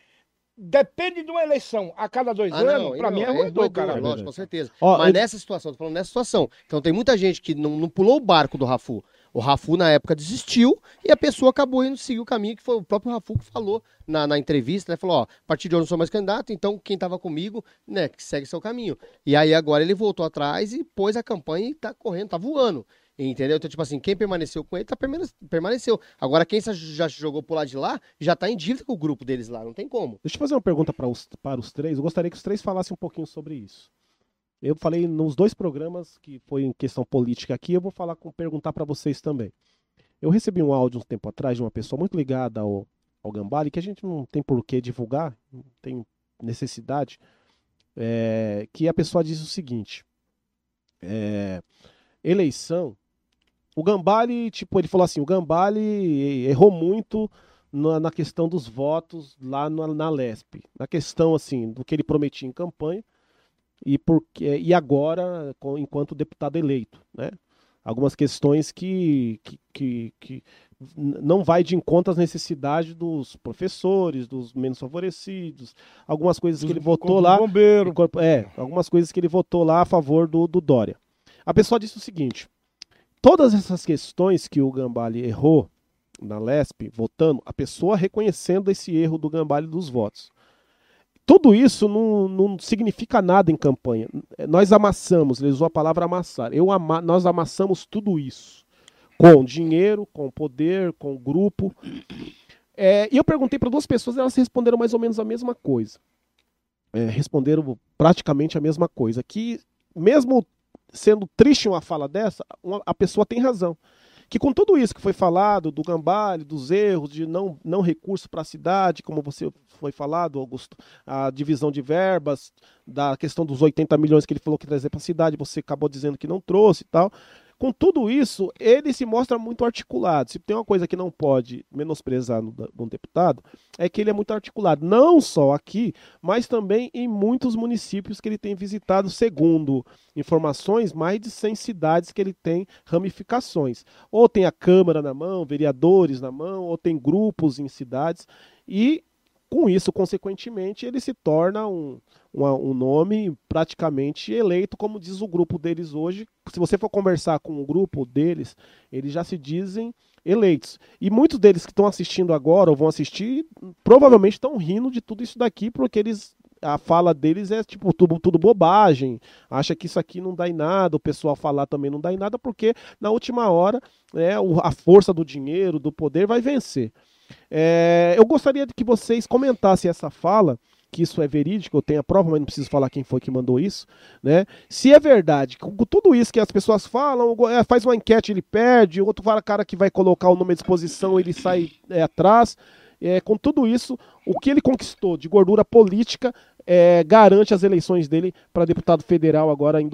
depende de uma eleição a cada dois Ah, anos, não, mim é é ruidor, cara. lógico, com certeza. Ó, Mas eu- nessa situação, tô falando nessa situação. Então tem muita gente que não, não pulou o barco do Rafu. O Rafu, na época, desistiu e a pessoa acabou indo seguir o caminho que foi o próprio Rafu que falou na, na entrevista, né? Falou, ó, a partir de hoje eu não sou mais candidato, então quem tava comigo, né, que segue seu caminho. E aí agora ele voltou atrás e pôs a campanha e tá correndo, tá voando. Entendeu? Então, tipo assim, quem permaneceu com ele, tá permane- permaneceu. Agora, quem já jogou pro lado de lá, já tá em dívida com o grupo deles lá, não tem como. Deixa eu fazer uma pergunta para os, para os três. Eu gostaria que os três falassem um pouquinho sobre isso. Eu falei nos dois programas que foi em questão política aqui, eu vou falar com perguntar para vocês também. Eu recebi um áudio um tempo atrás de uma pessoa muito ligada ao, ao Gambale, que a gente não tem por que divulgar, não tem necessidade, é, que a pessoa diz o seguinte: é, eleição. O Gambale, tipo, ele falou assim: o Gambale errou muito na, na questão dos votos lá na, na Lesp. Na questão, assim, do que ele prometia em campanha e, porque, e agora, com- enquanto deputado eleito, né? Algumas questões que, que, que, que não vai de encontro às necessidades dos professores, dos menos favorecidos, algumas coisas que ele votou lá. Bombeiro. É, algumas coisas que ele votou lá a favor do, do Dória. A pessoa disse o seguinte: todas essas questões que o Gambale errou na Lesp, votando, a pessoa reconhecendo esse erro do Gambale dos votos. Tudo isso não, não significa nada em campanha. Nós amassamos, ele usou a palavra amassar. Eu ama, nós amassamos tudo isso. Com dinheiro, com poder, com grupo. É, e eu perguntei para duas pessoas, elas responderam mais ou menos a mesma coisa é, responderam praticamente a mesma coisa. Que, mesmo sendo triste uma fala dessa, uma- a pessoa tem razão. Que com tudo isso que foi falado, do gambale, dos erros, de não, não recurso para a cidade, como você foi falado, Augusto, a divisão de verbas, da questão dos 80 milhões que ele falou que trazer para a cidade, você acabou dizendo que não trouxe e tal. Com tudo isso, ele se mostra muito articulado. Se tem uma coisa que não pode menosprezar no, no deputado, é que ele é muito articulado, não só aqui, mas também em muitos municípios que ele tem visitado, segundo informações, mais de 100 cidades que ele tem ramificações. Ou tem a Câmara na mão, vereadores na mão, ou tem grupos em cidades, e com isso, consequentemente, ele se torna um, uma- um nome praticamente eleito, como diz o grupo deles hoje. Se você for conversar com o grupo deles, eles já se dizem eleitos. E muitos deles que estão assistindo agora ou vão assistir, provavelmente estão rindo de tudo isso daqui, porque eles a fala deles é tipo tudo, tudo bobagem, acha que isso aqui não dá em nada, o pessoal falar também não dá em nada, porque na última hora né, a força do dinheiro, do poder vai vencer. É, eu gostaria de que vocês comentassem essa fala, que isso é verídico, eu tenho a prova, mas não preciso falar quem foi que mandou isso, né? Se é verdade, com tudo isso que as pessoas falam, é, faz uma enquete, ele perde, outro fala, cara que vai colocar o nome à disposição, ele sai é, atrás. É, com tudo isso, o que ele conquistou de gordura política é, garante as eleições dele para deputado federal agora em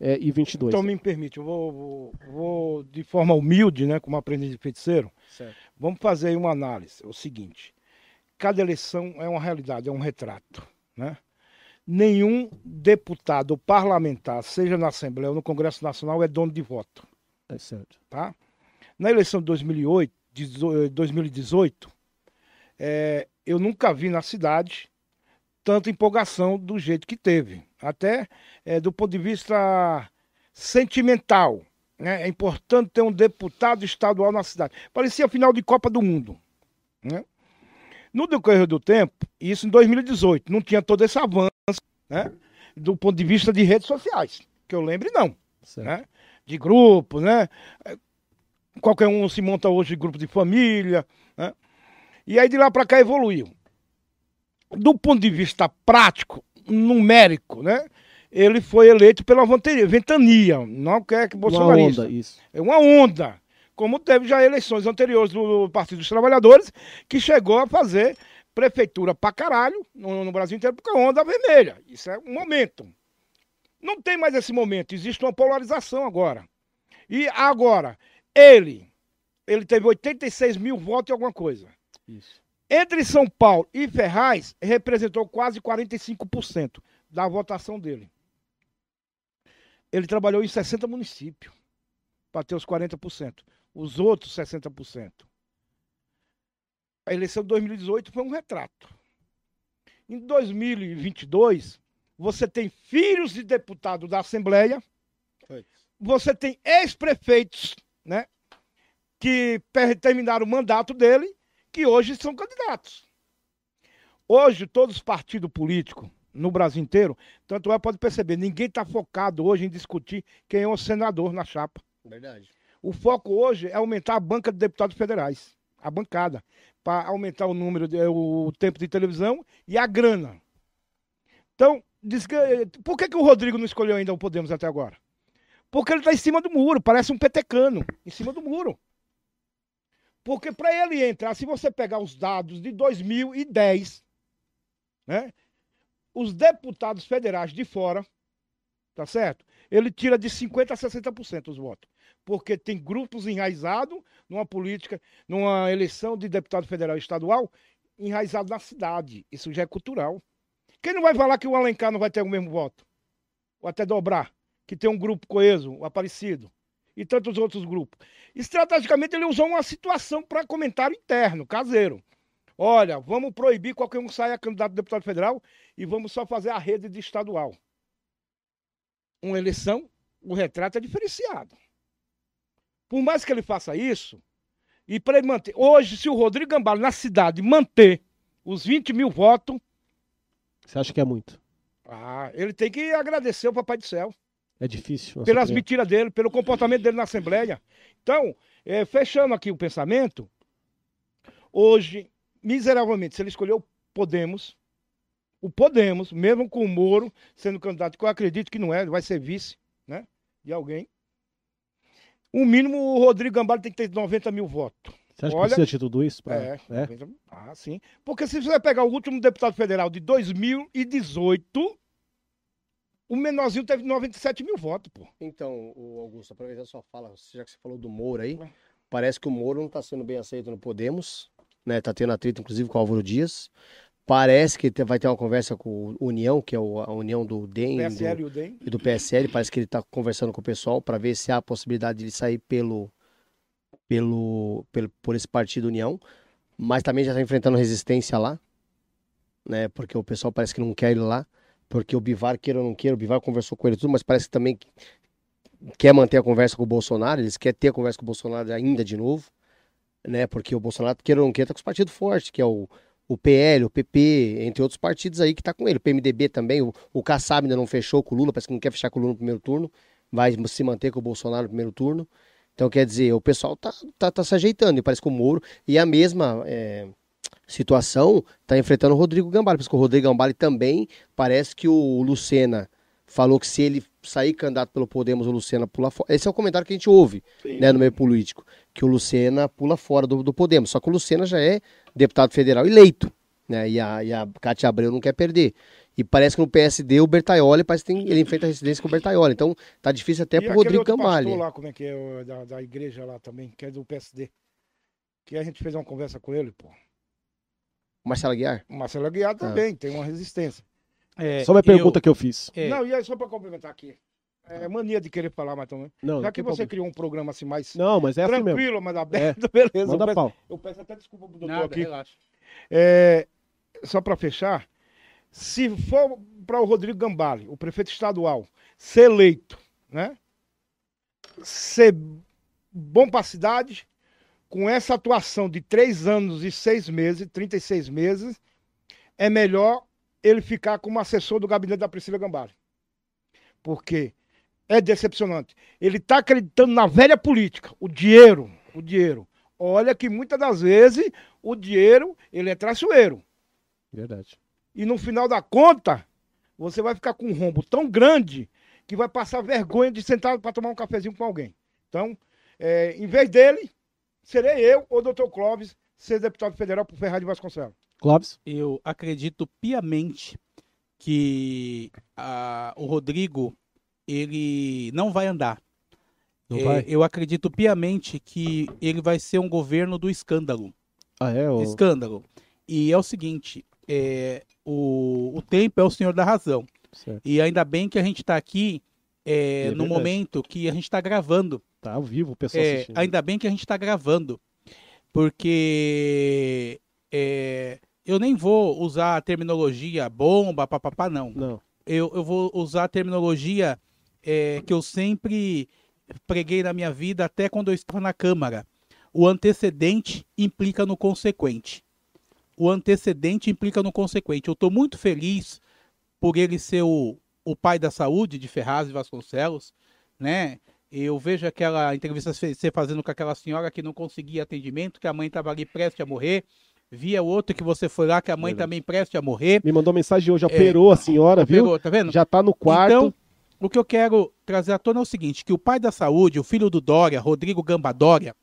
2022. Então me permite, eu vou, vou- vou de forma humilde, né, como aprendiz de feiticeiro, Certo. vamos fazer aí uma análise. É o seguinte, cada eleição é uma realidade, é um retrato, né? Nenhum deputado parlamentar, seja na Assembleia ou no Congresso Nacional, é dono de voto, É certo. tá? Na eleição de 2008, dezo- eh, 2018, eh, eu nunca vi na cidade tanta empolgação do jeito que teve. Até eh, do ponto de vista sentimental. Né? É importante ter um deputado estadual na cidade. Parecia final de Copa do Mundo. né? No decorrer do tempo, isso em 2018, não tinha todo esse avanço né? do ponto de vista de redes sociais. Que eu lembre, não né? de grupo, né? É, Qualquer um se monta hoje em grupo de família, né? E aí de lá para cá evoluiu. Do ponto de vista prático, numérico, né? Ele foi eleito pela ventania, não quer que Uma bolsonarista. onda, isso. É uma onda. Como teve já eleições anteriores do Partido dos Trabalhadores, que chegou a fazer prefeitura pra caralho no, no Brasil inteiro, porque é onda vermelha. Isso é um momento. Não tem mais esse momento, existe uma polarização agora. E agora, ele, ele teve 86 mil votos e alguma coisa. Isso. Entre São Paulo e Ferraz, representou quase 45% da votação dele. Ele trabalhou em 60 municípios. para ter os 40%. Os outros 60%. A eleição de 2018 foi um retrato. Em 2022, você tem filhos de deputado da Assembleia, você tem ex-prefeitos, né, que terminaram o mandato dele, que hoje são candidatos. Hoje, todos os partidos políticos no Brasil inteiro, tanto é, pode perceber, ninguém está focado hoje em discutir quem é o senador na chapa. Verdade. O foco hoje é aumentar a banca de deputados federais, a bancada, para aumentar o número, de, o tempo de televisão e a grana. Então, por que, que o Rodrigo não escolheu ainda o Podemos até agora? Porque ele está em cima do muro, parece um petecano, em cima do muro. Porque para ele entrar, se você pegar os dados de 2010, né, os deputados federais de fora, tá certo? Ele tira de 50% a 60% os votos. Porque tem grupos enraizados numa política, numa eleição de deputado federal e estadual, enraizado na cidade. Isso já é cultural. Quem não vai falar que o Alencar não vai ter o mesmo voto? Ou até dobrar? Que tem um grupo coeso, o Aparecido, e tantos outros grupos. Estrategicamente, ele usou uma situação para comentário interno, caseiro. Olha, vamos proibir qualquer um sair candidato a deputado federal e vamos só fazer a rede de estadual. Uma eleição, o retrato é diferenciado. Por mais que ele faça isso, e para ele manter. Hoje, se o Rodrigo Gambale na cidade manter os 20 mil votos, Você acha que é muito? ah, ele tem que agradecer o Papai do Céu. É difícil? pelas opinião? mentiras dele, pelo comportamento dele na Assembleia. Então, eh, fechando aqui o pensamento, hoje, miseravelmente, se ele escolheu Podemos, o Podemos, mesmo com o Moro sendo candidato, que eu acredito que não é, vai ser vice, né, de alguém, o mínimo o Rodrigo Gambale tem que ter 90 mil votos. Você acha que Olha- precisa de tudo isso? Pra... É, é? 90 Ah, sim. Porque se você pegar o último deputado federal de 2018, o menorzinho teve 97 mil votos, pô. Então, o Augusto, aproveitando a sua fala, já que você falou do Moro aí, parece que o Moro não está sendo bem aceito no Podemos, né? Tá tendo atrito, inclusive, com o Álvaro Dias. Parece que vai ter uma conversa com o União, que é a união do DEM do- PSL e o DEM. e do PSL. Parece que ele está conversando com o pessoal para ver se há a possibilidade de ele sair pelo, pelo, pelo, por esse partido União. Mas também já está enfrentando resistência lá, né? Porque o pessoal parece que não quer ele lá. Porque o Bivar, queira ou não queira, o Bivar conversou com ele tudo, mas parece que também quer manter a conversa com o Bolsonaro, eles querem ter a conversa com o Bolsonaro ainda de novo, né? Porque o Bolsonaro, queira ou não queira, tá com os partidos fortes, que é o, o PL, o PP, entre outros partidos aí que tá com ele. O PMDB também, o, o Kassab ainda não fechou com o Lula, parece que não quer fechar com o Lula no primeiro turno, vai se manter com o Bolsonaro no primeiro turno. Então, quer dizer, o pessoal tá, tá, tá se ajeitando, e parece que o Moro, e a mesma é, situação tá enfrentando o Rodrigo Gambale, porque o Rodrigo Gambale também parece que o Lucena falou que se ele sair candidato pelo Podemos, o Lucena pula fora. Esse é o comentário que a gente ouve né, no meio político, que o Lucena pula fora do, do Podemos. Só que o Lucena já é deputado federal eleito, né? E a, e a Cátia Abreu não quer perder. E parece que no PSD o Bertaioli parece que tem, ele enfrenta residência com o Bertaioli. Então tá difícil até E pro Rodrigo pastor lá, como é que é, da, da igreja lá também, que é do PSD. Que a gente fez uma conversa com ele, pô. Marcelo Aguiar? O Marcelo Aguiar Ah. também tem uma resistência. É, Só uma eu- pergunta que eu fiz. é, Não, e aí só pra complementar aqui. É mania de querer falar mais também. Não, Já que você problema. criou um programa assim mais Não, mas é assim mesmo. tranquilo, mas aberto, beleza. Manda eu, peço, pau. eu peço até desculpa pro doutor nada, aqui. relaxa. É, só para fechar, se for para o Rodrigo Gambale, o prefeito estadual, ser eleito, né? Ser bom para a cidade, com essa atuação de três anos e seis meses, 36 meses, é melhor ele ficar como assessor do gabinete da Priscila Gambale. Porque é decepcionante. Ele está acreditando na velha política, o dinheiro, o dinheiro. Olha que muitas das vezes o dinheiro, ele é traiçoeiro. Verdade. E no final da conta, você vai ficar com um rombo tão grande que vai passar vergonha de sentar para tomar um cafezinho com alguém. Então, é, em vez dele, serei eu ou o doutor Clóvis ser deputado federal por Ferraz de Vasconcelos. Clóvis? Eu acredito piamente que ah, o Rodrigo ele não vai andar. Não É, vai? Eu acredito piamente que ele vai ser um governo do escândalo. Ah, é? O... Escândalo. E é o seguinte, é, o, o tempo é o senhor da razão. Certo. E ainda bem que a gente está aqui é, É no momento que a gente está gravando. Tá ao vivo o pessoal É, assistindo. ainda bem que a gente está gravando, porque é, eu nem vou usar a terminologia bomba, papapá, não. Não. Eu, eu vou usar a terminologia é, que eu sempre preguei na minha vida, até quando eu estava na Câmara. O antecedente implica no consequente. O antecedente implica no consequente. Eu estou muito feliz por ele ser o, o pai da saúde de Ferraz e Vasconcelos, né? Eu vejo aquela entrevista você fazendo com aquela senhora que não conseguia atendimento, que a mãe estava ali prestes a morrer. Via outro que você foi lá, que a mãe Verdade. também prestes a morrer. Me mandou mensagem hoje, operou a senhora, viu? Pegou, tá vendo? Já tá no quarto. Então, o que eu quero trazer à tona é o seguinte, que o pai da saúde, o filho do Dória, Rodrigo Gamba Dória,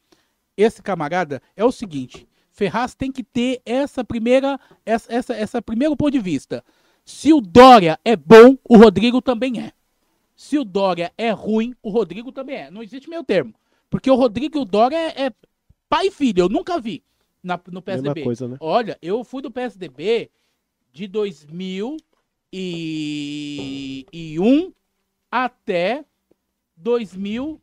esse camarada, é o seguinte, Ferraz tem que ter essa primeira, essa, essa, essa primeiro ponto de vista. Se o Dória é bom, o Rodrigo também é. Se o Dória é ruim, o Rodrigo também é. Não existe meio termo. Porque o Rodrigo e o Dória é, é pai e filho, eu nunca vi na- no Mesma PSDB. coisa, né? Olha, eu fui do PSDB de 2001 até 2000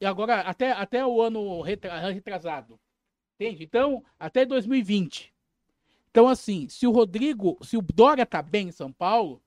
e agora até, até o ano retra- retrasado. Entende? Então, até 2020. Então, assim, se o Rodrigo, se o Dória tá bem em São Paulo,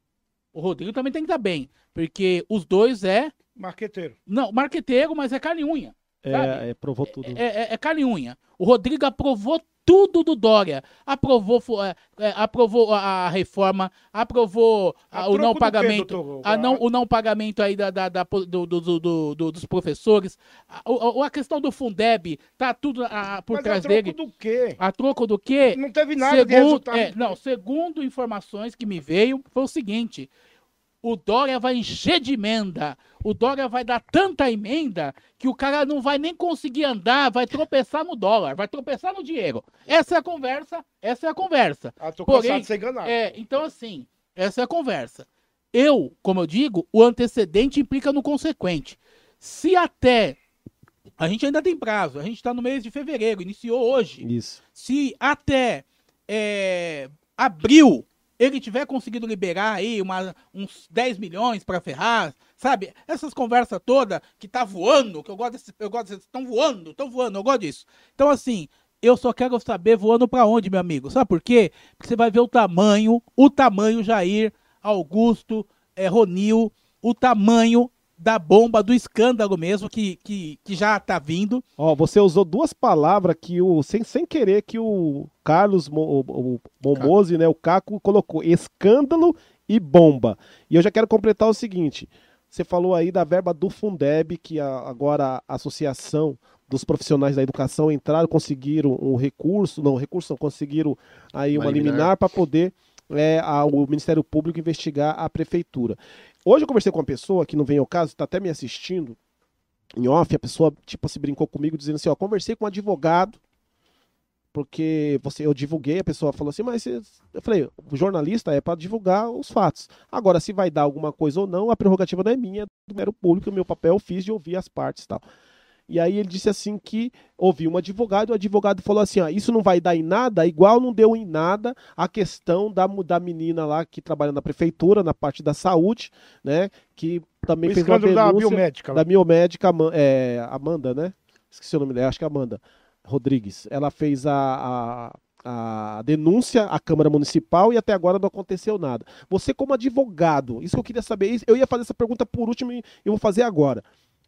o Rodrigo também tem que estar bem. Porque os dois é. Marqueteiro. Não, marqueteiro, mas é carne e unha. É, é, provou tudo. É, é, é carne e unha. O Rodrigo aprovou tudo do Dória. Aprovou, é, é, aprovou a, a reforma, aprovou a- A o não troco quê, pagamento. doutor? a não, o não pagamento aí da, da- da- do- do- do- do- do- dos professores. A, a questão do Fundeb, tá tudo a- por Mas a trás troco dele. do quê? A troco do quê? Não teve nada de Segundo, resultado. é, não, segundo informações que me veio, foi o seguinte: o Dória vai encher de emenda. O Dória vai dar tanta emenda que o cara não vai nem conseguir andar, vai tropeçar no dólar, vai tropeçar no dinheiro. Essa é a conversa, essa é a conversa. Ah, tô Porém, cansado de ser enganado. É, então assim, essa é a conversa. Eu, como eu digo, o antecedente implica no consequente. Se até a gente ainda tem prazo, a gente está no mês de fevereiro, iniciou hoje Isso. se até é, abril ele tiver conseguido liberar aí uma- uns 10 milhões para Ferraz, sabe? Essas conversas todas que tá voando, que eu gosto desse, eu gosto estão voando, estão voando, eu gosto disso. Então assim, eu só quero saber voando para onde, meu amigo? Sabe por quê? Porque você vai ver o tamanho, o tamanho Jair, Augusto, é, Ronil, o tamanho da bomba, do escândalo mesmo que, que, que já tá vindo. Ó, você usou duas palavras que o sem, sem querer que o Carlos Mo, o, o Momose, né, o Caco colocou escândalo e bomba. E eu já quero completar o seguinte: você falou aí da verba do Fundeb que a- agora a associação dos profissionais da educação entraram, conseguiram um recurso, não, recurso não, conseguiram aí uma, Uma liminar. liminar para poder é, a- o Ministério Público investigar a prefeitura. Hoje eu conversei com uma pessoa que não vem ao caso, está até me assistindo, em off, a pessoa, tipo, se brincou comigo dizendo assim, ó, conversei com um advogado, porque você, eu divulguei, a pessoa falou assim, mas eu falei, o jornalista é para divulgar os fatos. Agora, se vai dar alguma coisa ou não, a prerrogativa não é minha, é do mero público, o meu papel eu fiz de ouvir as partes e tal. E aí ele disse assim que ouviu um advogado, o advogado falou assim, ó, isso não vai dar em nada, igual não deu em nada a questão da, da menina lá que trabalha na prefeitura, na parte da saúde, né, que também O fez uma escândalo da denúncia biomédica. da biomédica Ama- é, Amanda, né? Esqueci o nome dela, acho que é Amanda Rodrigues. Ela fez a, a, a denúncia à Câmara Municipal e até agora não aconteceu nada. Você, como advogado, isso que eu queria saber, eu ia fazer essa pergunta por último e eu vou fazer agora.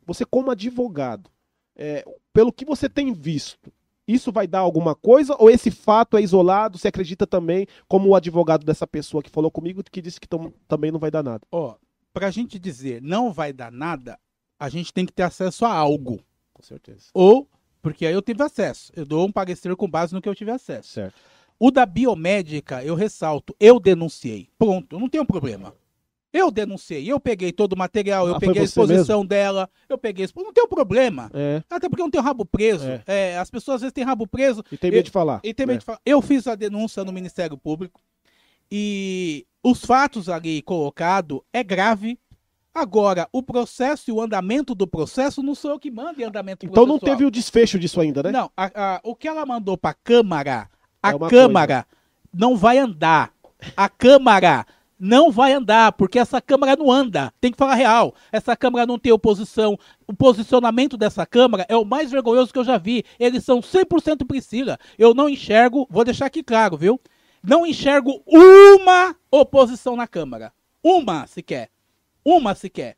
Você, como advogado, é, pelo que você tem visto, isso vai dar alguma coisa ou esse fato é isolado? Você acredita também, como o advogado dessa pessoa que falou comigo, que disse que tam- também não vai dar nada? Ó, pra gente dizer não vai dar nada, a gente tem que ter acesso a algo. Com certeza. Ou, porque aí eu tive acesso. Eu dou um parecer com base no que eu tive acesso. Certo. O da biomédica, eu ressalto, eu denunciei. Pronto, não tem um problema. Eu denunciei, eu peguei todo o material, eu Ah, peguei a exposição dela, eu peguei Não tem um problema. É. Até porque eu não tenho rabo preso. É. É, as pessoas às vezes têm rabo preso E tem medo Eu- de falar. e tem medo de falar. Eu fiz a denúncia no Ministério Público e os fatos ali colocados é grave. Agora, o processo e o andamento do processo não sou eu que mando em andamento Então não teve o desfecho disso ainda, né? Não, a- a- o que ela mandou para a Câmara, a É Câmara não vai andar. A Câmara Não vai andar, porque essa Câmara não anda. Tem que falar real. Essa Câmara não tem oposição. O posicionamento dessa Câmara é o mais vergonhoso que eu já vi. Eles são 100% Priscila. Eu não enxergo, vou deixar aqui claro, viu? Não enxergo uma oposição na Câmara. Uma sequer. Uma sequer.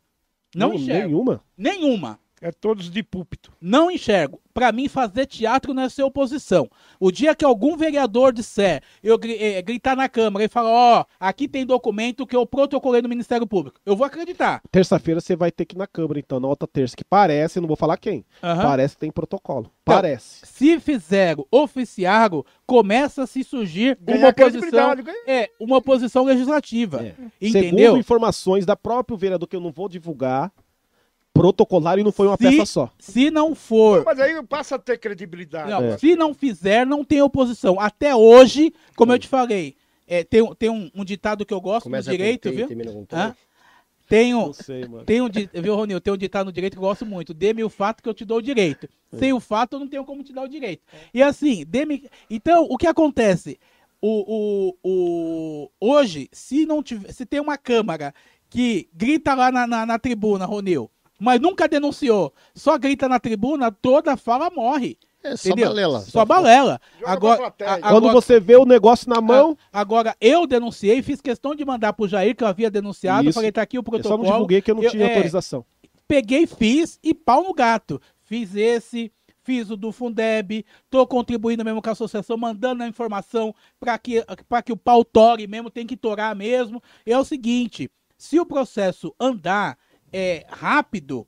Não Não, enxergo. Nenhuma. Nenhuma. É todos de púlpito. Não enxergo. Pra mim, fazer teatro não é ser oposição. O dia que algum vereador disser, eu eh, gritar na Câmara e falar, ó, aqui tem documento que eu protocolei no Ministério Público, eu vou acreditar. Terça-feira você vai ter que ir na Câmara, então, na outra terça, que parece, não vou falar quem, Aham. parece que tem protocolo. Então, Parece. Se fizeram, oficiaram, começa a se surgir uma oposição, é, uma oposição legislativa. É. Entendeu? Segundo informações da próprio vereador, que eu não vou divulgar, protocolaram e não foi uma Se- peça só. Se não for Mas aí passa a ter credibilidade. Não, É. Se não fizer, não tem oposição. Até hoje, como eu te falei, é, tem, um- tem um, um ditado que eu gosto Começa no direito, viu? Tem um, Não sei, mano. tem um, viu, Ronil? Tem um ditado no direito que eu gosto muito. Dê-me o fato que eu te dou o direito. Sem o fato, eu não tenho como te dar o direito. E assim, dê-me. Então, o que acontece? O, o, o, hoje, se não tiver, se tem uma câmara que grita lá na, na, na tribuna, Ronil, mas nunca denunciou, só grita na tribuna, toda fala morre. É só Entendeu? balela. Só balela. Agora, plateia. a- Quando agora, você vê o negócio na mão, agora, eu denunciei, fiz questão de mandar pro Jair, que eu havia denunciado, Isso. falei, tá aqui o eu só protocolo. não divulguei que eu não Eu- tinha é, autorização. peguei, fiz e pau no gato. Fiz esse, fiz o do Fundeb, tô contribuindo mesmo com a associação, mandando a informação para que, pra que o pau tore mesmo, tem que torar mesmo. É o seguinte, se o processo andar é, rápido,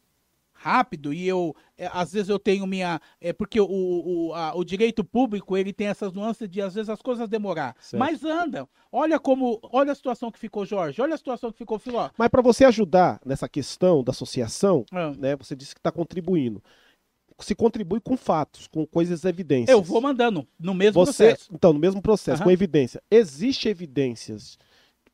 rápido, e eu, é, às vezes eu tenho minha, é, porque o, o, a- o direito público, ele tem essas nuances de, às vezes, as coisas demorar. Certo. Mas andam. Olha como, olha a situação que ficou Jorge, olha a situação que ficou Filó. Mas para você ajudar nessa questão da associação, Ah. né, você disse que está contribuindo. Se contribui com fatos, com coisas evidências. Eu vou mandando, no mesmo Você, processo. então, no mesmo processo, Aham. com evidência. Existe evidências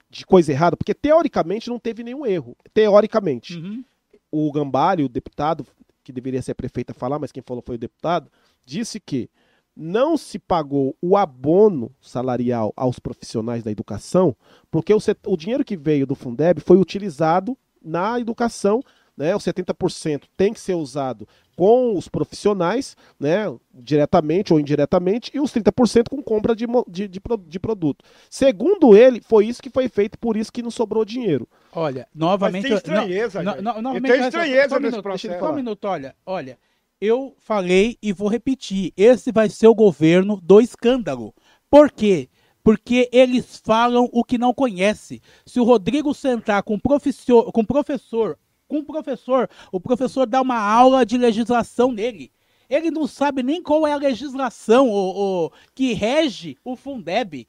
de coisa errada, porque teoricamente não teve nenhum erro. Teoricamente. Uhum. O Gambari, o deputado, que deveria ser a prefeita falar, mas quem falou foi o deputado, disse que não se pagou o abono salarial aos profissionais da educação, porque o, o dinheiro que veio do Fundeb foi utilizado na educação, né? Os 70% tem que ser usado com os profissionais, né? Diretamente ou indiretamente, e os 30% com compra de, de, de, de produto. Segundo ele, foi isso que foi feito, por isso que não sobrou dinheiro. Olha, Mas novamente. tem eu- estranheza, no- no- novamente, tem estranheza só um nesse minuto, processo. Só um minuto, olha, olha. Eu falei e vou repetir. Esse vai ser o governo do escândalo. Por quê? Porque eles falam o que não conhece. Se o Rodrigo sentar com professor, com professor, com o professor, o professor dá uma aula de legislação nele. Ele não sabe nem qual é a legislação o, o- que rege o Fundeb.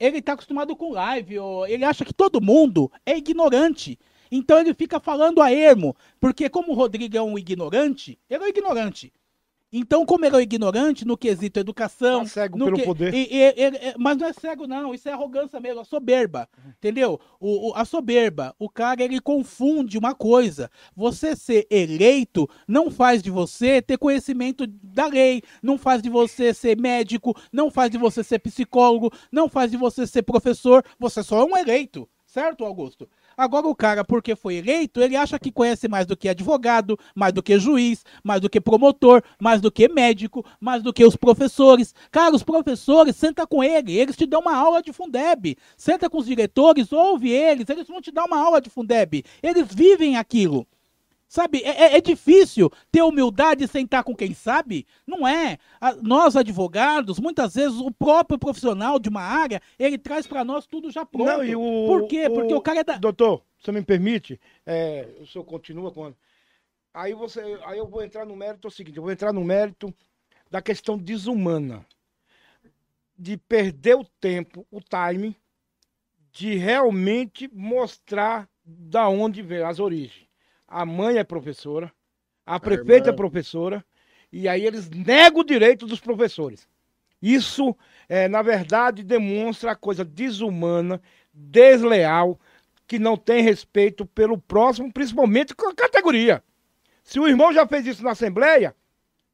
Ele está acostumado com live, ó, ele acha que todo mundo é ignorante. Então ele fica falando a ermo, porque como o Rodrigo é um ignorante, ele é um ignorante. Então, como ele é ignorante no quesito educação. Tá cego pelo que- poder. e- e- é- mas não é cego, não. Isso é arrogância mesmo, a soberba. Entendeu? O, o- a soberba, o cara, ele confunde uma coisa. Você ser eleito não faz de você ter conhecimento da lei, não faz de você ser médico, não faz de você ser psicólogo, não faz de você ser professor. Você só é um eleito. Certo, Augusto? Agora o cara, porque foi eleito, ele acha que conhece mais do que advogado, mais do que juiz, mais do que promotor, mais do que médico, mais do que os professores. Cara, os professores, senta com ele, eles te dão uma aula de Fundeb. Senta com os diretores, ouve eles, eles vão te dar uma aula de Fundeb. Eles vivem aquilo. Sabe, é, é- é difícil ter humildade e sentar com quem sabe? Não é. Nós, advogados, muitas vezes o próprio profissional de uma área, ele traz para nós tudo já pronto. Não, e o- Por quê? Porque o cara é da... Doutor, você me permite? É, o senhor continua com. Aí você. Aí eu vou entrar no mérito é o seguinte, eu vou entrar no mérito da questão desumana. De perder o tempo, o time, de realmente mostrar da onde veio as origens. A mãe é professora, a prefeita é irmã. professora, e aí eles negam o direito dos professores. Isso, é, na verdade, demonstra a coisa desumana, desleal, que não tem respeito pelo próximo, principalmente com a categoria. Se o irmão já fez isso na Assembleia,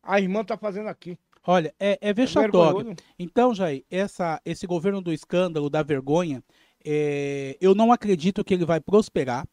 a irmã está fazendo aqui. Olha, é, é vexatório. Vergonhoso. Então, Jair, essa, esse governo do escândalo, da vergonha, É, eu não acredito que ele vai prosperar.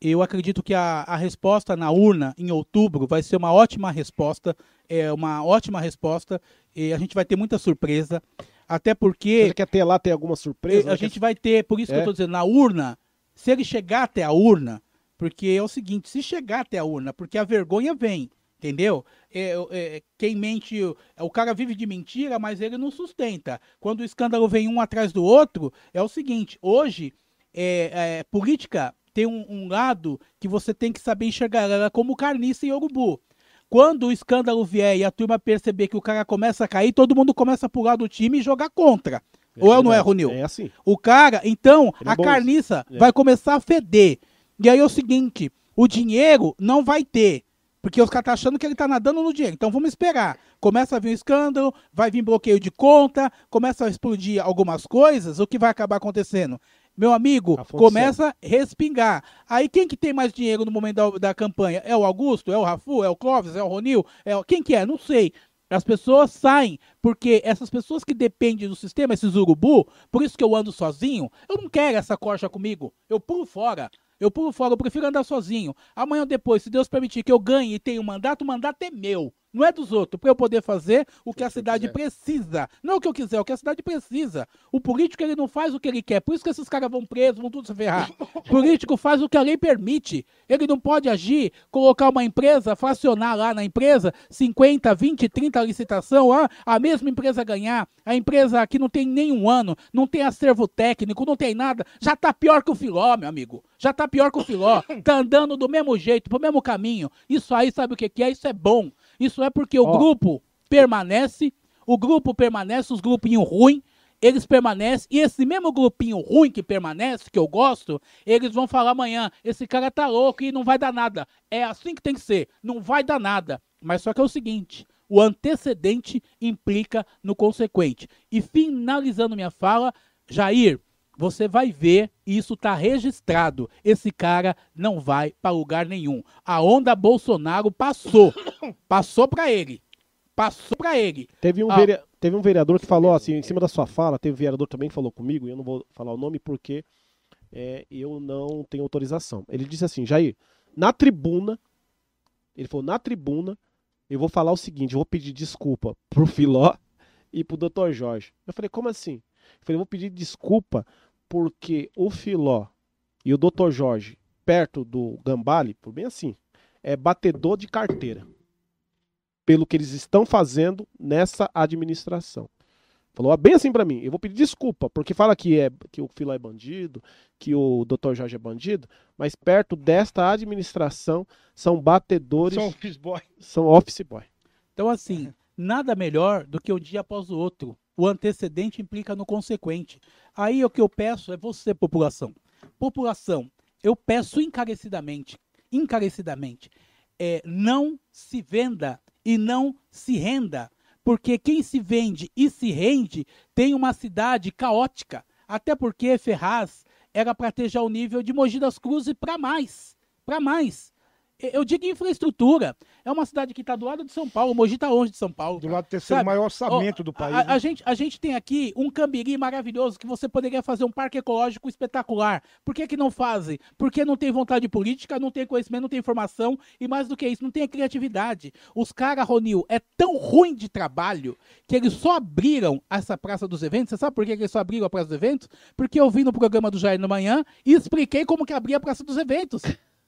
Eu acredito que a, a resposta na urna em outubro vai ser uma ótima resposta, é uma ótima resposta. E a gente vai ter muita surpresa, até porque Você quer ter lá, ter alguma surpresa? a Né? gente vai ter, por isso que É? eu tô dizendo, na urna, se ele chegar até a urna, porque é o seguinte, se chegar até a urna, porque a vergonha vem, entendeu? É, é, quem mente, o cara vive de mentira, mas ele não sustenta. Quando o escândalo vem um atrás do outro, é o seguinte, hoje, é, é, política tem um, um lado que você tem que saber enxergar ela é como carniça e urubu. Quando o escândalo vier e a turma perceber que o cara começa a cair, todo mundo começa a pular do time e jogar contra. Ou eu não é, verdade. Ronil? É assim. O cara, então, Ele é a bom. carniça É. vai começar a feder. E aí é o seguinte, o dinheiro não vai ter. Porque os caras estão achando que ele tá nadando no dinheiro. Então vamos esperar. Começa a vir um escândalo, vai vir bloqueio de conta, começa a explodir algumas coisas, o que vai acabar acontecendo? Meu amigo, começa a respingar. Aí quem que tem mais dinheiro no momento da, da campanha? É o Augusto? É o Rafu? É o Clóvis? É o Ronil? É o... Quem que é? Não sei. As pessoas saem, porque essas pessoas que dependem do sistema, esses urubu, por isso que eu ando sozinho, eu não quero essa corja comigo. Eu pulo fora. Eu pulo fora, eu prefiro andar sozinho. Amanhã ou depois, se Deus permitir que eu ganhe e tenha um mandato, o mandato é meu. Não é dos outros, para eu poder fazer o que a cidade precisa. Não o que eu quiser, o que a cidade precisa. O político, ele não faz o que ele quer. Por isso que esses caras vão presos, vão tudo se ferrar. O político faz o que a lei permite. Ele não pode agir, colocar uma empresa, fracionar lá na empresa 50, 20, 30 licitação, a mesma empresa ganhar. A empresa que não tem nenhum ano, não tem acervo técnico, não tem nada. Já tá pior que o Filó, meu amigo. Já tá pior que o Filó. Tá andando do mesmo jeito, pro mesmo caminho. Isso aí, sabe o que, que é? Isso é bom. Isso é porque o Ó. grupo permanece, o grupo permanece, os grupinhos ruins, eles permanecem, e esse mesmo grupinho ruim que permanece, que eu gosto, eles vão falar amanhã, esse cara tá louco e não vai dar nada. É assim que tem que ser, não vai dar nada. Mas só que é o seguinte, o antecedente implica no consequente. E finalizando minha fala, Jair, você vai ver, isso está registrado. Esse cara não vai para lugar nenhum. A onda Bolsonaro passou. Passou para ele. Passou para ele. Teve um, Ah. verea- teve um vereador que falou assim, em cima da sua fala, teve um vereador também que falou comigo, e eu não vou falar o nome porque é, eu não tenho autorização. Ele disse assim, Jair, na tribuna, ele falou, na tribuna, eu vou falar o seguinte, eu vou pedir desculpa pro Filó e pro Dr. Jorge. Eu falei, como assim? Eu falei, eu vou pedir desculpa porque o Filó e o Dr. Jorge, perto do Gambale, por bem assim, é batedor de carteira pelo que eles estão fazendo nessa administração. Falou bem assim pra mim. Eu vou pedir desculpa, porque fala que, é, que o Filó é bandido, que o Dr. Jorge é bandido, mas perto desta administração são batedores, São são, office boy. office boy. Então, assim, nada melhor do que um dia após o outro. O antecedente implica no consequente. Aí o que eu peço é você, população. População, eu peço encarecidamente, encarecidamente, é, não se venda e não se renda. Porque quem se vende e se rende tem uma cidade caótica. Até porque Ferraz era para ter já o nível de Mogi das Cruzes para mais. Para mais. Eu digo infraestrutura. É uma cidade que está do lado de São Paulo. Mogi está longe de São Paulo. Do lado do terceiro Sabe, maior orçamento Ó, do país. A, né? a gente, a gente tem aqui um Cambiri maravilhoso que você poderia fazer um parque ecológico espetacular. Por que, que não fazem? Porque não tem vontade política, não tem conhecimento, não tem informação e mais do que isso, não tem criatividade. Os caras, Ronil, é tão ruim de trabalho que eles só abriram essa Praça dos Eventos. Você sabe por que eles só abriram a Praça dos Eventos? Porque eu vim no programa do Jair no manhã e expliquei como que abria a Praça dos Eventos.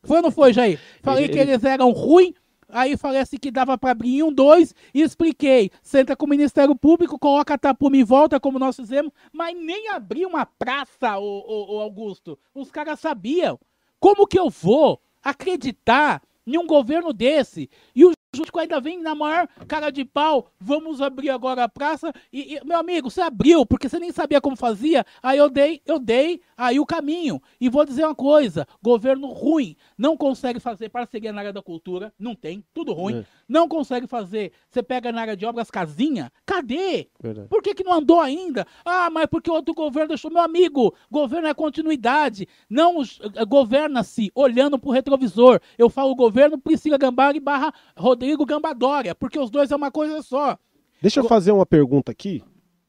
Foi ou não foi, Jair? Falei Ele- que ele- eles eram ruins Aí falei assim que dava pra abrir em um, dois, e expliquei. Senta com o Ministério Público, coloca a tapume em volta, como nós fizemos, mas nem abrir uma praça, ô, ô, ô Augusto. Os caras sabiam. Como que eu vou acreditar em um governo desse? E o Justico ainda vem na maior cara de pau, vamos abrir agora a praça. E, e, meu amigo, você abriu, porque você nem sabia como fazia. Aí eu dei, eu dei aí o caminho. E vou dizer uma coisa: governo ruim, não consegue fazer parceria na área da cultura, não tem, tudo ruim. É. Não consegue fazer. Você pega na área de obras casinha, cadê? Verdade. Por que, que não andou ainda? Ah, mas porque outro governo deixou. Meu amigo, governo é continuidade. Não eh, governa-se olhando pro retrovisor. Eu falo governo Priscila Gambari barra Rodrigo Gambadória, porque os dois é uma coisa só. Deixa eu fazer uma pergunta aqui.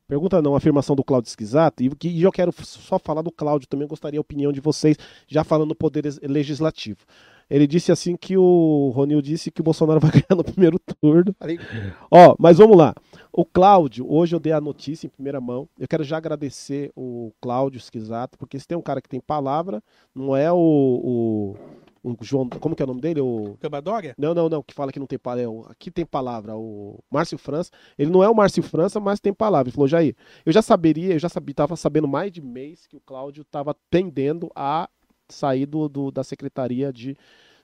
Pergunta não, afirmação do Cláudio Esquisato, e que e eu quero só falar do Cláudio também, gostaria a opinião de vocês, já falando no poder legislativo. Ele disse assim que o Ronil disse que o Bolsonaro vai ganhar no primeiro turno. Ó, mas vamos lá. O Cláudio, hoje eu dei a notícia em primeira mão. Eu quero já agradecer o Cláudio Esquisato, porque se tem um cara que tem palavra, não é o, o, o João. Como que é o nome dele? O. Cambadória? Não, não, não, que fala que não tem palavra. é o- Aqui tem palavra, o Márcio França. Ele não é o Márcio França, mas tem palavra. Ele falou, Jair, eu já saberia, eu já sabia, tava sabendo mais de mês que o Cláudio estava tendendo a sair do, do- da Secretaria de,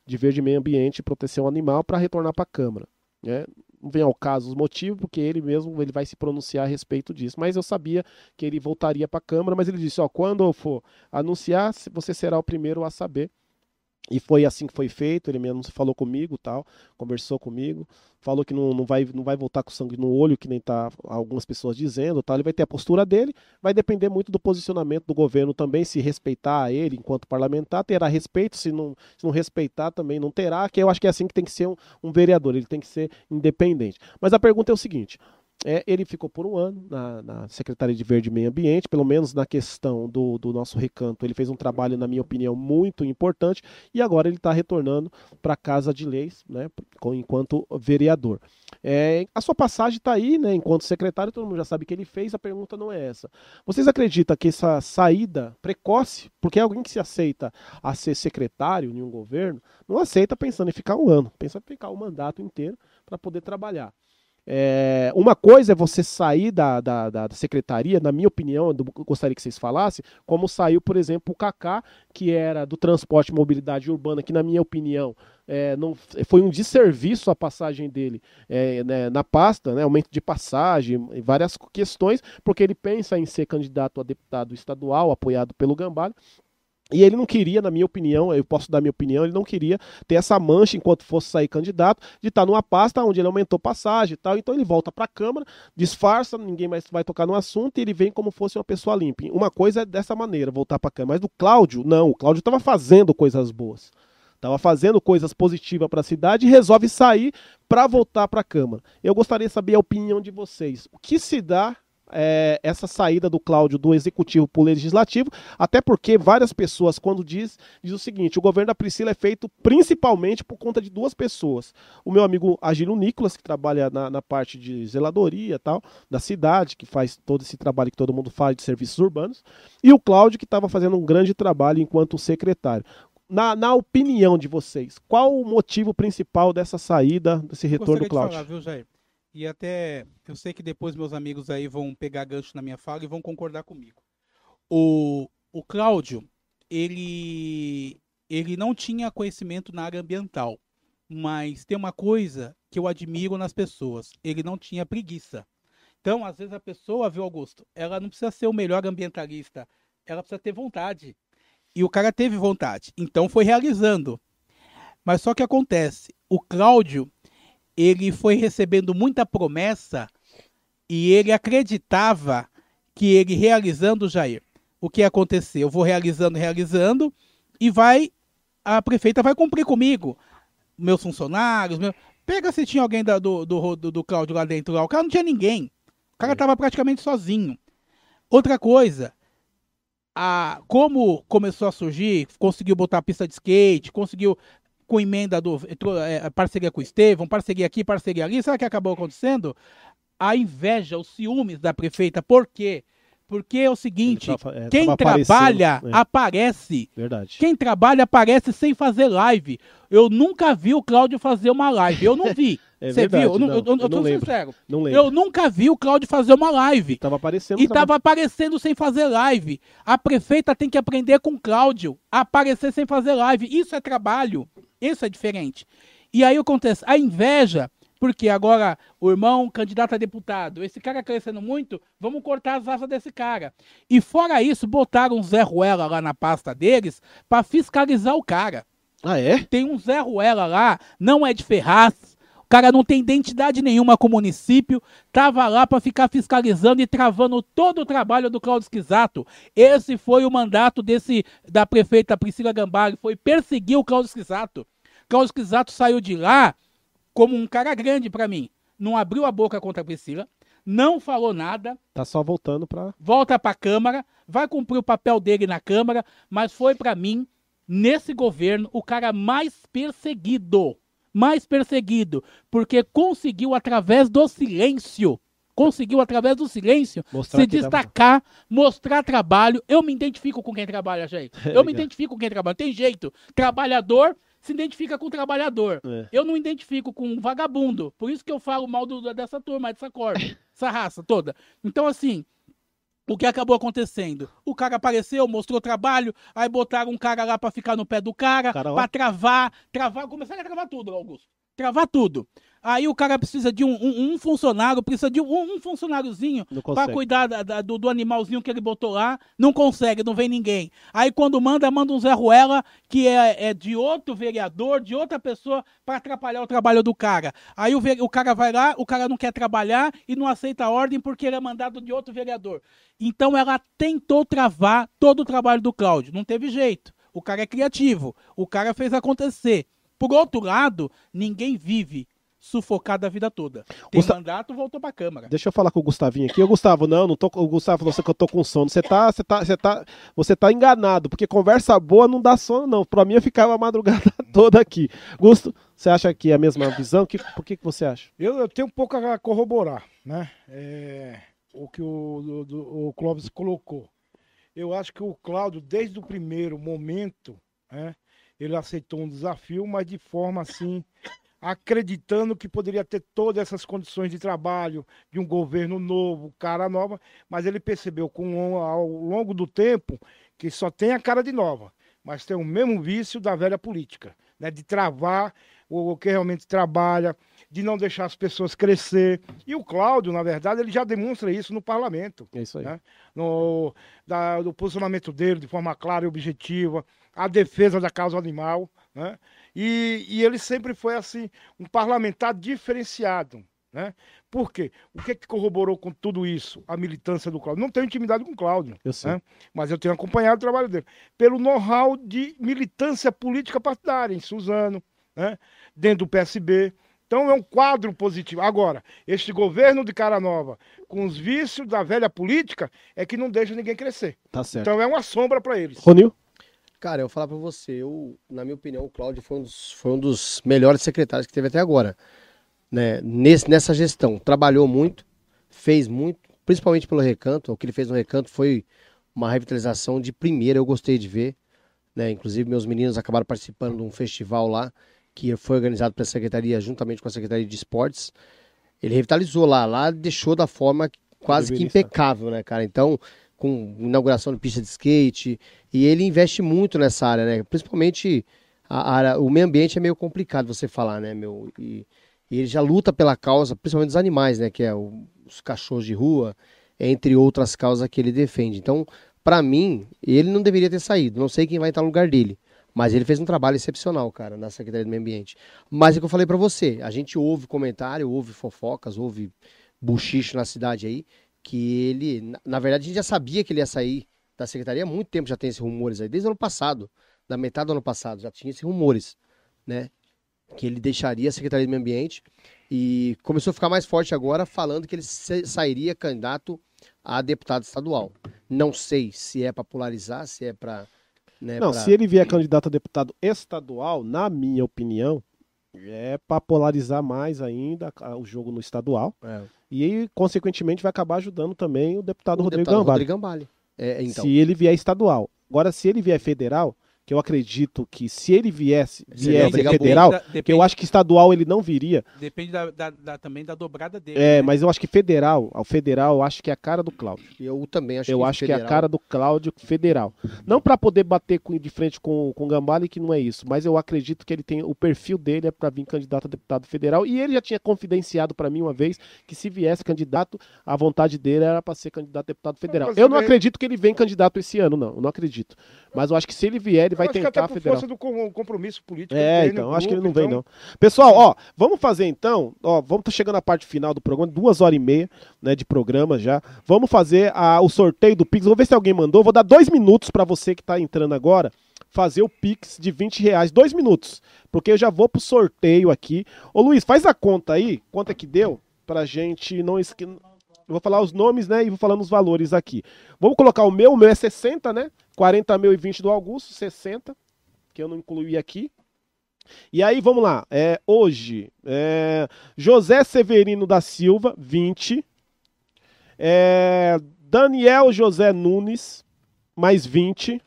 de Verde e Meio Ambiente e Proteção Animal para retornar para a Câmara. Né? Não vem ao caso os motivos, porque ele mesmo ele vai se pronunciar a respeito disso. Mas eu sabia que ele voltaria para a Câmara, mas ele disse, ó, quando eu for anunciar, você será o primeiro a saber. E foi assim que foi feito, ele mesmo falou comigo, tal, conversou comigo, falou que não, não, vai, não vai voltar com sangue no olho, que nem tá algumas pessoas dizendo, tal. Ele vai ter a postura dele, vai depender muito do posicionamento do governo também, se respeitar ele enquanto parlamentar, terá respeito, se não, se não respeitar também não terá, que eu acho que é assim que tem que ser um, um vereador, ele tem que ser independente. Mas a pergunta é o seguinte, é, ele ficou por um ano na, na Secretaria de Verde e Meio Ambiente, pelo menos na questão do, do nosso recanto. Ele fez um trabalho, na minha opinião, muito importante e agora ele está retornando para a Casa de Leis, né, com- enquanto vereador. É, a sua passagem está aí, né, enquanto secretário, todo mundo já sabe que ele fez, a pergunta não é essa. Vocês acreditam que essa saída precoce, porque alguém que se aceita a ser secretário em um governo, não aceita pensando em ficar um ano, pensa em ficar o mandato inteiro para poder trabalhar. É, uma coisa é você sair da, da, da secretaria, na minha opinião, eu gostaria que vocês falassem, como saiu, por exemplo, o Kaká, que era do transporte e mobilidade urbana, que na minha opinião é, não, foi um desserviço a passagem dele é, né, na pasta, né, aumento de passagem várias questões, porque ele pensa em ser candidato a deputado estadual, apoiado pelo Gambale, e ele não queria, na minha opinião, eu posso dar minha opinião, ele não queria ter essa mancha enquanto fosse sair candidato, de estar numa pasta onde ele aumentou passagem e tal. Então ele volta para a Câmara, disfarça, ninguém mais vai tocar no assunto e ele vem como fosse uma pessoa limpa. Uma coisa é dessa maneira, voltar para a Câmara. Mas do Cláudio, não. O Cláudio estava fazendo coisas boas. Estava fazendo coisas positivas para a cidade e resolve sair para voltar para a Câmara. Eu gostaria de saber a opinião de vocês. O que se dá é, essa saída do Cláudio do executivo para o legislativo, até porque várias pessoas, quando diz, diz o seguinte: o governo da Priscila é feito principalmente por conta de duas pessoas. O meu amigo Agilo Nicolas, que trabalha na, na parte de zeladoria e tal, da cidade, que faz todo esse trabalho que todo mundo faz de serviços urbanos, e o Cláudio, que estava fazendo um grande trabalho enquanto secretário. Na, na opinião de vocês, qual o motivo principal dessa saída, desse retorno do Cláudio? de falar, viu, Jair? E até, eu sei que depois meus amigos aí vão pegar gancho na minha fala e vão concordar comigo. O, o Cláudio, ele, ele não tinha conhecimento na área ambiental, mas tem uma coisa que eu admiro nas pessoas, ele não tinha preguiça. Então, às vezes a pessoa, viu, Augusto, ela não precisa ser o melhor ambientalista, ela precisa ter vontade. E o cara teve vontade, então foi realizando. Mas só que acontece, o Cláudio, ele foi recebendo muita promessa e ele acreditava que ele realizando, Jair, o que ia acontecer? Eu vou realizando, realizando e vai, a prefeita vai cumprir comigo. Meus funcionários, meu... pega se tinha alguém da- do, do, do, do Cláudio lá dentro, lá. o cara não tinha ninguém. O cara estava praticamente sozinho. Outra coisa, a, como começou a surgir, conseguiu botar a pista de skate, conseguiu com emenda do é, parceria com o Estevão, parceria aqui, parceria ali, sabe o que acabou acontecendo? A inveja, os ciúmes da prefeita. Por quê? Porque é o seguinte, é, quem trabalha, é. aparece. Verdade. Quem trabalha aparece sem fazer live. Eu nunca vi o Cláudio fazer uma live. Eu não vi. É Você verdade, viu? Eu, não- eu, eu, eu tô lembro. sincero. Não lembro. Eu nunca vi o Cláudio fazer uma live. Tava aparecendo. E tava- tava aparecendo sem fazer live. A prefeita tem que aprender com o Cláudio a aparecer sem fazer live. Isso é trabalho. Isso é diferente. E aí acontece a inveja, porque agora o irmão candidato a deputado, esse cara crescendo muito, vamos cortar as asas desse cara. E fora isso, botaram um Zé Ruela lá na pasta deles para fiscalizar o cara. Ah, é? Tem um Zé Ruela lá, não é de Ferraz. O cara não tem identidade nenhuma com o município, tava lá para ficar fiscalizando e travando todo o trabalho do Claudio Esquisato. Esse foi o mandato desse da prefeita Priscila Gambari, foi perseguir o Claudio Esquisato. Claudio Esquisato saiu de lá como um cara grande para mim. Não abriu a boca contra a Priscila, não falou nada, Tá só voltando pra. volta para a Câmara, vai cumprir o papel dele na Câmara, mas foi para mim, nesse governo, o cara mais perseguido. Mais perseguido, porque conseguiu, através do silêncio, conseguiu, através do silêncio, Mostrar se destacar, mostrar trabalho. Eu me identifico com quem trabalha, gente. Eu me identifico com quem trabalha. Tem jeito. Trabalhador se identifica com o trabalhador. É. Eu não identifico com um vagabundo. Por isso que eu falo mal do- dessa turma, dessa corda, essa raça toda. Então, assim, o que acabou acontecendo? O cara apareceu, mostrou trabalho, aí botaram um cara lá pra ficar no pé do cara, Cara, pra travar, travar, começaram a travar tudo, Augusto. Travar tudo. Aí o cara precisa de um, um- um funcionário, precisa de um, um funcionáriozinho consegue. cuidar da- da- do, do animalzinho que ele botou lá, não consegue, não vem ninguém. Aí quando manda, manda um Zé Ruela, que é, é de outro vereador, de outra pessoa, pra atrapalhar o trabalho do cara. Aí o, o cara vai lá, o cara não quer trabalhar e não aceita a ordem porque ele é mandado de outro vereador. Então ela tentou travar todo o trabalho do Cláudio. Não teve jeito. O cara é criativo. O cara fez acontecer. Por outro lado, ninguém vive sufocado a vida toda. Tem Gusta- mandato, voltou pra Câmara. Deixa eu falar com o Gustavinho aqui. Ô, Gustavo, não, não tô. com- O Gustavo falou assim que eu tô com sono. Você tá, você tá, você tá, você tá enganado, porque conversa boa não dá sono, não. Pra mim eu ficava a madrugada toda aqui. Gusto, você acha que é a mesma visão? Que, por que, que você acha? Eu, eu tenho um pouco a corroborar, né? É, o que o, do- do- o Clóvis colocou. Eu acho que o Cláudio, desde o primeiro momento, né, ele aceitou um desafio, mas de forma assim, acreditando que poderia ter todas essas condições de trabalho, de um governo novo, cara nova, mas ele percebeu com, ao longo do tempo que só tem a cara de nova, mas tem o mesmo vício da velha política, né, de travar o, que realmente trabalha, de não deixar as pessoas crescer. E o Cláudio, na verdade, ele já demonstra isso no parlamento É isso aí. né? no, da- do posicionamento dele de forma clara e objetiva, a defesa da causa animal, né? E, e ele sempre foi assim um parlamentar diferenciado, né? Por quê? O que, que corroborou com tudo isso? A militância do Cláudio. Não tenho intimidade com o Cláudio, né? mas eu tenho acompanhado o trabalho dele. Pelo know-how de militância política partidária em Suzano, né? dentro do PSB. Então é um quadro positivo. Agora, este governo de cara nova, com os vícios da velha política, é que não deixa ninguém crescer. Tá certo. Então é uma sombra para eles. Ronil? Cara, eu vou falar pra você, eu, na minha opinião, o Cláudio foi um dos, foi um dos melhores secretários que teve até agora. Né? Nesse, nessa gestão. Trabalhou muito, fez muito, principalmente pelo recanto. O que ele fez no recanto foi uma revitalização de primeira, eu gostei de ver. Né? Inclusive, meus meninos acabaram participando de um festival lá, que foi organizado pela Secretaria, juntamente com a Secretaria de Esportes. Ele revitalizou lá, lá deixou da forma quase que impecável, né, cara? Então, com inauguração de pista de skate, e ele investe muito nessa área, né? Principalmente a área, o meio ambiente é meio complicado você falar, né, meu? E, e ele já luta pela causa, principalmente dos animais, né? Que é o- os cachorros de rua, entre outras causas que ele defende. Então, pra mim, ele não deveria ter saído. Não sei quem vai estar no lugar dele. Mas ele fez um trabalho excepcional, cara, na Secretaria do Meio Ambiente. Mas é o que eu falei pra você, a gente ouve comentário, ouve fofocas, ouve buchicho na cidade aí, que ele, na, na verdade, a gente já sabia que ele ia sair da secretaria há muito tempo, já tem esses rumores aí, desde o ano passado, da metade do ano passado, já tinha esses rumores, né? Que ele deixaria a Secretaria do Meio Ambiente e começou a ficar mais forte agora, falando que ele sairia candidato a deputado estadual. Não sei se é para polarizar, se é para. Né, Não, pra- se ele vier candidato a deputado estadual, na minha opinião, é pra polarizar mais ainda o jogo no estadual. É. E consequentemente, vai acabar ajudando também o deputado o Rodrigo deputado Gambale. Rodrigo Gambale. É, então, Se ele vier estadual. Agora, se ele vier federal, que eu acredito que se ele viesse, viesse federal, da- que eu acho que estadual ele não viria. Depende da, da- da- também da dobrada dele. É, né? mas eu acho que federal, ao federal, eu acho que é a cara do Cláudio. eu também acho eu que acho que é a federal- cara do Cláudio federal. Não pra poder bater com- de frente com, com o Gambale, que não é isso, mas eu acredito que ele tem o perfil dele é pra vir candidato a deputado federal e ele já tinha confidenciado pra mim uma vez que se viesse candidato, a vontade dele era pra ser candidato a deputado federal. Eu não acredito que ele venha candidato esse ano, não. Eu não acredito. Mas eu acho que se ele vier, ele vai acho que tentar até por federal. força do com- compromisso político. É, que no então, acho que ele não grupo, vem, então- não. Pessoal, ó, vamos fazer então, ó, vamos tá chegando na parte final do programa, duas horas e meia, né, de programa já. Vamos fazer a- o sorteio do Pix. Vou ver se alguém mandou. Vou dar dois minutos pra você que tá entrando agora fazer o Pix de 20 reais. Dois minutos, porque eu já vou pro sorteio aqui. Ô Luiz, faz a conta aí, quanto é que deu, pra gente não esque... Eu vou falar os nomes, né? E vou falando os valores aqui. Vamos colocar o meu, o meu é 60, né? 40 mil e 20 do Augusto, 60, que eu não incluí aqui. E aí, vamos lá. É, hoje, é, José Severino da Silva, 20. É, Daniel José Nunes, mais 20.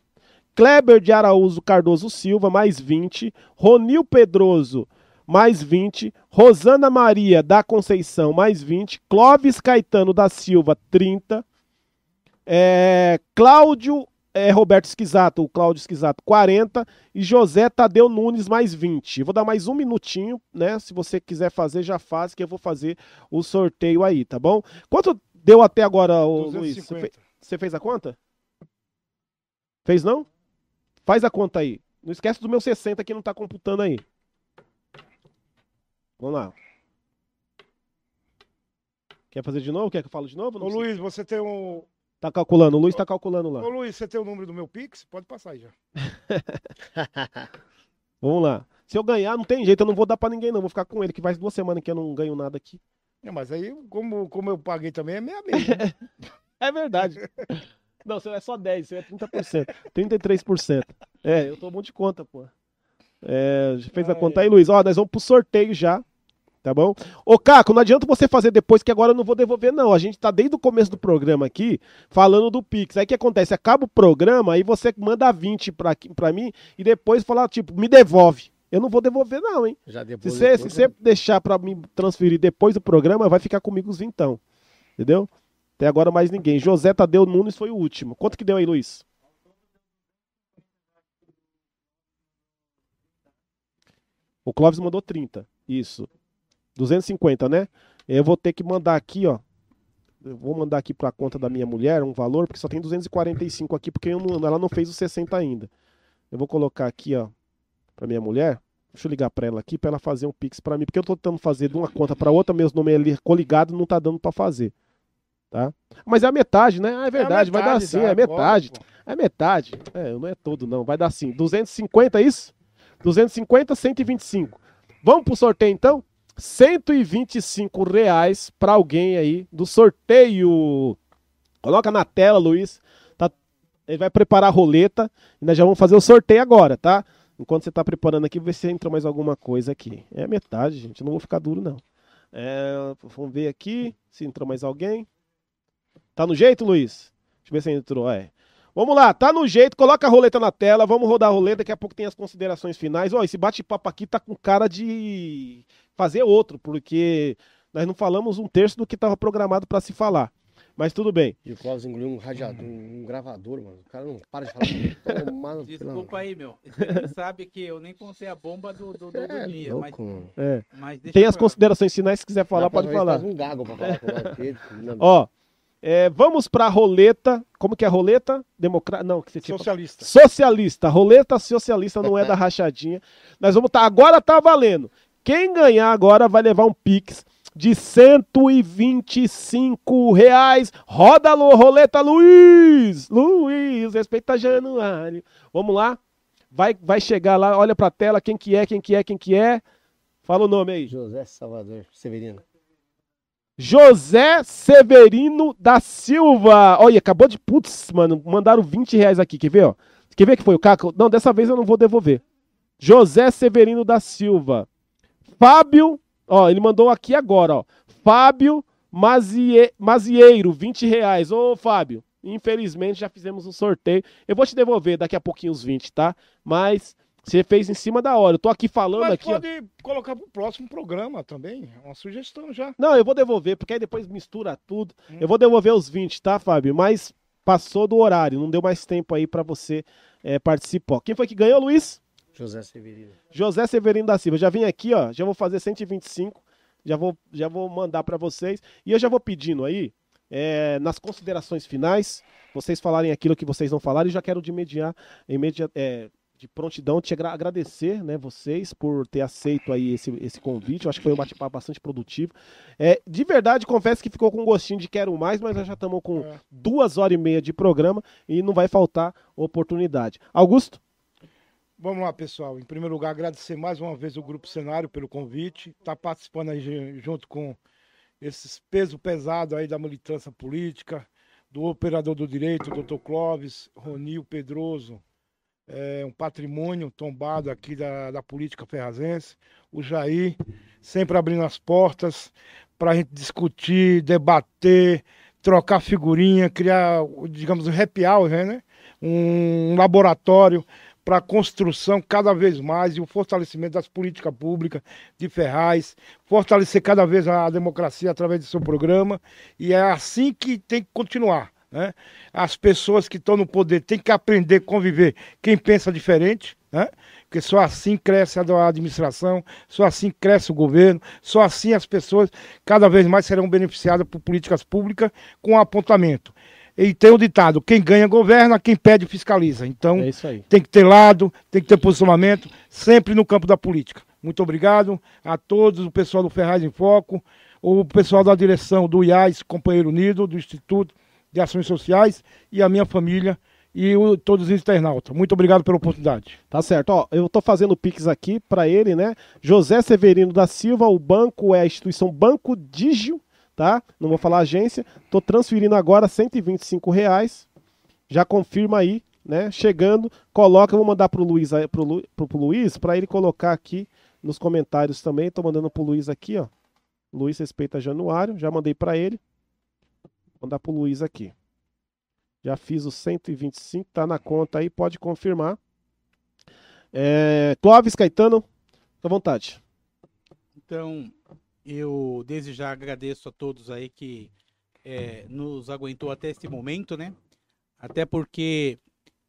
Kleber de Araújo Cardoso Silva, mais 20. Ronil Pedroso, mais 20. Rosana Maria da Conceição, mais 20. Clóvis Caetano da Silva, 30. É, Cláudio é, Roberto Esquisato, o Cláudio Esquisato, 40. E José Tadeu Nunes, mais 20. Eu vou dar mais um minutinho, né? Se você quiser fazer, já faz, que eu vou fazer o sorteio aí, tá bom? Quanto deu até agora, ô, Luiz? Você 250. fe- você fez a conta? Fez não? Faz a conta aí. Não esquece do meu 60 que não tá computando aí. Vamos lá. Quer fazer de novo? Quer que eu fale de novo? Não Ô. Luiz, você tem um. Tá calculando. O Luiz tá calculando lá. Ô Luiz, você tem o número do meu Pix? Pode passar aí já. Vamos lá. Se eu ganhar, não tem jeito. Eu não vou dar pra ninguém, não. Vou ficar com ele, que faz duas semanas que eu não ganho nada aqui. Não, mas aí, como, como eu paguei também, é meia meia. né? É verdade. Não, seu é só 10, seu é 30%. 33%. É, eu tô um monte de conta, pô. É, fez a Ah, conta é. aí, Luiz. Ó, nós vamos pro sorteio já. Tá bom? Ô, Caco, não adianta você fazer depois, que agora eu não vou devolver, não. A gente tá desde o começo do programa aqui falando do Pix. Aí o que acontece? Acaba o programa, aí você manda 20 pra, aqui- pra mim e depois fala, tipo, me devolve. Eu não vou devolver, não, hein? Já Se depois. você, se você deixar pra me transferir depois do programa, vai ficar comigo os vintão. Entendeu? Até agora mais ninguém. José Tadeu Nunes foi o último. Quanto que deu aí, Luiz? O Clóvis mandou 30. Isso. 250, né? Eu vou ter que mandar aqui, ó. Eu vou mandar aqui pra conta da minha mulher um valor, porque só tem 245 aqui, porque não- ela não fez os 60 ainda. Eu vou colocar aqui, ó, pra minha mulher. Deixa eu ligar pra ela aqui pra ela fazer um pix pra mim, porque eu tô tentando fazer de uma conta pra outra, meus nomes ali coligado não tá dando pra fazer. Tá? Mas é a metade, né? Ah, é verdade, vai dar metade, sim, dá, é metade. É metade. É, não é todo não, vai dar sim. 250 é isso? 250, 125. Vamos pro sorteio então? 125 reais pra alguém aí do sorteio. Coloca na tela, Luiz. Tá? Ele vai preparar a roleta e nós já vamos fazer o sorteio agora, tá? Enquanto você tá preparando aqui, ver se entra mais alguma coisa aqui. É metade, gente. Eu não vou ficar duro, não. É, vamos ver aqui se entrou mais alguém. Tá no jeito, Luiz? Deixa eu ver se entrou. É. Vamos lá, tá no jeito, coloca a roleta na tela, vamos rodar a roleta, daqui a pouco tem as considerações finais. Ó, esse bate-papo aqui tá com cara de fazer outro, porque nós não falamos um terço do que estava programado para se falar. Mas tudo bem. E o Clóvis engoliu um radiador, um gravador, mano. O cara não para de falar. Desculpa aí, meu. Você sabe que eu nem contei a bomba do, do, do, do É dia. Mas. É. mas deixa Tem as considerações finais, se quiser falar, Na pode falar. Um gago pra falar com não- Ó, é, vamos pra roleta. Como que é a roleta? Democrata? Não, que você tinha Socialista. Socialista. Roleta socialista não é da rachadinha. Nós vamos estar. agora tá valendo. Quem ganhar agora vai levar um Pix de 125 reais. Roda a roleta, Luiz! Luiz, respeita Januário. Vamos lá. Vai, vai chegar lá, olha pra tela quem que é, quem que é, quem que é. Fala o nome aí. José Salvador Severino. José Severino da Silva. Olha, acabou de. Putz, mano, mandaram 20 reais aqui. Quer ver, ó? Quer ver que foi o Caco? Não, dessa vez eu não vou devolver. José Severino da Silva. Fábio. Ó, ele mandou aqui agora, ó. Fábio Mazie... Mazieiro, 20 reais. Ô, Fábio, infelizmente já fizemos um sorteio. Eu vou te devolver daqui a pouquinho os 20, tá? Mas você fez em cima da hora. Eu tô aqui falando Mas aqui, ó. pode colocar pro próximo programa também. É uma sugestão já. Não, eu vou devolver, porque aí depois mistura tudo. Hum. Eu vou devolver os 20, tá, Fábio? Mas passou do horário, não deu mais tempo aí pra você é, participar. Quem foi que ganhou, Luiz? José Severino. José Severino da Silva. Já vim aqui, ó, já vou fazer 125, já vou, já vou mandar pra vocês. E eu já vou pedindo aí, é, nas considerações finais, vocês falarem aquilo que vocês não falaram e já quero de imediato, imedia, é, de prontidão te agra- agradecer, né, vocês por ter aceito aí esse, esse convite. Eu acho que foi um bate-papo bastante produtivo. É, de verdade, confesso que ficou com um gostinho de quero mais, mas nós já estamos com É. duas horas e meia de programa e não vai faltar oportunidade. Augusto? Vamos lá, pessoal. Em primeiro lugar, agradecer mais uma vez o Grupo Cenário pelo convite. Está participando aí ju- junto com esses peso pesado aí da militância política, do operador do direito, doutor Clóvis, Ronil Pedroso, é, um patrimônio tombado aqui da, da política ferrazense, o Jair, sempre abrindo as portas para a gente discutir, debater, trocar figurinha, criar, digamos, um happy hour, né? um laboratório para a construção cada vez mais e o fortalecimento das políticas públicas de Ferraz, fortalecer cada vez a democracia através do seu programa, e é assim que tem que continuar. Né? As pessoas que estão no poder têm que aprender a conviver quem pensa diferente, né? porque só assim cresce a administração, só assim cresce o governo, só assim as pessoas cada vez mais serão beneficiadas por políticas públicas com apontamento. E tem o ditado: quem ganha governa, quem pede fiscaliza. Então, é tem que ter lado, tem que ter posicionamento, sempre no campo da política. Muito obrigado a todos, o pessoal do Ferraz em Foco, o pessoal da direção do IAS, Companheiro Unido, do Instituto de Ações Sociais e a minha família e o, todos os internautas. Muito obrigado pela oportunidade. Tá certo. Ó, eu estou fazendo Pix aqui para ele, né? José Severino da Silva, o banco é a instituição Banco Digio tá? Não vou falar agência. Tô transferindo agora 125 reais. Já confirma aí, né? Chegando, coloca, eu vou mandar pro Luiz, pro, Lu, pro, pro Luiz, para ele colocar aqui nos comentários também. Tô mandando pro Luiz aqui, ó. Luiz respeita Januário, já mandei para ele. Vou mandar pro Luiz aqui. Já fiz os 125, tá na conta aí, pode confirmar. É, Clóvis Caetano, à vontade. Então, eu desde já agradeço a todos aí que é, nos aguentou até esse momento, né? Até porque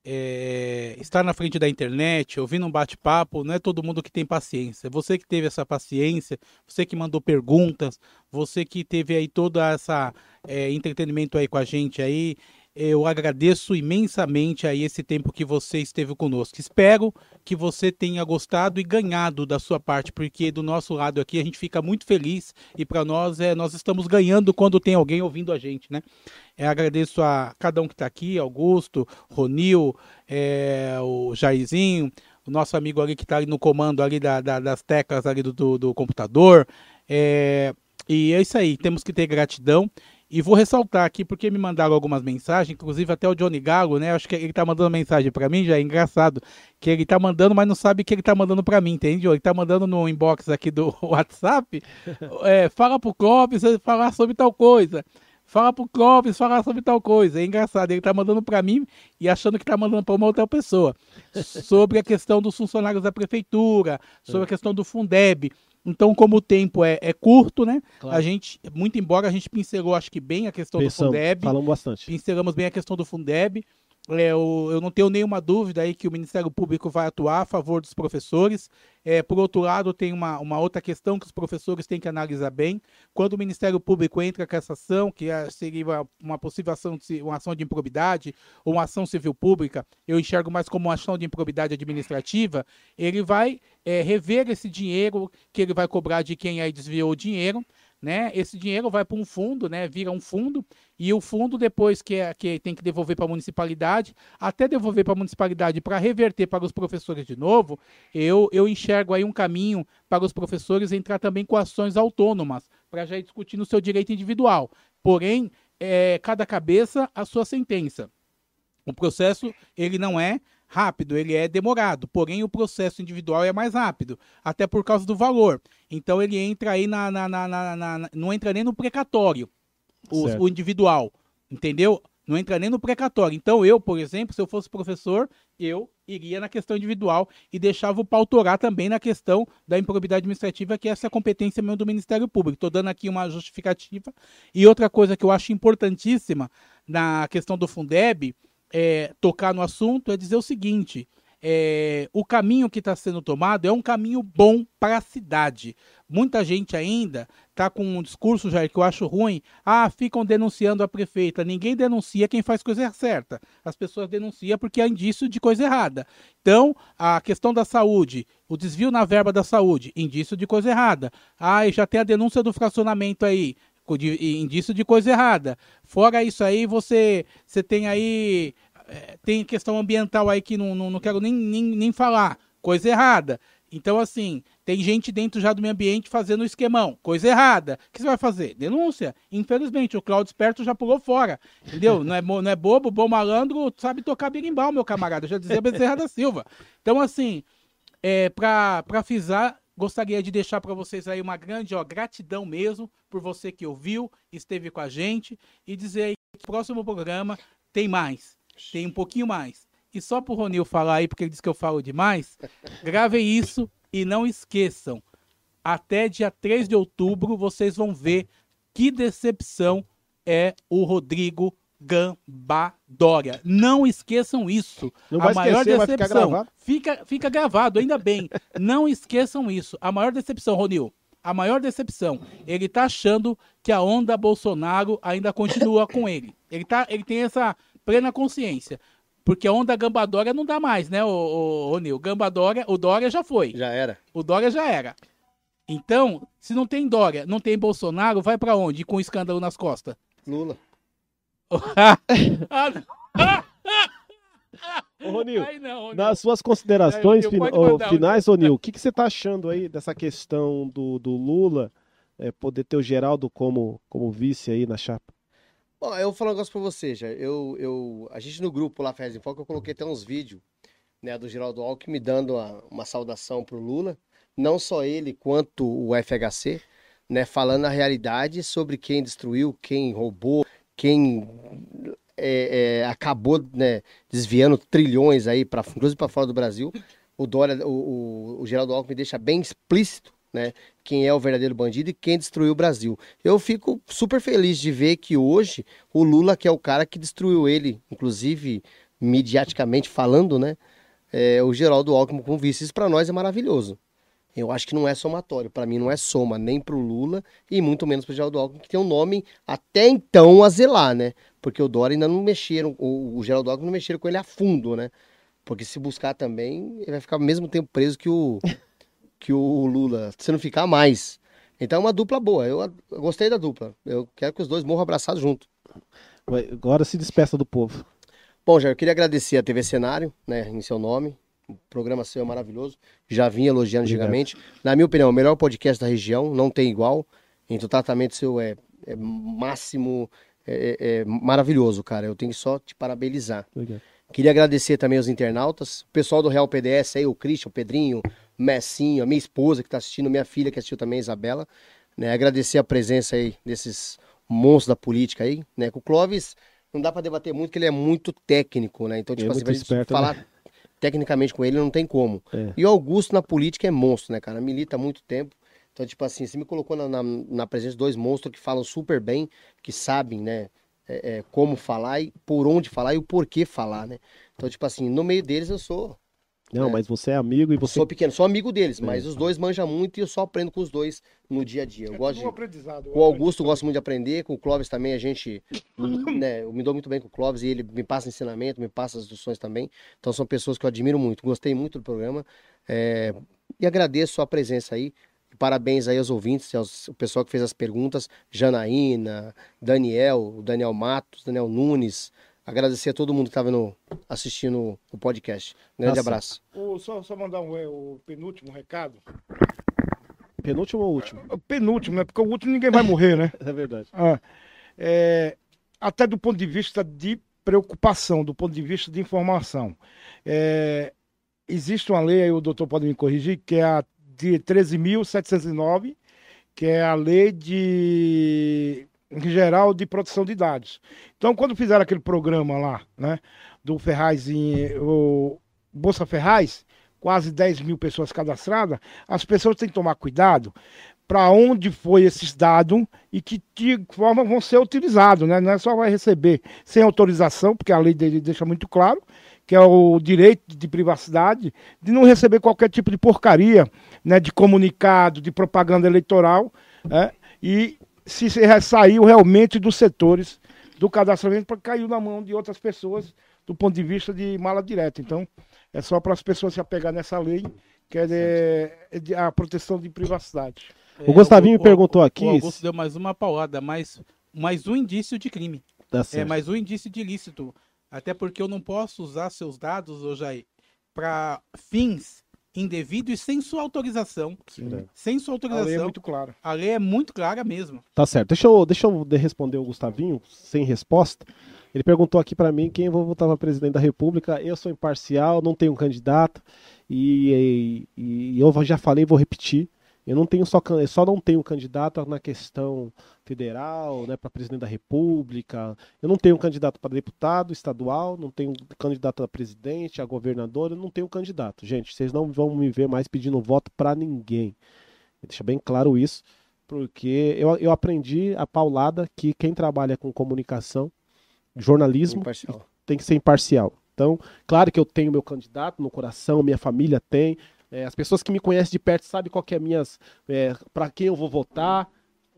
é, estar na frente da internet, ouvindo um bate-papo, não é todo mundo que tem paciência. Você que teve essa paciência, você que mandou perguntas, você que teve aí toda essa é, entretenimento aí com a gente aí, eu agradeço imensamente aí esse tempo que você esteve conosco. Espero que você tenha gostado e ganhado da sua parte, porque do nosso lado aqui a gente fica muito feliz e para nós é nós estamos ganhando quando tem alguém ouvindo a gente, né? É, agradeço a cada um que está aqui, Augusto, Ronil, é, o Jairzinho, o nosso amigo ali que está no comando ali da, da, das teclas ali do, do, do computador. É, e é isso aí, temos que ter gratidão e vou ressaltar aqui, porque me mandaram algumas mensagens, inclusive até o Johnny Galo, né? Acho que ele tá mandando mensagem para mim, já é engraçado, que ele tá mandando, mas não sabe que ele tá mandando para mim, entende? Ele tá mandando no inbox aqui do WhatsApp, é, fala pro Clóvis falar sobre tal coisa. Fala pro Clóvis falar sobre tal coisa. É engraçado, ele tá mandando para mim e achando que tá mandando para uma outra pessoa. sobre a questão dos funcionários da prefeitura, sobre a questão do Fundeb. Então, como o tempo é, é curto, né? Claro. A gente, muito embora a gente pincelou, acho que bem a questão Pensamos, do Fundeb. Falamos bastante. Pincelamos bem a questão do Fundeb. É, eu, eu, não tenho nenhuma dúvida aí que o Ministério Público vai atuar a favor dos professores. É, por outro lado, tem uma, uma outra questão que os professores têm que analisar bem. Quando o Ministério Público entra com essa ação, que é, seria uma possível ação de, uma ação de improbidade ou uma ação civil pública, eu enxergo mais como uma ação de improbidade administrativa, ele vai é, rever esse dinheiro que ele vai cobrar de quem aí desviou o dinheiro né? Esse dinheiro vai para um fundo, né? Vira um fundo e o fundo depois que, é, que tem que devolver para a municipalidade, até devolver para a municipalidade para reverter para os professores de novo, eu, eu enxergo aí um caminho para os professores entrar também com ações autônomas para já ir discutindo o seu direito individual. Porém, é, cada cabeça a sua sentença. O processo ele não é rápido, ele é demorado, porém o processo individual é mais rápido, até por causa do valor. Então ele entra aí na. na, na, na, não entra nem no precatório, o, o, individual, entendeu? Não entra nem no precatório. Então eu, por exemplo, se eu fosse professor, eu iria na questão individual e deixava o pautorar também na questão da improbidade administrativa, que essa é a competência mesmo do Ministério Público. Estou dando aqui uma justificativa. E outra coisa que eu acho importantíssima na questão do Fundeb é, tocar no assunto é dizer o seguinte: é, o caminho que está sendo tomado é um caminho bom para a cidade. Muita gente ainda está com um discurso, Jair, que eu acho ruim. Ah, ficam denunciando a prefeita. Ninguém denuncia quem faz coisa certa. As pessoas denunciam porque há indício de coisa errada. Então, a questão da saúde, o desvio na verba da saúde, indício de coisa errada. Ah, e já tem a denúncia do fracionamento aí indício de coisa errada. Fora isso aí, você, você tem aí. É, tem questão ambiental aí que não, não, não quero nem, nem, nem falar. Coisa errada. Então, assim, tem gente dentro já do meio ambiente fazendo esquemão. Coisa errada. O que você vai fazer? Denúncia. Infelizmente, o Claudio Esperto já pulou fora. Entendeu? Não é, não é bobo, bom malandro, sabe tocar berimbau, meu camarada. Eu já dizia Bezerra da Silva. Então, assim, é, para frisar, gostaria de deixar para vocês aí uma grande ó, gratidão mesmo por você que ouviu, esteve com a gente e dizer aí que o próximo programa tem mais. Tem um pouquinho mais. E só pro Ronil falar aí, porque ele disse que eu falo demais, gravem isso e não esqueçam. Até dia 3 de outubro vocês vão ver que decepção é o Rodrigo Gambadória. Não esqueçam isso. Não a maior esquecer, vai ficar decepção gravado. fica, fica gravado, ainda bem. Não esqueçam isso. A maior decepção, Ronil, a maior decepção. Ele tá achando que a onda Bolsonaro ainda continua com ele. Ele, tá, ele tem essa plena consciência. Porque a onda Gambadória não dá mais, né, ô, ô, Ronil? Gambadória, o Dória já foi. Já era. O Dória já era. Então, se não tem Dória, não tem Bolsonaro, vai pra onde com o escândalo nas costas? Lula. ah, não. Ô, Ronil, Ai, não, Ronil. nas suas considerações É, fin- finais, Ronil, o que, que você tá achando aí dessa questão do, do Lula é, poder ter o Geraldo como, como vice aí na chapa? Bom, eu vou falar um negócio pra você, já. Eu, eu, a gente no grupo lá, Ferraz em Foco, eu coloquei até uns vídeos, né, do Geraldo Alckmin dando a- uma saudação pro Lula. Não só ele, quanto o FHC, né, falando a realidade sobre quem destruiu, quem roubou, quem é, é, acabou, né, desviando trilhões aí, pra, inclusive para fora do Brasil. O, Dória, o, o, o Geraldo Alckmin deixa bem explícito, né, quem é o verdadeiro bandido e quem destruiu o Brasil. Eu fico super feliz de ver que hoje o Lula, que é o cara que destruiu ele, inclusive mediaticamente falando, né? é, o Geraldo Alckmin com vice. Isso para nós é maravilhoso. Eu acho que não é somatório. Para mim não é soma nem pro Lula e muito menos pro Geraldo Alckmin, que tem um nome até então a zelar, né? Porque o Dória ainda não mexeram, o, o Geraldo Alckmin não mexeram com ele a fundo, né? Porque se buscar também, ele vai ficar ao mesmo tempo preso que o, que o Lula, se não ficar mais. Então é uma dupla boa. Eu, eu gostei da dupla. Eu quero que os dois morram abraçados junto. Agora se despeça do povo. Bom, Jair, eu queria agradecer a TV Cenário, né, em seu nome. O programa seu é maravilhoso. Já vim elogiando Obrigado. antigamente. Na minha opinião, o melhor podcast da região, não tem igual. Então, o tratamento seu é, é máximo, é, é- é maravilhoso, cara. Eu tenho que só te parabenizar. Obrigado. Queria agradecer também aos internautas, o pessoal do Real PDS aí, o Christian, o Pedrinho, Messinho, a minha esposa que está assistindo, minha filha que assistiu também, a Isabela. Né, agradecer a presença aí desses monstros da política aí, né? Com o Clóvis não dá para debater muito, porque ele é muito técnico, né? Então, tipo é assim, esperto, falar tecnicamente com ele não tem como. É. E o Augusto na política é monstro, né, cara? Milita há muito tempo. Então, tipo assim, você me colocou na, na, na presença de dois monstros que falam super bem, que sabem, né? é, é, como falar e por onde falar e o porquê falar, né? Então, tipo assim, no meio deles eu sou, Não, É. mas você é amigo e você. sou pequeno, sou amigo deles, É. mas os dois manjam muito e eu só aprendo com os dois no dia a dia. Eu É gosto de... aprendizado. Com o Augusto eu gosto muito de aprender, com o Clóvis também a gente, né, eu me dou muito bem com o Clóvis e ele me passa ensinamento, me passa as instruções também. Então são pessoas que eu admiro muito, gostei muito do programa é, e agradeço a presença aí. Parabéns aí aos ouvintes, aos, o pessoal que fez as perguntas, Janaína, Daniel, o Daniel Matos, Daniel Nunes. Agradecer a todo mundo que estava assistindo o podcast. Um grande Nossa. abraço. O- só, só mandar um, é, o penúltimo recado. Penúltimo ou último? O penúltimo, né? Porque o último ninguém vai morrer, né? É verdade. Ah, é, até do ponto de vista de preocupação, do ponto de vista de informação. É, existe uma lei, aí o doutor pode me corrigir, que é a de 13.709, que é a lei de em geral de proteção de dados. Então, quando fizeram aquele programa lá, né, do Ferraz em o Bolsa Ferraz, quase 10 mil pessoas cadastradas, as pessoas têm que tomar cuidado para onde foi esses dados e que forma vão ser utilizados, né? Não é só vai receber sem autorização, porque a lei dele deixa muito claro que é o direito de privacidade de não receber qualquer tipo de porcaria, né? De comunicado, de propaganda eleitoral, né? E se saiu realmente dos setores do cadastramento para caiu na mão de outras pessoas do ponto de vista de mala direta. Então, é só para as pessoas se apegar nessa lei, que é, de- é de- a proteção de privacidade. O Gustavinho me perguntou o- aqui O Augusto deu mais uma paulada, mais, mais um indício de crime. Tá É mais um indício de ilícito. Até porque eu não posso usar seus dados, ô Jair, para fins indevido e sem sua autorização. Sim. Sem sua A lei é autorização. muito clara. A lei é muito clara mesmo. Tá certo. Deixa eu, deixa eu de- responder o Gustavinho, sem resposta. Ele perguntou aqui pra mim quem eu vou votar para presidente da República. Eu sou imparcial, não tenho candidato. E, e- e eu já falei, vou repetir. Eu não tenho só, só não tenho candidato na questão federal, né, para presidente da República. Eu não tenho candidato para deputado estadual, não tenho candidato a presidente, a governador, eu não tenho candidato. Gente, vocês não vão me ver mais pedindo voto para ninguém. Deixa bem claro isso porque eu, eu aprendi a paulada que quem trabalha com comunicação, jornalismo, Imparcial. tem que ser imparcial. Então, claro que eu tenho meu candidato no coração, minha família tem, é, as pessoas que me conhecem de perto sabem qual que é minhas, é, para quem eu vou votar.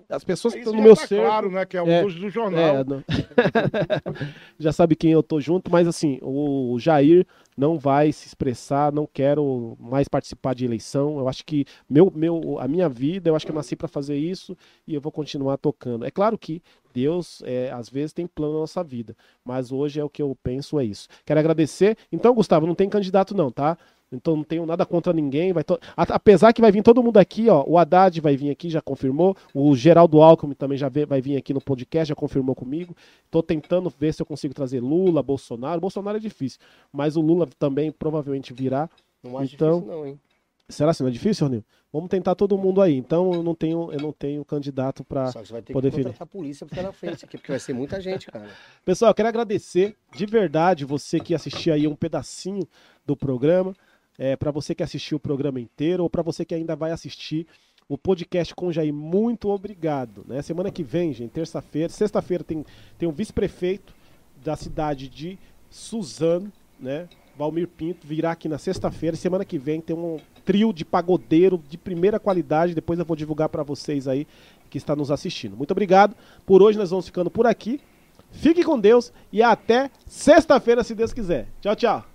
As pessoas que Isso estão no já meu tá ser, claro, né? Que é o É, do, do jornal. é, não- já sabe quem eu tô junto, mas assim, o Jair não vai se expressar, não quero mais participar de eleição. Eu acho que meu, meu, a minha vida, eu acho que eu nasci para fazer isso e eu vou continuar tocando. É claro que Deus, é, às vezes, tem plano na nossa vida, mas hoje é o que eu penso, é isso. Quero agradecer. Então, Gustavo, não tem candidato não, tá? Então não tenho nada contra ninguém. Vai to- Apesar que vai vir todo mundo aqui, ó. O Haddad vai vir aqui, já confirmou. O Geraldo Alckmin também já vai vir aqui no podcast, já confirmou comigo. Tô tentando ver se eu consigo trazer Lula, Bolsonaro. Bolsonaro é difícil, mas o Lula também provavelmente virá. Não acho Então- difícil, não, hein? Será assim, não é difícil, Nil? Vamos tentar todo mundo aí. Então eu não tenho, eu não tenho candidato para Só que você vai ter poder que contratar a polícia ficar na frente aqui, porque vai ser muita gente, cara. Pessoal, eu quero agradecer de verdade você que assistiu aí um pedacinho do programa, é, para você que assistiu o programa inteiro ou para você que ainda vai assistir o podcast com o Jair. Muito obrigado. Né? Semana que vem, gente, terça-feira, sexta-feira tem, tem um vice-prefeito da cidade de Suzano, né? Valmir Pinto virá aqui na sexta-feira. Semana que vem tem um trio de pagodeiro de primeira qualidade. Depois eu vou divulgar para vocês aí que está nos assistindo. Muito obrigado. Por hoje nós vamos ficando por aqui. Fique com Deus e até sexta-feira, se Deus quiser. Tchau, tchau.